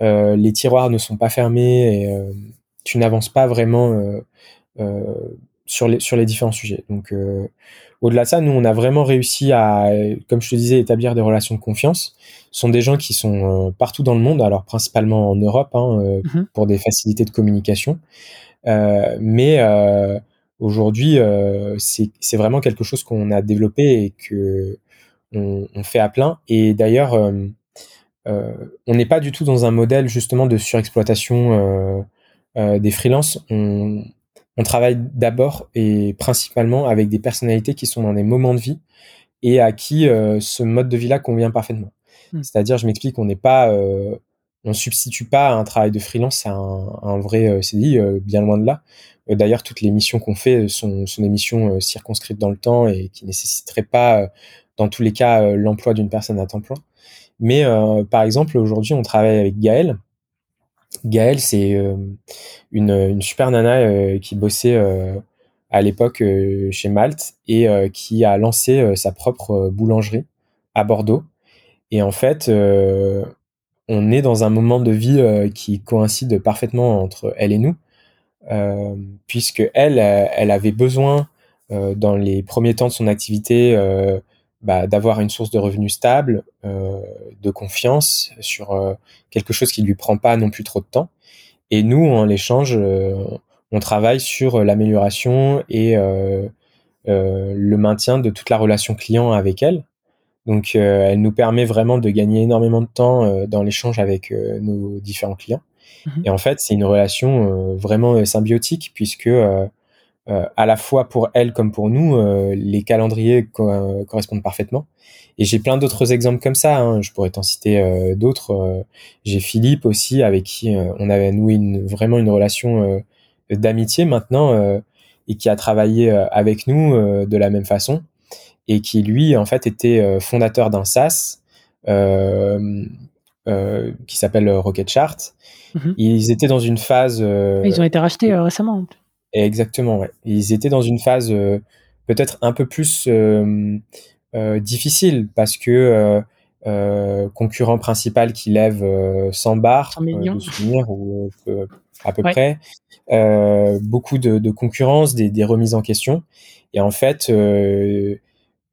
A: les tiroirs ne sont pas fermés et tu n'avances pas vraiment sur les sur les différents sujets. Donc euh, au-delà de ça, nous on a vraiment réussi à, comme je te disais, établir des relations de confiance. Ce sont des gens qui sont euh, partout dans le monde, alors principalement en Europe, hein, mhm. pour des facilités de communication. mais aujourd'hui, c'est vraiment quelque chose qu'on a développé et que on, on, fait à plein. Et d'ailleurs, on n'est pas du tout dans un modèle justement de surexploitation des freelances. On, on travaille d'abord et principalement avec des personnalités qui sont dans des moments de vie et à qui euh, ce mode de vie-là convient parfaitement. Hmm. C'est-à-dire, je m'explique, on n'est pas, euh, on substitue pas un travail de freelance à un, vrai euh, CDI, bien loin de là. D'ailleurs, toutes les missions qu'on fait sont, sont, des missions circonscrites dans le temps et qui nécessiteraient pas, dans tous les cas, l'emploi d'une personne à temps plein. Mais par exemple, aujourd'hui, on travaille avec Gaël, Gaëlle, c'est euh, une, super nana euh, qui bossait euh, à l'époque chez Malte et qui a lancé sa propre boulangerie à Bordeaux. Et en fait, on est dans un moment de vie qui coïncide parfaitement entre elle et nous, puisque elle, elle avait besoin dans les premiers temps de son activité bah, d'avoir une source de revenus stable, euh, de confiance sur euh, quelque chose qui lui prend pas non plus trop de temps. Et nous, en l'échange, euh, on travaille sur l'amélioration et le maintien de toute la relation client avec elle. Donc, elle nous permet vraiment de gagner énormément de temps dans l'échange avec nos différents clients. Mhm. Et en fait, c'est une relation vraiment symbiotique puisque à la fois pour elle comme pour nous, les calendriers correspondent parfaitement. Et j'ai plein d'autres exemples comme ça. Hein. Je pourrais t'en citer d'autres. j'ai Philippe aussi, avec qui on avait noué une, vraiment une relation d'amitié maintenant et qui a travaillé avec nous de la même façon et qui lui en fait était fondateur d'un SaaS euh, euh, qui s'appelle Rocket Chart. Mhm. Ils étaient dans une phase. Euh,
B: ils ont été rachetés récemment.
A: Exactement, ouais. Ils étaient dans une phase peut-être un peu plus difficile parce que concurrent principal qui lève 100 bars de souvenirs ou à peu près, beaucoup de, concurrence, des, des, remises en question. Et en fait,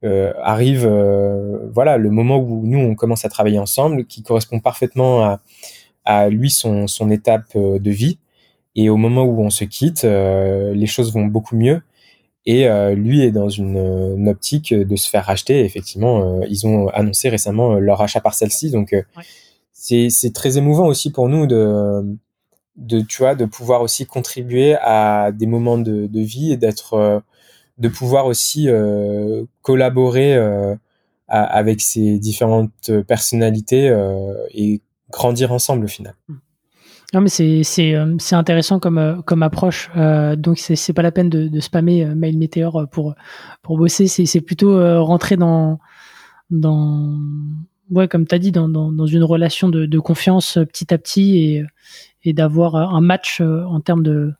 A: euh, arrive euh, voilà le moment où nous on commence à travailler ensemble qui correspond parfaitement à, à lui son, son étape euh, de vie et au moment où on se quitte les choses vont beaucoup mieux. Et lui est dans une, optique de se faire racheter. Effectivement ils ont annoncé récemment leur achat par celle-ci. Donc c'est c'est très émouvant aussi pour nous de de tu vois de pouvoir aussi contribuer à des moments de, de vie et d'être de pouvoir aussi euh, collaborer euh, avec ces différentes personnalités euh, et grandir ensemble au final.
B: Non mais c'est c'est c'est intéressant comme comme approche. Euh, donc c'est pas la peine de, de spammer Mail Meteor pour pour bosser. C'est c'est plutôt rentrer dans dans ouais comme tu as dit dans, dans, dans une relation de, de confiance petit à petit et et d'avoir un match en termes de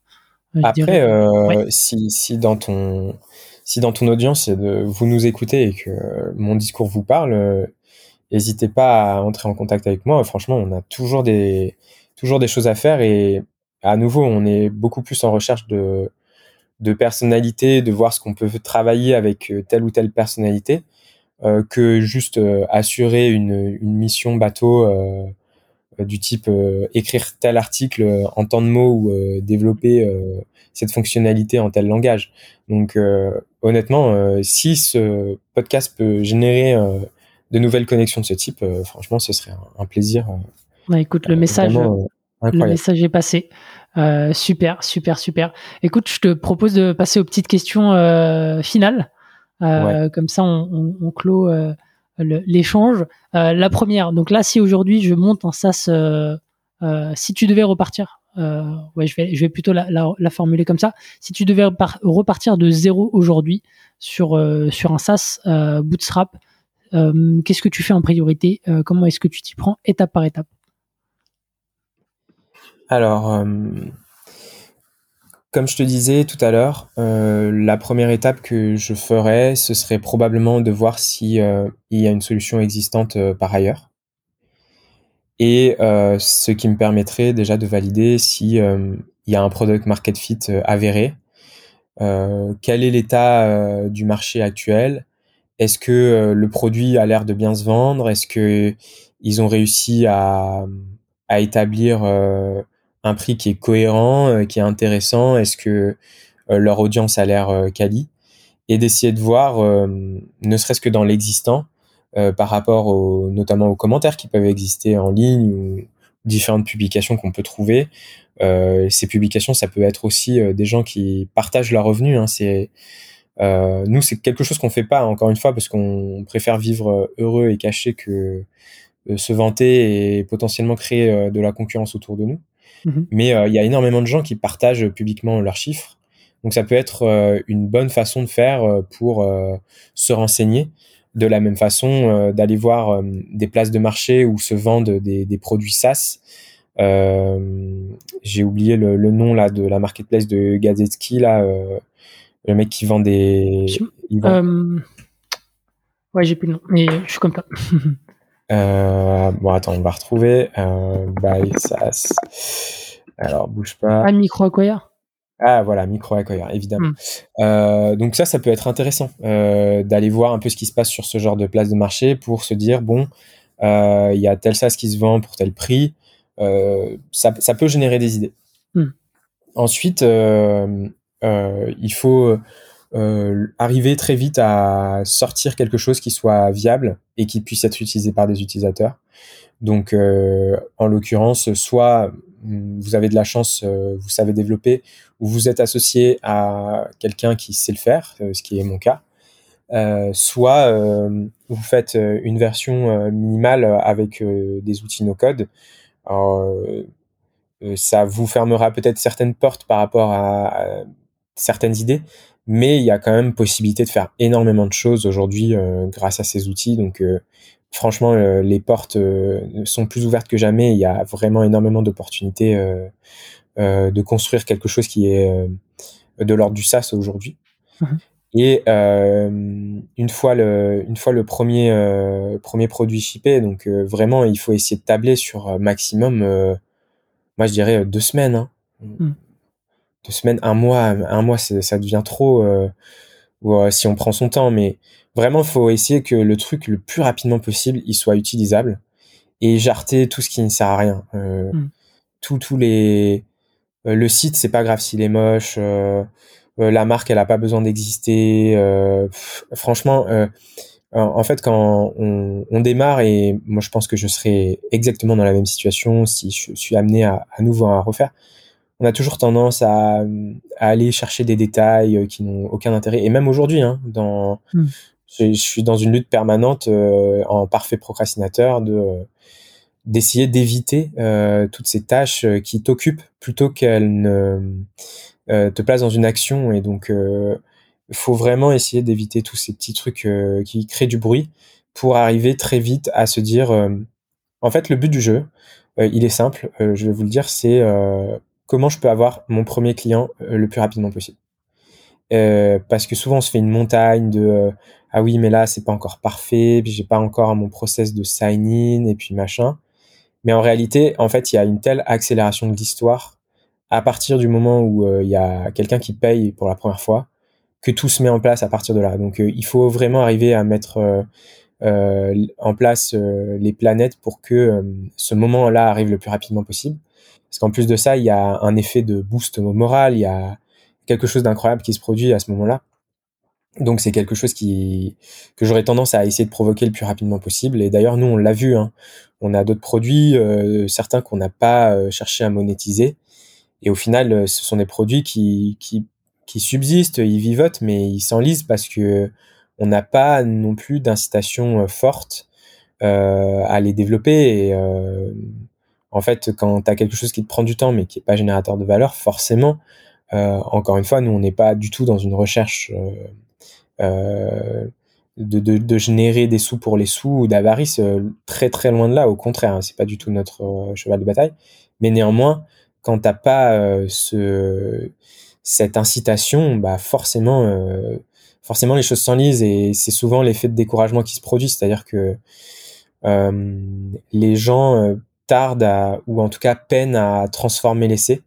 A: après, euh, si, si, dans ton, si dans ton audience, de, vous nous écoutez et que mon discours vous parle, euh, n'hésitez pas à entrer en contact avec moi. Franchement, on a toujours des, toujours des choses à faire et à nouveau, on est beaucoup plus en recherche de, de personnalité, de voir ce qu'on peut travailler avec euh, telle ou telle personnalité, euh, que juste euh, assurer une, mission bateau du type écrire tel article en tant de mots ou développer cette fonctionnalité en tel langage. Donc honnêtement, si ce podcast peut générer de nouvelles connexions de ce type, franchement, ce serait un, plaisir.
B: Bah, écoute, le message, le message est passé. super, super, super. Écoute, je te propose de passer aux petites questions finales. Comme ça, on, on, clôt l'échange. la première, donc là, si aujourd'hui je monte un SaaS, si tu devais repartir euh, ouais, je vais, je vais plutôt la, la, formuler comme ça. Si tu devais repartir de zéro aujourd'hui sur, euh, sur un SaaS euh, Bootstrap, qu'est-ce que tu fais en priorité? Comment est-ce que tu t'y prends étape par étape?
A: Alors, comme je te disais tout à l'heure, la première étape que je ferais, ce serait probablement de voir si il y a une solution existante par ailleurs. Et euh, ce qui me permettrait déjà de valider si euh, il y a un product market fit euh, avéré, euh, quel est l'état du marché actuel, est-ce que le produit a l'air de bien se vendre, est-ce que ils ont réussi à établir un prix qui est cohérent, qui est intéressant, est-ce que leur audience a l'air quali, et d'essayer de voir, ne serait-ce que dans l'existant, euh, par rapport au, notamment aux commentaires qui peuvent exister en ligne ou différentes publications qu'on peut trouver. Euh, ces publications, ça peut être aussi euh, des gens qui partagent leurs revenus. Hein, c'est euh, nous, c'est quelque chose qu'on fait pas encore une fois parce qu'on préfère vivre heureux et caché que se vanter et potentiellement créer de la concurrence autour de nous. Mm-hmm. Mais il y a énormément de gens qui partagent publiquement leurs chiffres. Donc ça peut être une bonne façon de faire pour se renseigner de la même façon euh, d'aller voir euh, des places de marché où se vendent des, des produits SaaS. Euh, j'ai oublié le, le, nom là de la marketplace de Gazetsky là, le mec qui vend des.
B: Ouais, j'ai plus le nom, mais je suis comme ça.
A: bon, attends, on va retrouver. by SaaS. Alors, bouge pas.
B: Ah, micro acquire
A: ah voilà, micro accueilleur, évidemment. Hmm. Euh, donc ça, ça peut être intéressant euh, d'aller voir un peu ce qui se passe sur ce genre de place de marché pour se dire bon, euh, il y a tel sas qui se vend pour tel prix. Ça, ça, peut générer des idées. Hmm. Ensuite, il faut arriver très vite à sortir quelque chose qui soit viable et qui puisse être utilisé par des utilisateurs. Donc, en l'occurrence, soit vous avez de la chance, vous savez développer, ou vous êtes associé à quelqu'un qui sait le faire, ce qui est mon cas. soit vous faites une version minimale avec des outils no-code. ça vous fermera peut-être certaines portes par rapport à certaines idées, mais il y a quand même possibilité de faire énormément de choses aujourd'hui euh, grâce à ces outils. Donc euh, franchement, euh, les portes sont plus ouvertes que jamais. Il y a vraiment énormément d'opportunités de construire quelque chose qui est de l'ordre du SaaS aujourd'hui. Mhm. Et une fois le une fois le premier premier produit shippé, donc vraiment il faut essayer de tabler sur maximum, moi je dirais deux semaines. Hein. Mhm deux semaines, un mois, un mois, ça devient trop. Euh, euh, si on prend son temps, mais vraiment, il faut essayer que le truc le plus rapidement possible, il soit utilisable et jarter tout ce qui ne sert à rien. Euh, mm. Tous les le site, c'est pas grave s'il est moche. la marque, elle a pas besoin d'exister. franchement, en fait, quand on, démarre, et moi je pense que je serais exactement dans la même situation si je suis amené à, à nouveau à refaire, on a toujours tendance à, aller chercher des détails euh, qui n'ont aucun intérêt. Et même aujourd'hui, hein, dans, hmm. je, suis dans une lutte permanente euh, en parfait procrastinateur de d'essayer d'éviter euh, toutes ces tâches qui t'occupent plutôt qu'elles ne te placent dans une action. Et donc, il faut vraiment essayer d'éviter tous ces petits trucs qui créent du bruit pour arriver très vite à se dire, en fait, le but du jeu, il est simple. je vais vous le dire, c'est comment je peux avoir mon premier client euh, le plus rapidement possible. Euh, parce que souvent on se fait une montagne de euh, ah oui mais là c'est pas encore parfait puis j'ai pas encore mon process de sign in et puis machin. Mais en réalité en fait il y a une telle accélération de l'histoire à partir du moment où il y a quelqu'un qui paye pour la première fois que tout se met en place à partir de là. Donc il faut vraiment arriver à mettre en place les planètes pour que ce moment là arrive le plus rapidement possible parce qu'en plus de ça, il y a un effet de boost moral, il y a quelque chose d'incroyable qui se produit à ce moment-là. Donc c'est quelque chose que j'aurais tendance à essayer de provoquer le plus rapidement possible. Et d'ailleurs, nous, on l'a vu. Hein. On a d'autres produits, euh, certains qu'on n'a pas euh, cherché à monétiser. Et au final, euh, ce sont des produits qui, subsistent, ils vivotent, mais ils s'enlisent parce que on n'a pas non plus d'incitation forte à les développer. En fait, quand tu as quelque chose qui te prend du temps mais qui est pas générateur de valeur, forcément, euh, encore une fois, nous on n'est pas du tout dans une recherche euh, euh, de, générer des sous pour les sous ou d'avarice, très très loin de là. Au contraire, hein, c'est pas du tout notre cheval de bataille. Mais néanmoins, quand t'as pas ce cette incitation, bah forcément, forcément les choses s'enlisent et c'est souvent l'effet de découragement qui se produit. C'est-à-dire que les gens tarde à, ou en tout cas peine à transformer l'essai.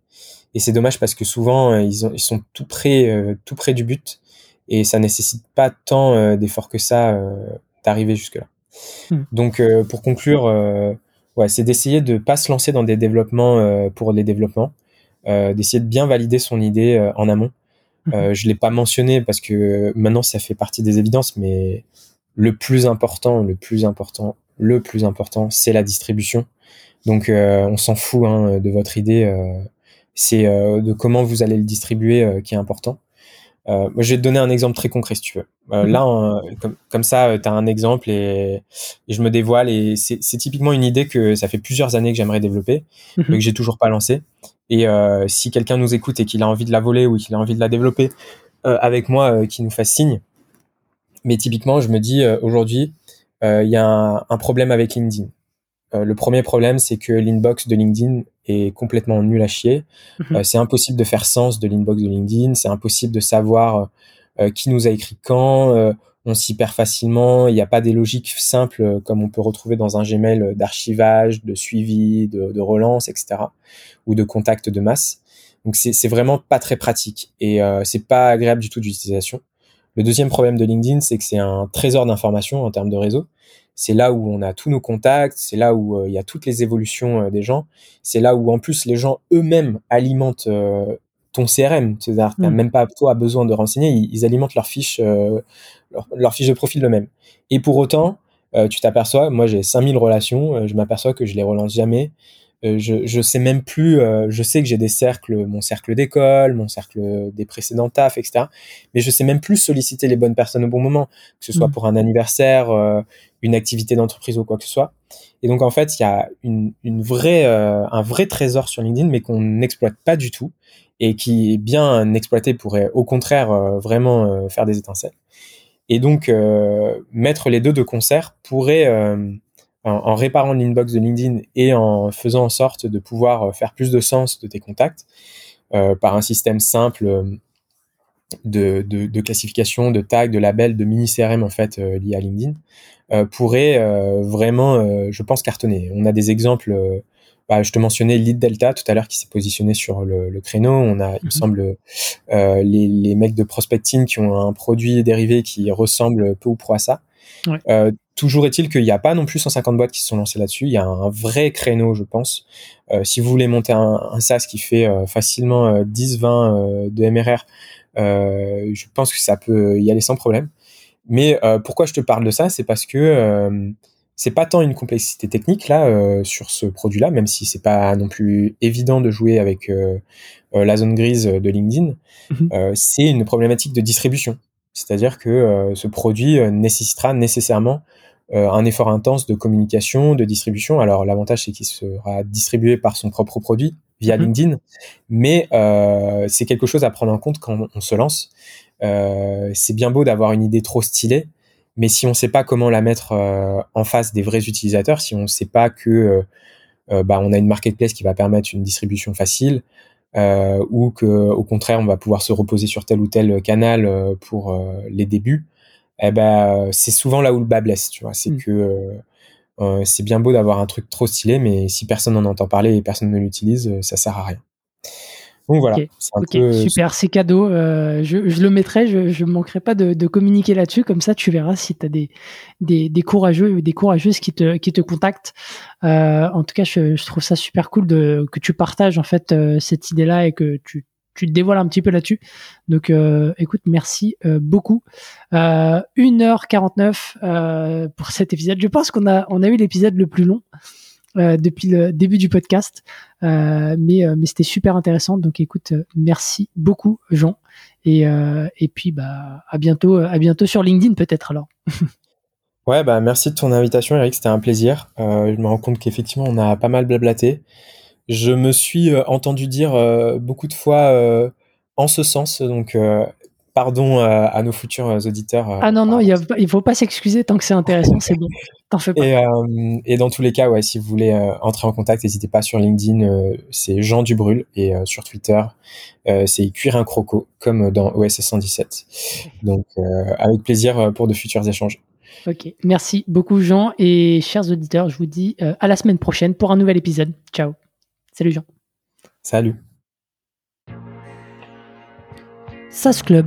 A: Et c'est dommage parce que souvent euh, ils, ont, ils sont tout près, euh, tout près du but et ça nécessite pas tant euh, d'efforts que ça d'arriver jusque là. Hmm. Donc pour conclure, ouais, c'est d'essayer de pas se lancer dans des développements pour les développements, d'essayer de bien valider son idée en amont. Hmm. je l'ai pas mentionné parce que maintenant ça fait partie des évidences, mais le plus important, le plus important, le plus important, c'est la distribution. Donc euh, on s'en fout hein, de votre idée. Euh, c'est euh, de comment vous allez le distribuer qui est important. Euh, je vais te donner un exemple très concret si tu veux. Euh, mhm. Là, comme, comme, ça, tu as un exemple et, et, je me dévoile et c'est typiquement une idée que ça fait plusieurs années que j'aimerais développer, mhm. mais que j'ai toujours pas lancé. Et euh, si quelqu'un nous écoute et qu'il a envie de la voler ou qu'il a envie de la développer avec moi, qui nous fasse signe. Mais typiquement, je me dis aujourd'hui, il y a un, un, problème avec LinkedIn. Euh, le premier problème, c'est que l'inbox de LinkedIn est complètement nul à chier. Mhm. Euh, c'est impossible de faire sens de l'inbox de LinkedIn. C'est impossible de savoir euh, qui nous a écrit quand. on s'y perd facilement. Il n'y a pas des logiques simples comme on peut retrouver dans un Gmail d'archivage, de suivi, de, de, relance, etc. ou de contact de masse. Donc c'est vraiment pas très pratique et c'est pas agréable du tout d'utilisation. Le deuxième problème de LinkedIn, c'est que c'est un trésor d'informations en termes de réseau c'est là où on a tous nos contacts, c'est là où euh, il y a toutes les évolutions euh, des gens, c'est là où en plus les gens eux-mêmes alimentent euh, ton CRM, c'est-à-dire mm. même pas toi besoin de renseigner, ils, alimentent leur fiche, leur, fiche de profil eux-mêmes. Et pour autant, tu t'aperçois, moi j'ai 5000 relations, je m'aperçois que je les relance jamais, euh, je, je sais même plus, euh, je sais que j'ai des cercles, mon cercle d'école, mon cercle des précédents tafs, etc. Mais je sais même plus solliciter les bonnes personnes au bon moment, que ce soit mm. pour un anniversaire, euh, une activité d'entreprise ou quoi que ce soit. Et donc en fait, il y a une, une vraie, un vrai trésor sur LinkedIn, mais qu'on n'exploite pas du tout et qui est bien exploité pourrait au contraire vraiment faire des étincelles. Et donc mettre les deux de concert pourrait en, réparant l'inbox de LinkedIn et en faisant en sorte de pouvoir euh, faire plus de sens de tes contacts euh, par un système simple euh, de, de, classification, de tags, de labels, de mini CRM en fait lié à LinkedIn pourrait vraiment, je pense, cartonner. On a des exemples. Bah, je te mentionnais Lead Delta tout à l'heure qui s'est positionné sur le, créneau. On a, il me mhm. semble, les, les mecs de prospecting qui ont un produit dérivé qui ressemble peu ou prou à ça. Ouais. Toujours est-il qu'il n'y a pas non plus 150 boîtes qui se sont lancées là-dessus. Il y a un vrai créneau, je pense. Euh, si vous voulez monter un, un SaaS qui fait euh, facilement 10-20 euh, de MRR, je pense que ça peut y aller sans problème. Mais pourquoi je te parle de ça, c'est parce que c'est pas tant une complexité technique là sur ce produit-là, même si c'est pas non plus évident de jouer avec la zone grise de LinkedIn. Mhm. c'est une problématique de distribution. C'est-à-dire que ce produit nécessitera nécessairement euh, un effort intense de communication, de distribution. Alors l'avantage c'est qu'il sera distribué par son propre produit via mhm. LinkedIn, mais euh, c'est quelque chose à prendre en compte quand on se lance. Euh, c'est bien beau d'avoir une idée trop stylée, mais si on ne sait pas comment la mettre en face des vrais utilisateurs, si on ne sait pas que bah, on a une marketplace qui va permettre une distribution facile, ou que au contraire on va pouvoir se reposer sur tel ou tel canal pour les débuts, eh ben, c'est souvent là où le bas blesse, tu vois. C'est mm. que euh, euh, c'est bien beau d'avoir un truc trop stylé, mais si personne n'en entend parler et personne ne l'utilise, euh, ça sert à rien. Donc voilà.
B: super, c'est cadeau. je, le mettrai, je ne manquerai pas de, communiquer là-dessus. Comme ça, tu verras si tu as des, des, des, courageux des courageuses qui te, qui te contactent. en tout cas, je, je, trouve ça super cool de, que tu partages en fait cette idée-là et que tu, tu te dévoiles un petit peu là-dessus. Donc, euh, écoute, merci euh, beaucoup. Euh, 1h49 euh, pour cet épisode. Je pense qu'on a, on a eu l'épisode le plus long depuis le début du podcast, mais, mais c'était super intéressant. Donc, écoute, merci beaucoup, Jean. Et, puis, bah, à bientôt, à bientôt sur LinkedIn peut-être alors.
A: ouais, bah, merci de ton invitation, Eric. C'était un plaisir. je me rends compte qu'effectivement, on a pas mal blablaté je me suis euh, entendu dire euh, beaucoup de fois euh, en ce sens. Donc, pardon à nos futurs auditeurs.
B: ah non, non, il ne faut pas s'excuser tant que c'est intéressant, c'est bon. T'en fais pas.
A: Et, dans tous les cas, ouais, si vous voulez entrer en contact, n'hésitez pas sur LinkedIn, c'est Jean Dubrul, et sur Twitter, c'est Cuir un croco, comme dans OSS 117. Donc, avec plaisir pour de futurs échanges.
B: Ok, merci beaucoup Jean, et chers auditeurs, je vous dis à la semaine prochaine pour un nouvel épisode. Ciao. Salut Jean.
A: Salut.
B: SAS Club,